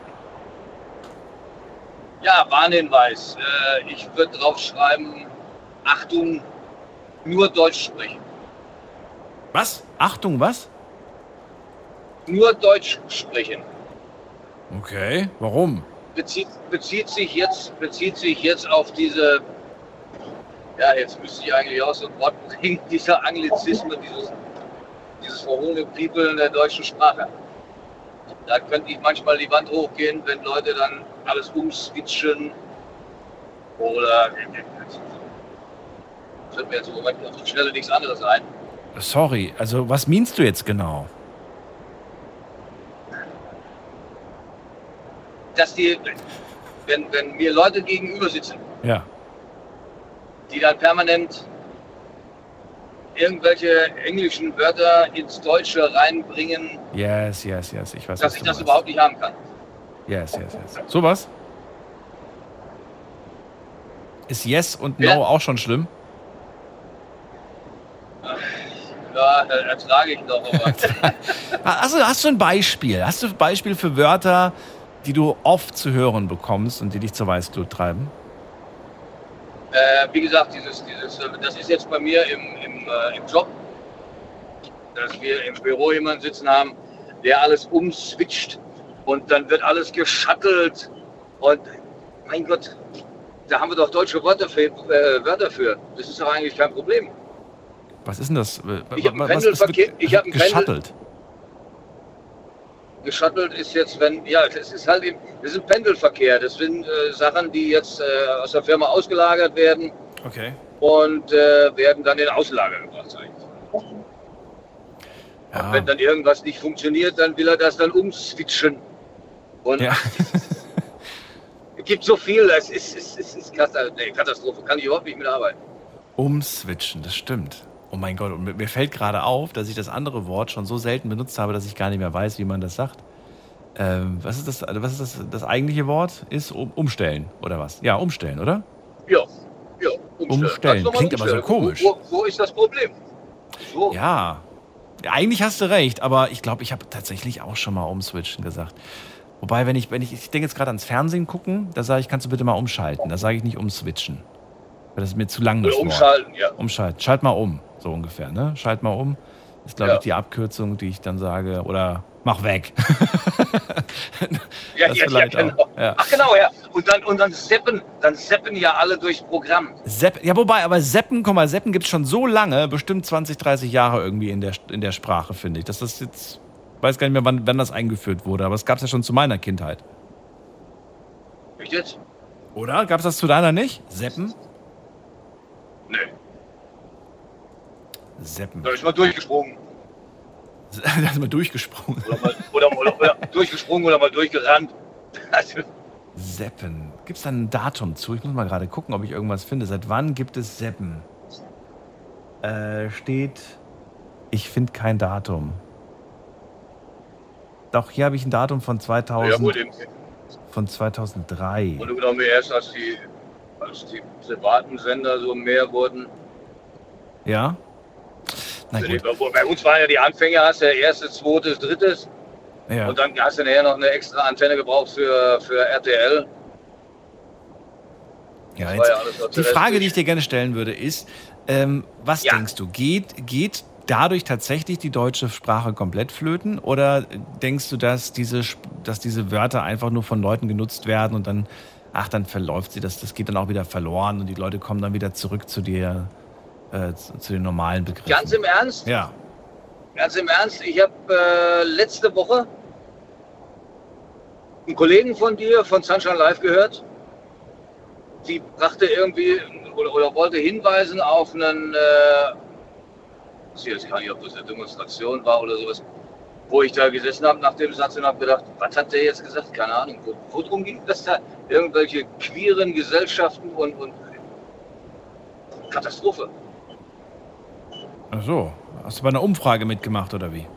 Ja, Warnhinweis. Äh, ich würde drauf schreiben, Achtung, nur Deutsch sprechen. Was? Achtung, was? Nur Deutsch sprechen. Okay, warum? Bezieht, bezieht, sich jetzt, bezieht sich jetzt auf diese, ja, jetzt müsste ich eigentlich auch so ein Wort bringen, dieser Anglizismen, dieses, dieses verhohlene People in der deutschen Sprache. Da könnte ich manchmal die Wand hochgehen, wenn Leute dann alles umswitchen oder fällt mir jetzt im Moment auf die Schnelle nichts anderes ein. Sorry, also was meinst du jetzt genau? Dass die, wenn, wenn mir Leute gegenüber sitzen, Ja. die dann permanent irgendwelche englischen Wörter ins Deutsche reinbringen, Yes, yes, yes. Ich weiß, dass ich das meinst. überhaupt nicht haben kann. Yes, yes, yes. Sowas? Ist Yes und No Ja. auch schon schlimm? Ja, ertrage ich noch, aber Hast du, hast du ein Beispiel? Hast du ein Beispiel für Wörter, die du oft zu hören bekommst und die dich zur Weißglut treiben? Äh, wie gesagt, dieses, dieses, äh, das ist jetzt bei mir im, im, äh, im Job, dass wir im Büro jemanden sitzen haben, der alles umswitcht und dann wird alles geschattelt und mein Gott, da haben wir doch deutsche Wörter für. Äh, Wörter für. Das ist doch eigentlich kein Problem. Was ist denn das? Äh, Ich hab einen Pendelverkehr- ich hab einen Pendel- geschattelt? Ist jetzt, wenn, ja, das ist halt, im, das ist ein Pendelverkehr. Das sind äh, Sachen, die jetzt äh, aus der Firma ausgelagert werden Okay. und äh, werden dann in Auslager gebracht. sag ich. Ja. Und wenn dann irgendwas nicht funktioniert, dann will er das dann umswitchen. Und Ja. es gibt so viel, es ist, es ist, es ist Katastrophe, kann ich überhaupt nicht mitarbeiten. Umswitchen, das stimmt. Oh mein Gott, und mir- fällt gerade auf, dass ich das andere Wort schon so selten benutzt habe, dass ich gar nicht mehr weiß, wie man das sagt. Ähm, was ist das, was ist das, das eigentliche Wort? Ist um, umstellen, oder was? Ja, umstellen, oder? Ja, ja, umstellen. Umstellen. Klingt aber so umstellen. komisch. Wo, wo, wo ist das Problem? So. Ja. Ja, Eigentlich hast du recht, aber ich glaube, ich habe tatsächlich auch schon mal umswitchen gesagt. Wobei, wenn ich, wenn ich, ich denke jetzt gerade ans Fernsehen gucken, da sage ich, kannst du bitte mal umschalten. Da sage ich nicht umswitchen. Weil das ist mir zu lang, das Oder Wort. umschalten, ja. Umschalten. Schalt mal um, so ungefähr, ne? Schalt mal um. Ist, glaube Ja. ich, die Abkürzung, die ich dann sage. Oder mach weg. Ja, ja, ja, genau. ja. Ach genau, ja. Und dann, und dann seppen, dann seppen ja alle durchs Programm. Sepp, ja, wobei, aber Seppen, guck mal, Seppen gibt es schon so lange, bestimmt 20, 30 Jahre irgendwie in der, in der Sprache, finde ich. Dass das jetzt, weiß gar nicht mehr, wann, wann das eingeführt wurde, aber es gab es ja schon zu meiner Kindheit. Echt jetzt? Oder? Gab es das zu deiner nicht? Seppen? Nee. Seppen. Da ist mal durchgesprungen. da ist mal durchgesprungen. Oder mal, oder, oder, oder durchgesprungen oder mal durchgerannt. Seppen. Gibt es da ein Datum zu? Ich muss mal gerade gucken, ob ich irgendwas finde. Seit wann gibt es Seppen? Äh, steht. Ich finde kein Datum. Doch, hier habe ich ein Datum von 2000, ja gut, im von 2003. Grunde genommen erst, als die, als die privaten Sender so mehr wurden. Ja? Na gut. Bei uns waren ja die Anfänger, hast du ja erstes, zweites, drittes. Ja. Und dann hast du nachher noch eine extra Antenne gebraucht für, für RTL. Ja, jetzt, ja die. Frage, die ich dir gerne stellen würde, ist, ähm, was denkst du, geht, geht dadurch tatsächlich die deutsche Sprache komplett flöten? Oder denkst du, dass diese, dass diese Wörter einfach nur von Leuten genutzt werden und dann, ach, dann verläuft sie, das, das geht dann auch wieder verloren und die Leute kommen dann wieder zurück zu dir, äh, zu, zu den normalen Begriffen? Ganz im Ernst? Ja. Ganz im Ernst, ich habe äh, letzte Woche einen Kollegen von dir von Sunshine Live gehört. Die brachte irgendwie oder, oder wollte hinweisen auf einen, äh, ich weiß gar nicht, ob das eine Demonstration war oder sowas, wo ich da gesessen habe nach dem Satz und habe gedacht, was hat der jetzt gesagt? Keine Ahnung. Wo- Worum ging das da? Irgendwelche queeren Gesellschaften und, und Katastrophe. Ach so. Hast du bei einer Umfrage mitgemacht oder wie?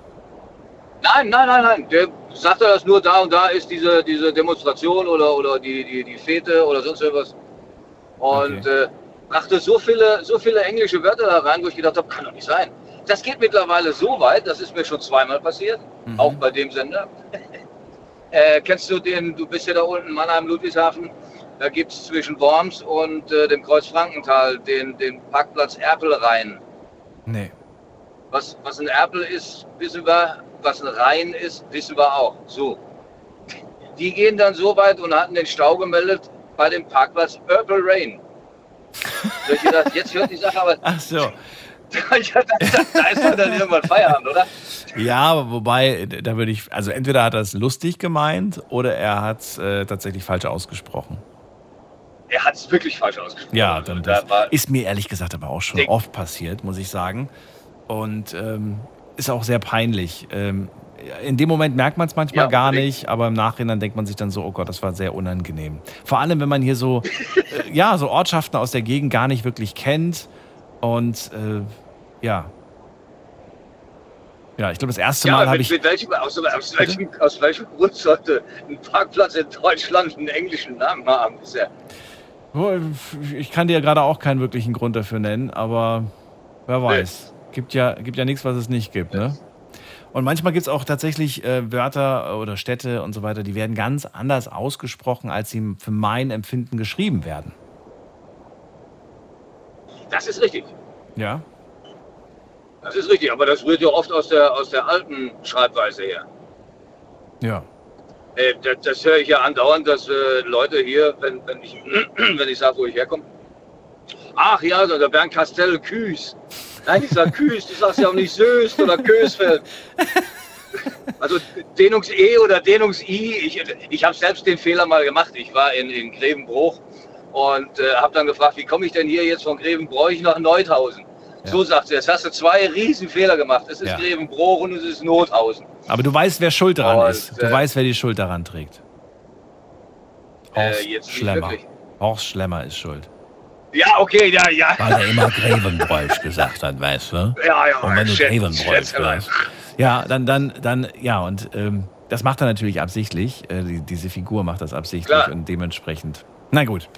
Nein, nein, nein, nein. Der sagte das nur da und da ist diese, diese Demonstration oder, oder die, die, die Fete oder sonst irgendwas. Und äh, brachte so viele, so viele englische Wörter da rein, wo ich gedacht habe, kann doch nicht sein. Das geht mittlerweile so weit, das ist mir schon zweimal passiert, auch bei dem Sender. äh, kennst du den, du bist ja da unten, Mannheim, Ludwigshafen, da gibt es zwischen Worms und äh, dem Kreuz Frankenthal den, den Parkplatz Erpelrhein. Nee. Was, was ein Erpel ist, wissen wir. Was ein Rhein ist, wissen wir auch. So. Die gehen dann so weit und hatten den Stau gemeldet bei dem Parkplatz Purple Rain. Ich gedacht, jetzt hört die Sache aber. Ach so. Gedacht, da ist doch dann irgendwann Feierabend, oder? Ja, wobei, da würde ich, also entweder hat er es lustig gemeint oder er hat es äh, tatsächlich falsch ausgesprochen. Er hat es wirklich falsch ausgesprochen. Ja, dann das da ist mir ehrlich gesagt aber auch schon Dick. oft passiert, muss ich sagen. Und ähm, ist auch sehr peinlich. Ähm, in dem Moment merkt man es manchmal Ja, gar unbedingt. nicht, aber im Nachhinein denkt man sich dann so, oh Gott, das war sehr unangenehm. Vor allem, wenn man hier so, äh, ja, so Ortschaften aus der Gegend gar nicht wirklich kennt. Und äh, ja. Ja, ich glaube, das erste Ja, Mal habe ich. mit welchem, aus, aus, welchem, aus welchem Grund sollte ein Parkplatz in Deutschland einen englischen Namen haben? Ja, Oh, Ich kann dir gerade auch keinen wirklichen Grund dafür nennen, aber wer weiß. Gibt ja, gibt ja nichts, was es nicht gibt, ne? Und manchmal gibt es auch tatsächlich äh, Wörter oder Städte und so weiter, die werden ganz anders ausgesprochen, als sie für mein Empfinden geschrieben werden. das ist richtig. Ja? Das ist richtig, aber das rührt ja oft aus der, aus der alten Schreibweise her. Ja. Äh, das, das höre ich ja andauernd, dass äh, Leute hier, wenn, wenn ich, wenn ich sage, wo ich herkomme, ach ja, der Bernd Castell Küß. Nein, ich sage Küß, du sagst ja auch nicht Söst oder Kösfeld. Also Dehnungs-E oder Dehnungs-I, ich, ich habe selbst den Fehler mal gemacht. Ich war in, in Grevenbruch und äh, habe dann gefragt, wie komme ich denn hier jetzt von Grevenbroich nach Neuthausen? So sagt sie, jetzt hast du zwei Riesen Fehler gemacht. Es ist Ja. Grevenbruch und es ist Nothausen. Aber du weißt, wer schuld daran Und, ist. Du äh, weißt, wer die Schuld daran trägt. Horst Äh, jetzt nicht Schlemmer. Horst Schlemmer ist schuld. Ja, okay, ja, ja. Weil er immer Grevenbräuch gesagt hat, weißt du? Ja, ja, Und wenn du mal. sagst. Ja, dann, dann, dann, ja, und ähm, das macht er natürlich absichtlich. Äh, die, diese Figur macht das absichtlich Klar. und dementsprechend. Na gut.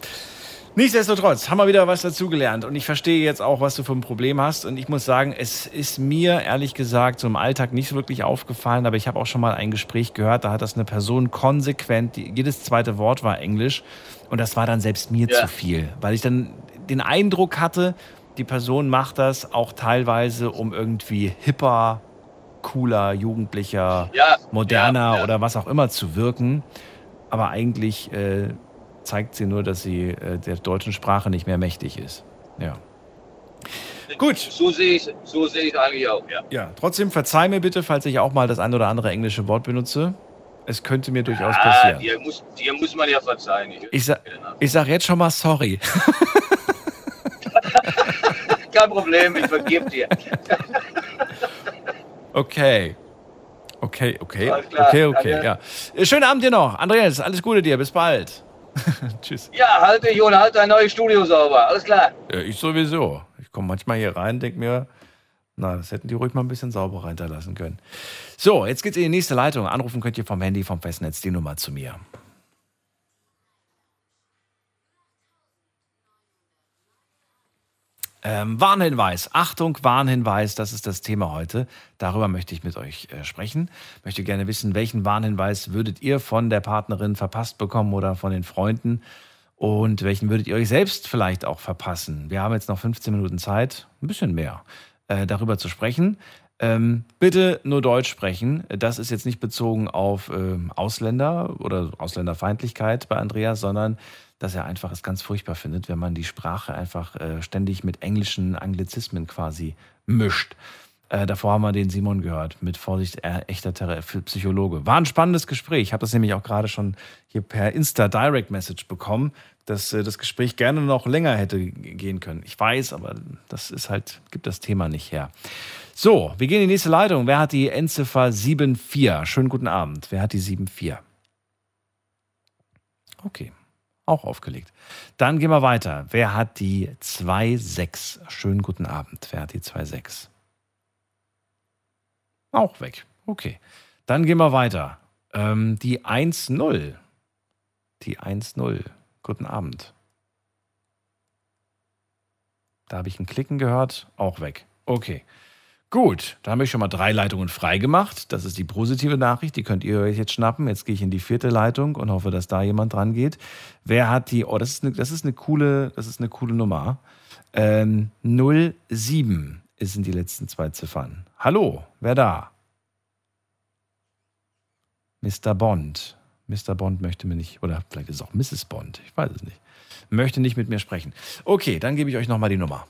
Nichtsdestotrotz haben wir wieder was dazugelernt und ich verstehe jetzt auch, was du für ein Problem hast. Und ich muss sagen, es ist mir ehrlich gesagt so im Alltag nicht so wirklich aufgefallen, aber ich habe auch schon mal ein Gespräch gehört, da hat das eine Person konsequent, jedes zweite Wort war Englisch und das war dann selbst mir Ja. zu viel, weil ich dann den Eindruck hatte, die Person macht das auch teilweise, um irgendwie hipper, cooler, jugendlicher, Ja, moderner ja. oder was auch immer zu wirken. Aber eigentlich äh, zeigt sie nur, dass sie äh, der deutschen Sprache nicht mehr mächtig ist. Ja. Gut. So sehe ich so sehe ich eigentlich auch, ja. Ja, trotzdem verzeih mir bitte, falls ich auch mal das ein oder andere englische Wort benutze. Es könnte mir durchaus Ah, passieren. dir muss, dir muss man ja verzeihen. Ich, Ich, sa ich sag jetzt schon mal sorry. kein Problem, ich vergebe dir. Okay. Okay, okay, okay, okay, ja. Schönen Abend dir noch. Andreas, alles Gute dir. Bis bald. Tschüss. Ja, halt dich und halt dein neues Studio sauber. Alles klar. Ja, ich sowieso. Ich komme manchmal hier rein, denke mir, na, das hätten die ruhig mal ein bisschen sauberer hinterlassen können. So, jetzt geht's in die nächste Leitung. Anrufen könnt ihr vom Handy, vom Festnetz die Nummer zu mir. Ähm, Warnhinweis, Achtung, Warnhinweis, das ist das Thema heute. Darüber möchte ich mit euch äh, sprechen. Möchte gerne wissen, welchen Warnhinweis würdet ihr von der Partnerin verpasst bekommen oder von den Freunden? Und welchen würdet ihr euch selbst vielleicht auch verpassen? Wir haben jetzt noch 15 Minuten Zeit, ein bisschen mehr, äh, darüber zu sprechen. Ähm, bitte nur Deutsch sprechen. Das ist jetzt nicht bezogen auf ähm, Ausländer oder Ausländerfeindlichkeit bei Andreas, sondern dass er einfach es ganz furchtbar findet, wenn man die Sprache einfach äh, ständig mit englischen Anglizismen quasi mischt. Äh, davor haben wir den Simon gehört, mit Vorsicht, er echter Thera- Psychologe. War ein spannendes Gespräch. Ich habe das nämlich auch gerade schon hier per Insta Direct Message bekommen, dass äh, das Gespräch gerne noch länger hätte gehen können. Ich weiß, aber das ist halt, gibt das Thema nicht her. So, wir gehen in die nächste Leitung. Wer hat die Endziffer 74? Schönen guten Abend. Wer hat die 74? Okay, auch aufgelegt. Dann gehen wir weiter. Wer hat die 26? Schönen guten Abend. Wer hat die 26? Auch weg. Okay. Dann gehen wir weiter. Ähm, die 1-0. Die 1-0. Guten Abend. Da habe ich ein Klicken gehört. Auch weg. Okay. Gut, da habe ich schon mal drei Leitungen freigemacht. Das ist die positive Nachricht, die könnt ihr euch jetzt schnappen. Jetzt gehe ich in die vierte Leitung und hoffe, dass da jemand dran geht. Wer hat die, oh, das ist eine, das ist eine coole, das ist eine coole Nummer. Ähm, 07 sind die letzten zwei Ziffern. Hallo, wer da? Mr. Bond. Mr. Bond möchte mir nicht, oder vielleicht ist es auch Mrs. Bond, ich weiß es nicht. Möchte nicht mit mir sprechen. Okay, dann gebe ich euch nochmal die Nummer.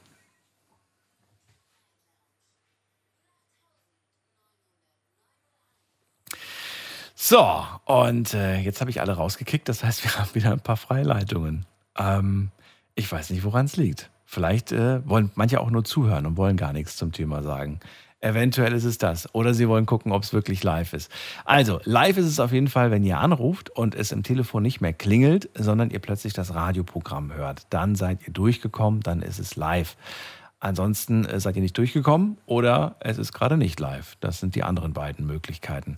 So, und äh, jetzt habe ich alle rausgekickt. Das heißt, wir haben wieder ein paar Freileitungen. Ähm, ich weiß nicht, woran es liegt. Vielleicht äh, wollen manche auch nur zuhören und wollen gar nichts zum Thema sagen. Eventuell ist es das. Oder sie wollen gucken, ob es wirklich live ist. Also, live ist es auf jeden Fall, wenn ihr anruft und es im Telefon nicht mehr klingelt, sondern ihr plötzlich das Radioprogramm hört. Dann seid ihr durchgekommen, dann ist es live. Ansonsten äh, seid ihr nicht durchgekommen oder es ist gerade nicht live. Das sind die anderen beiden Möglichkeiten.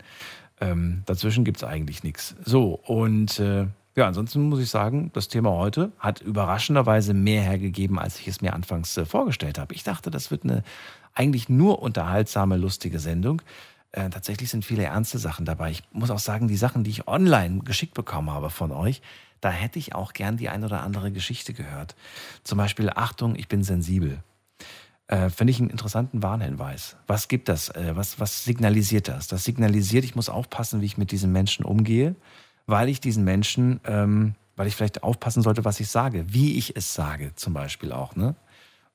Ähm, dazwischen gibt es eigentlich nichts. So, und äh, ja, ansonsten muss ich sagen, das Thema heute hat überraschenderweise mehr hergegeben, als ich es mir anfangs äh, vorgestellt habe. Ich dachte, das wird eine eigentlich nur unterhaltsame, lustige Sendung. Äh, tatsächlich sind viele ernste Sachen dabei. Ich muss auch sagen, die Sachen, die ich online geschickt bekommen habe von euch, da hätte ich auch gern die ein oder andere Geschichte gehört. Zum Beispiel, Achtung, ich bin sensibel. Äh, Finde ich einen interessanten Warnhinweis. Was gibt das? Äh, was, was signalisiert das? Das signalisiert, ich muss aufpassen, wie ich mit diesen Menschen umgehe, weil ich diesen Menschen, ähm, weil ich vielleicht aufpassen sollte, was ich sage, wie ich es sage, zum Beispiel auch. Ne?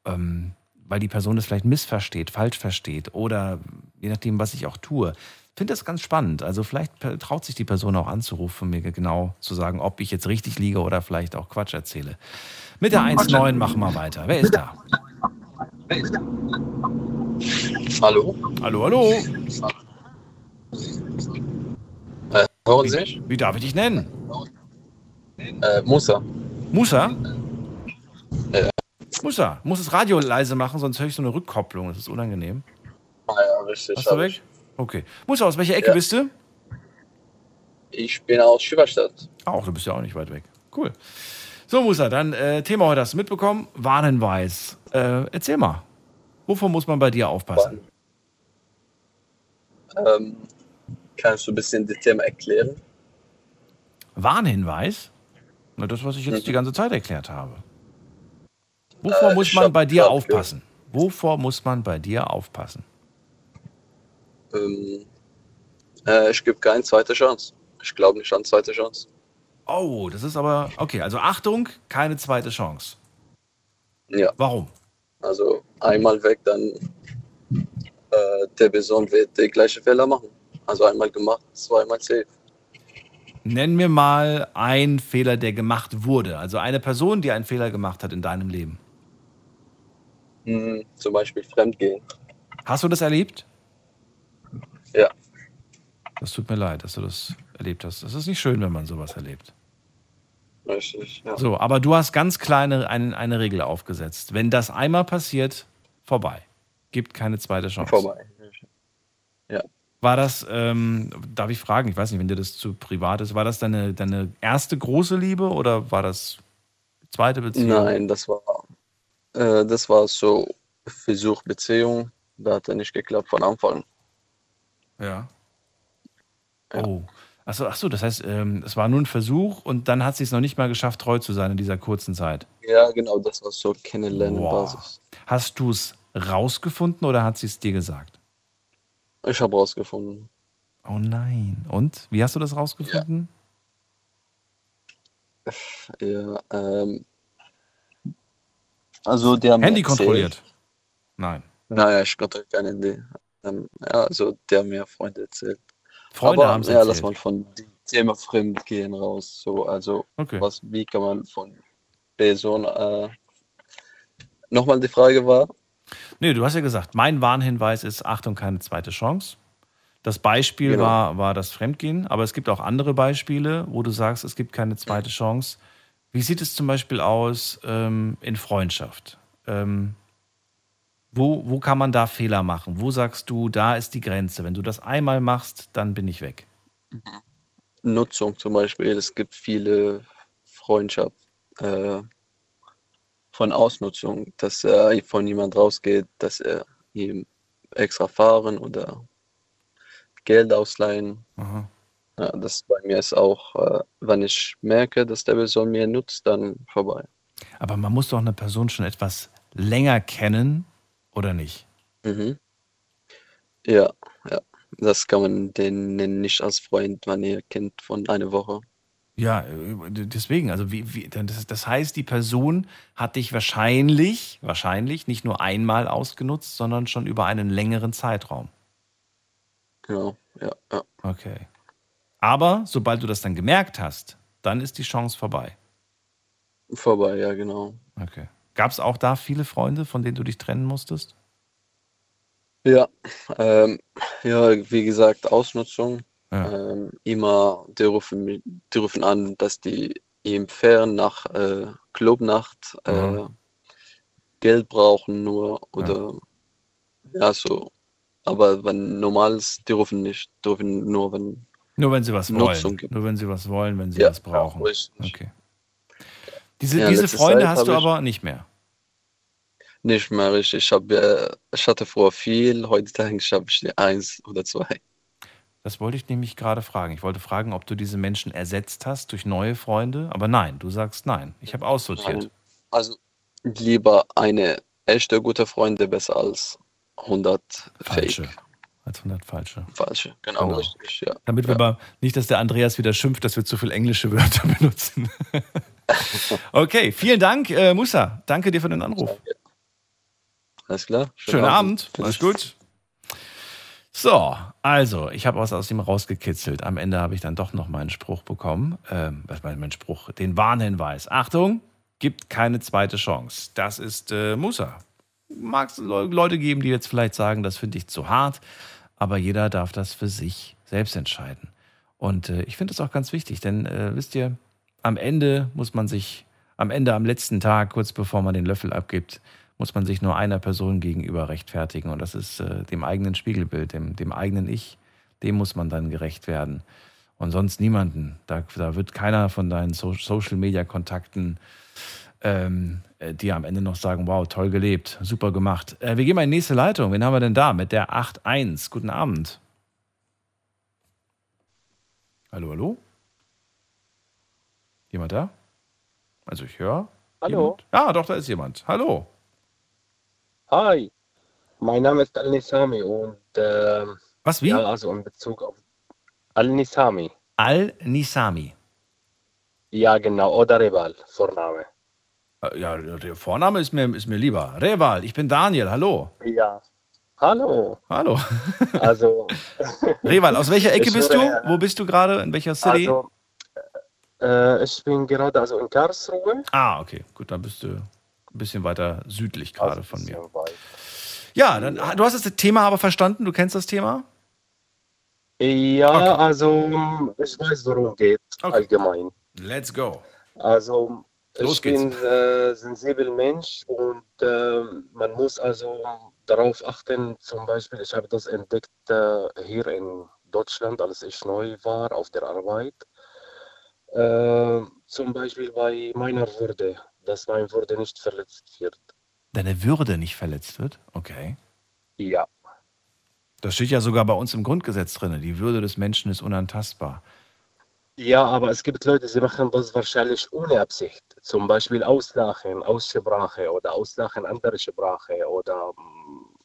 Ähm, weil die Person es vielleicht missversteht, falsch versteht oder je nachdem, was ich auch tue. Ich finde das ganz spannend. Also vielleicht traut sich die Person auch anzurufen, mir genau zu sagen, ob ich jetzt richtig liege oder vielleicht auch Quatsch erzähle. Mit der 1.9 machen wir weiter. Wer ist da? Hallo? Hallo, hallo. Äh, hören Sie mich? Wie darf ich dich nennen? Äh, Musa. Musa? Ja. Musa, muss das Radio leise machen, sonst höre ich so eine Rückkopplung. Das ist unangenehm. Ah ja, richtig. Hast du hab weg? ich. Okay. Musa, aus welcher Ecke Ja. bist du? Ich bin aus Schüberstadt. Auch, du bist ja auch nicht weit weg. Cool. So, Musa, dann äh, Thema heute hast du mitbekommen. Warnhinweis. Äh, erzähl mal. Wovor muss man bei dir aufpassen? Ähm, kannst du ein bisschen das Thema erklären? Warnhinweis? Na, das, was ich jetzt die ganze Zeit erklärt habe. Wovor Äh, muss man bei dir aufpassen? Wovor muss man bei dir aufpassen? Ähm, äh, ich gebe keine zweite Chance. Ich glaube nicht an zweite Chance. Oh, das ist aber. Okay, also Achtung, keine zweite Chance. Ja. Warum? Also einmal weg, dann äh, der Person wird die gleiche Fehler machen. Also einmal gemacht, zweimal safe. Nenn mir mal einen Fehler, der gemacht wurde. Also eine Person, die einen Fehler gemacht hat in deinem Leben. Hm, zum Beispiel Fremdgehen. Hast du das erlebt? Ja. Das tut mir leid, dass du das erlebt hast. Das ist nicht schön, wenn man sowas erlebt. Richtig, ja. So, aber du hast ganz kleine eine, eine Regel aufgesetzt. Wenn das einmal passiert, vorbei. Gibt keine zweite Chance. Vorbei. Ja. War das, ähm, darf ich fragen, ich weiß nicht, wenn dir das zu privat ist, war das deine, deine erste große Liebe oder war das zweite Beziehung? Nein, das war, äh, das war so Versuch Beziehung. Da hat er nicht geklappt von Anfang. Ja. Oh. Achso, ach so, das heißt, ähm, es war nur ein Versuch und dann hat sie es noch nicht mal geschafft, treu zu sein in dieser kurzen Zeit. Ja, genau, das war so Kennenlernen-Basis. Hast du es rausgefunden oder hat sie es dir gesagt? Ich habe rausgefunden. Oh nein. Und? Wie hast du das rausgefunden? Ja, ähm, also der Handy erzählt- kontrolliert? Nein. Naja, ich konnte kein Handy. Ähm, ja, also der mir Freunde erzählt. Freunde Aber haben's ja, lass mal von dem Thema Fremdgehen raus. So, also Okay. was, wie kann man von Person äh, nochmal die Frage war? Nee, du hast ja gesagt, mein Warnhinweis ist Achtung, keine zweite Chance. Das Beispiel Genau. war, war das Fremdgehen, aber es gibt auch andere Beispiele, wo du sagst, es gibt keine zweite Chance. Wie sieht es zum Beispiel aus ähm, in Freundschaft? Ähm, wo, wo kann man da Fehler machen? Wo sagst du, da ist die Grenze? Wenn du das einmal machst, dann bin ich weg. Nutzung zum Beispiel. Es gibt viele Freundschaft äh, von Ausnutzung, dass er von jemand rausgeht, dass er ihm extra fahren oder Geld ausleihen. Aha. Ja, das bei mir ist auch, äh, wenn ich merke, dass der Person mir nutzt, dann vorbei. Aber man muss doch eine Person schon etwas länger kennen, oder nicht? Mhm. Ja, ja. Das kann man den nicht als Freund, wenn ihr kennt von einer Woche. Ja, deswegen, also wie, wie, das, das heißt, die Person hat dich wahrscheinlich, wahrscheinlich nicht nur einmal ausgenutzt, sondern schon über einen längeren Zeitraum. Genau, ja, ja. Okay. Aber sobald du das dann gemerkt hast, dann ist die Chance vorbei. Vorbei, ja, genau. Okay. Gab es auch da viele Freunde, von denen du dich trennen musstest? Ja, ähm, ja, wie gesagt, Ausnutzung. Ähm, immer, die rufen, die rufen an, dass die ihm fern nach äh, Clubnacht äh, Mhm. Geld brauchen nur oder ja. so. Aber wenn normales, die rufen nicht, die rufen nur, wenn Nur wenn sie was Nutzung wollen. gibt. Nur wenn sie was wollen, wenn sie Ja, was brauchen. ja. Okay. Diese, Ja, diese Freunde Zeit hast du ich- aber nicht mehr. Nicht mehr richtig. Ich habe, äh, ich hatte vorher viel, heute habe ich eins oder zwei. Das wollte ich nämlich gerade fragen. Ich wollte fragen, ob du diese Menschen ersetzt hast durch neue Freunde. Aber nein, du sagst nein. Ich habe aussortiert. Also lieber eine echte gute Freunde besser als 100 Falsche. Fake. Als 100 falsche. Falsche, genau, Genau. richtig, ja. Damit wir aber nicht, dass der Andreas wieder schimpft, dass wir zu viel englische Wörter benutzen. Okay, vielen Dank, äh, Musa. Danke dir für den Anruf. Alles klar. Schönen Abend. Alles gut. So, also, ich habe was aus ihm rausgekitzelt. Am Ende habe ich dann doch noch meinen Spruch bekommen. Ähm, was mein Spruch? Den Warnhinweis. Achtung, gibt keine zweite Chance. Das ist äh, Musa. Mag es Le- Leute geben, die jetzt vielleicht sagen, das finde ich zu hart, aber jeder darf das für sich selbst entscheiden. Und äh, ich finde das auch ganz wichtig, denn äh, wisst ihr, am Ende muss man sich, am Ende, am letzten Tag, kurz bevor man den Löffel abgibt, muss man sich nur einer Person gegenüber rechtfertigen. Und das ist äh, dem eigenen Spiegelbild, dem, dem eigenen Ich. Dem muss man dann gerecht werden. Und sonst niemanden. Da, da wird keiner von deinen so Social-Media-Kontakten ähm, äh, dir am Ende noch sagen, wow, toll gelebt, super gemacht. Äh, wir gehen mal in die nächste Leitung. Wen haben wir denn da? Mit der 8.1. Guten Abend. Hallo, hallo? Jemand da? Also ich höre. Hallo. Jemand? Ja, doch, da ist jemand. Hallo. Hi, mein Name ist Al-Nisami und ähm, Was, wie? ja, also in Bezug auf Al-Nisami. Al-Nisami. Ja, genau, oder Rebal, Vorname. Äh, Ja, der Vorname ist mir, ist mir lieber. Reval, ich bin Daniel, hallo. Ja. Hallo. Hallo. Also. Reval, aus welcher Ecke Ich bist du? Wo bist du gerade? In welcher City? Also, äh, ich bin gerade also in Karlsruhe. ah, okay, gut, dann bist du ein bisschen weiter südlich Also gerade von mir. Ja, dann, ah, du hast das Thema aber verstanden, du kennst das Thema? Ja, also ich weiß, worum es geht, allgemein. Let's go. Also Los ich geht's. bin äh, sensibel Mensch und äh, man muss also darauf achten, zum Beispiel, ich habe das entdeckt äh, hier in Deutschland, als ich neu war auf der Arbeit. Äh, zum Beispiel bei meiner Würde, dass meine Würde nicht verletzt wird. Deine Würde nicht verletzt wird? Okay. Ja. Das steht ja sogar bei uns im Grundgesetz drin. Die Würde des Menschen ist unantastbar. Ja, aber es gibt Leute, die machen das wahrscheinlich ohne Absicht. Zum Beispiel Auslachen, Aussprache oder Auslachen andere Sprache oder mm,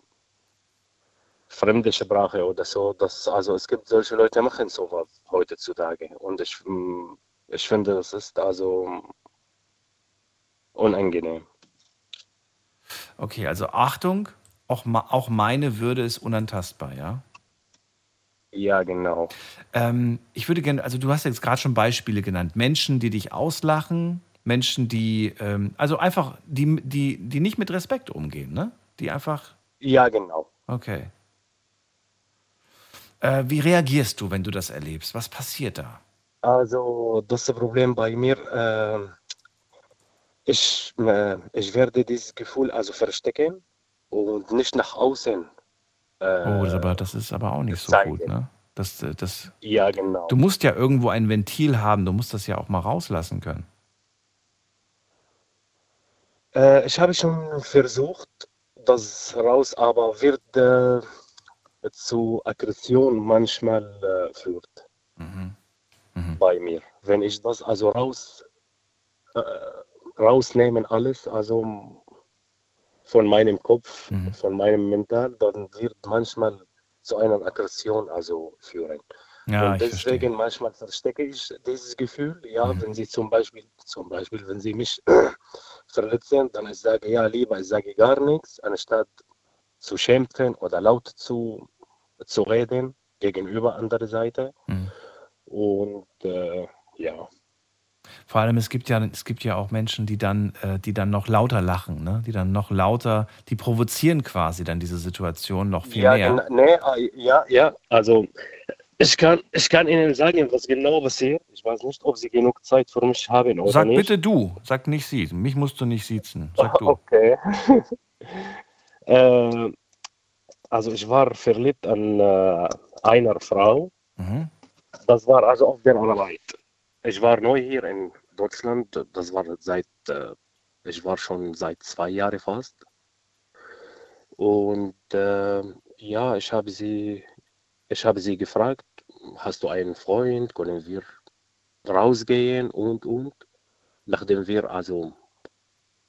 fremde Sprache oder so. Das, also es gibt solche Leute, die machen sowas heutzutage. Und ich, mm, ich finde, das ist also unangenehm. Okay, also Achtung, auch, auch meine Würde ist unantastbar, ja? Ja, genau. Ähm, ich würde gerne, also du hast jetzt gerade schon Beispiele genannt. Menschen, die dich auslachen, Menschen, die, ähm, also einfach, die, die, die nicht mit Respekt umgehen, ne? die einfach. Ja, genau. Okay. Äh, wie reagierst du, wenn du das erlebst? Was passiert da? Also das Problem bei mir, äh, ich, äh, ich werde dieses Gefühl also verstecken und nicht nach außen. Oh, das, aber, das ist aber auch nicht so zeigen. gut, ne? Das, äh, das, Ja, genau. du musst ja irgendwo ein Ventil haben, du musst das ja auch mal rauslassen können. Äh, ich habe schon versucht, das raus, aber wird äh, zu Aggression manchmal äh, führt bei mir. Wenn ich das also raus äh, rausnehmen alles, also von meinem Kopf, von meinem Mental, dann wird manchmal zu einer Aggression also führen. Ja, und deswegen manchmal verstecke ich dieses Gefühl, ja, wenn sie zum Beispiel, zum Beispiel, wenn sie mich verletzen, dann ich sage, ja, lieber, ich sage gar nichts, anstatt zu schimpfen oder laut zu, zu reden gegenüber anderer Seite. Und äh, ja, Vor allem, es gibt ja, es gibt ja auch Menschen, die dann, äh, die dann noch lauter lachen, ne? die dann noch lauter, die provozieren quasi dann diese Situation noch viel ja, mehr. nee, äh, ja, ja, also ich kann, ich kann Ihnen sagen, was genau passiert. Ich weiß nicht, ob Sie genug Zeit für mich haben oder Sag nicht. bitte du, sag nicht sie. Mich musst du nicht siezen. Sag du. Okay. äh, also ich war verliebt an äh, einer Frau. Mhm. Das war also auf der Arbeit. Ich war neu hier in Deutschland. Das war seit, äh, ich war schon seit zwei Jahren fast. Und äh, ja, ich habe sie, ich habe sie gefragt, hast du einen Freund? Können wir rausgehen und und? Nachdem wir also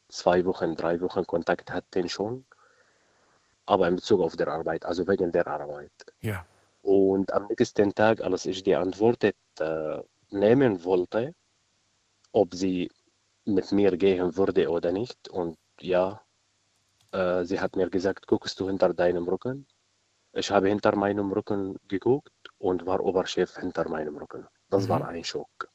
zwei Wochen, drei Wochen Kontakt hatten schon, aber in Bezug auf der Arbeit, also wegen der Arbeit. Ja. Und am nächsten Tag, als ich die Antwort äh, nehmen wollte, ob sie mit mir gehen würde oder nicht, und ja, äh, sie hat mir gesagt, guckst du hinter deinem Rücken? Ich habe hinter meinem Rücken geguckt und war Oberchef hinter meinem Rücken. Das Mhm. war ein Schock.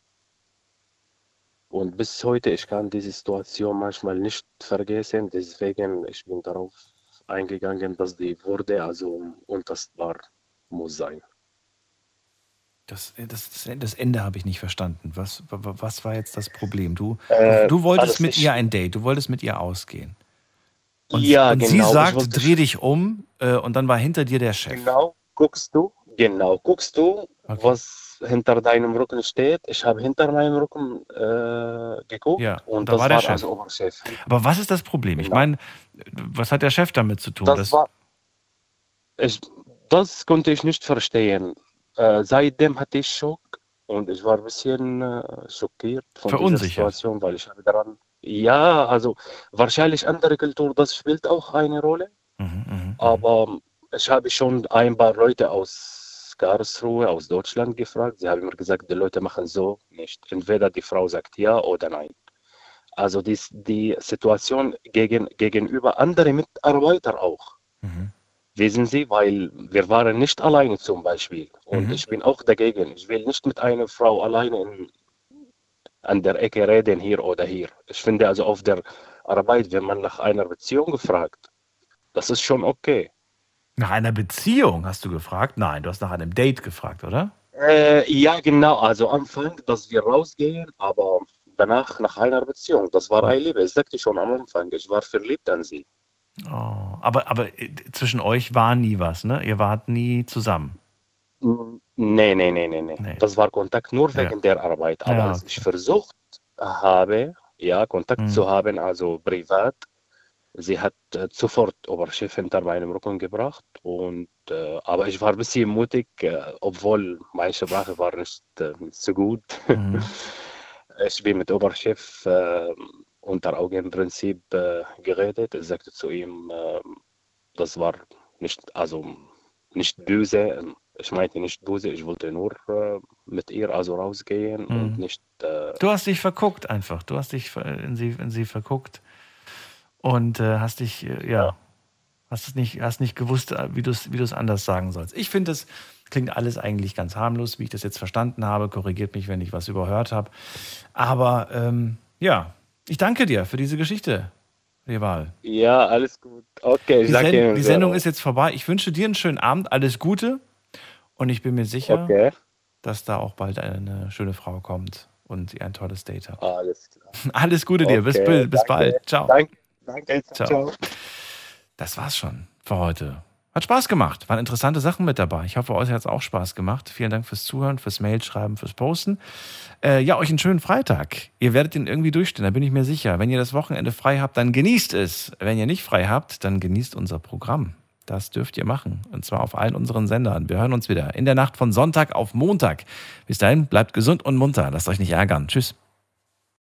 Und bis heute, ich kann diese Situation manchmal nicht vergessen, deswegen ich bin darauf eingegangen, dass die Würde also unterstbar muss sein. Das, das, das, das Ende habe ich nicht verstanden. Was, wa- was war jetzt das Problem? Du, Äh, du, wolltest mit ich- ihr ein Date, du wolltest mit ihr ausgehen. Und, Ja, und genau, sie ich sagt, wollte- dreh dich um äh, und dann war hinter dir der Chef. Genau, guckst du, genau, guckst du, was hinter deinem Rücken steht. Ich habe hinter meinem Rücken äh, geguckt Ja, und, da das war der war Chef. also Oberchef. Aber was ist das Problem? Ich Genau. meine, was hat der Chef damit zu tun? Das war, ich, das konnte ich nicht verstehen. Äh, seitdem hatte ich Schock und ich war ein bisschen äh, schockiert von dieser Verunsichert. Situation, weil ich habe daran, ja, also wahrscheinlich andere Kultur, das spielt auch eine Rolle. Mhm, Aber ich habe schon ein paar Leute aus Karlsruhe, aus Deutschland gefragt. Sie haben mir gesagt, die Leute machen so nicht. Entweder die Frau sagt ja oder nein. Also dies, die Situation gegen, gegenüber anderen Mitarbeitern auch. Wissen Sie, weil wir waren nicht alleine zum Beispiel. Und Mhm. ich bin auch dagegen. Ich will nicht mit einer Frau alleine in, an der Ecke reden, hier oder hier. Ich finde also auf der Arbeit, wenn man nach einer Beziehung fragt, das ist schon okay. Nach einer Beziehung hast du gefragt? Nein, du hast nach einem Date gefragt, oder? Äh, ja, genau. Also Anfang, dass wir rausgehen, aber danach nach einer Beziehung. Das war eine Liebe. Ich sagte schon am Anfang, ich war verliebt an sie. Oh, aber, aber äh, zwischen euch war nie was, ne? Ihr wart nie zusammen. Nee, nee, nee, nee, nee. Das war Kontakt nur wegen der Arbeit. Aber Ja, als ich versucht habe, ja, Kontakt zu haben, also privat, sie hat äh, sofort Oberchef hinter meinem Rücken gebracht. Und, äh, aber ich war ein bisschen mutig, äh, obwohl meine Sprache war nicht äh, so gut. Ich bin mit Unter Augenprinzip äh, geredet. Ich sagte zu ihm, äh, das war nicht, also nicht böse. Ich meinte nicht böse, ich wollte nur äh, mit ihr also rausgehen und Mhm. nicht. Äh, Du hast dich verguckt einfach. Du hast dich in sie, in sie verguckt und äh, hast dich, äh, ja, hast es nicht, hast nicht gewusst, wie du es wie anders sagen sollst. Ich finde, es klingt alles eigentlich ganz harmlos, wie ich das jetzt verstanden habe. Korrigiert mich, wenn ich was überhört habe. Aber ähm, ja, ich danke dir für diese Geschichte. Wahl. Ja, alles gut. Okay, ich Die, sag Sen Ihnen die. Sendung ist jetzt vorbei. Ich wünsche dir einen schönen Abend, alles Gute. Und ich bin mir sicher, Okay. dass da auch bald eine schöne Frau kommt und ihr ein tolles Date habt. Alles klar. Alles Gute dir. Bis, Okay, bald- bis danke. bald. Ciao. Danke, danke. Ciao. Ciao. Das war's schon für heute. Hat Spaß gemacht. Waren interessante Sachen mit dabei. Ich hoffe, euch hat es auch Spaß gemacht. Vielen Dank fürs Zuhören, fürs Mailschreiben, fürs Posten. Äh, ja, euch einen schönen Freitag. Ihr werdet ihn irgendwie durchstehen, da bin ich mir sicher. Wenn ihr das Wochenende frei habt, dann genießt es. Wenn ihr nicht frei habt, dann genießt unser Programm. Das dürft ihr machen. Und zwar auf allen unseren Sendern. Wir hören uns wieder in der Nacht von Sonntag auf Montag. Bis dahin, bleibt gesund und munter. Lasst euch nicht ärgern. Tschüss.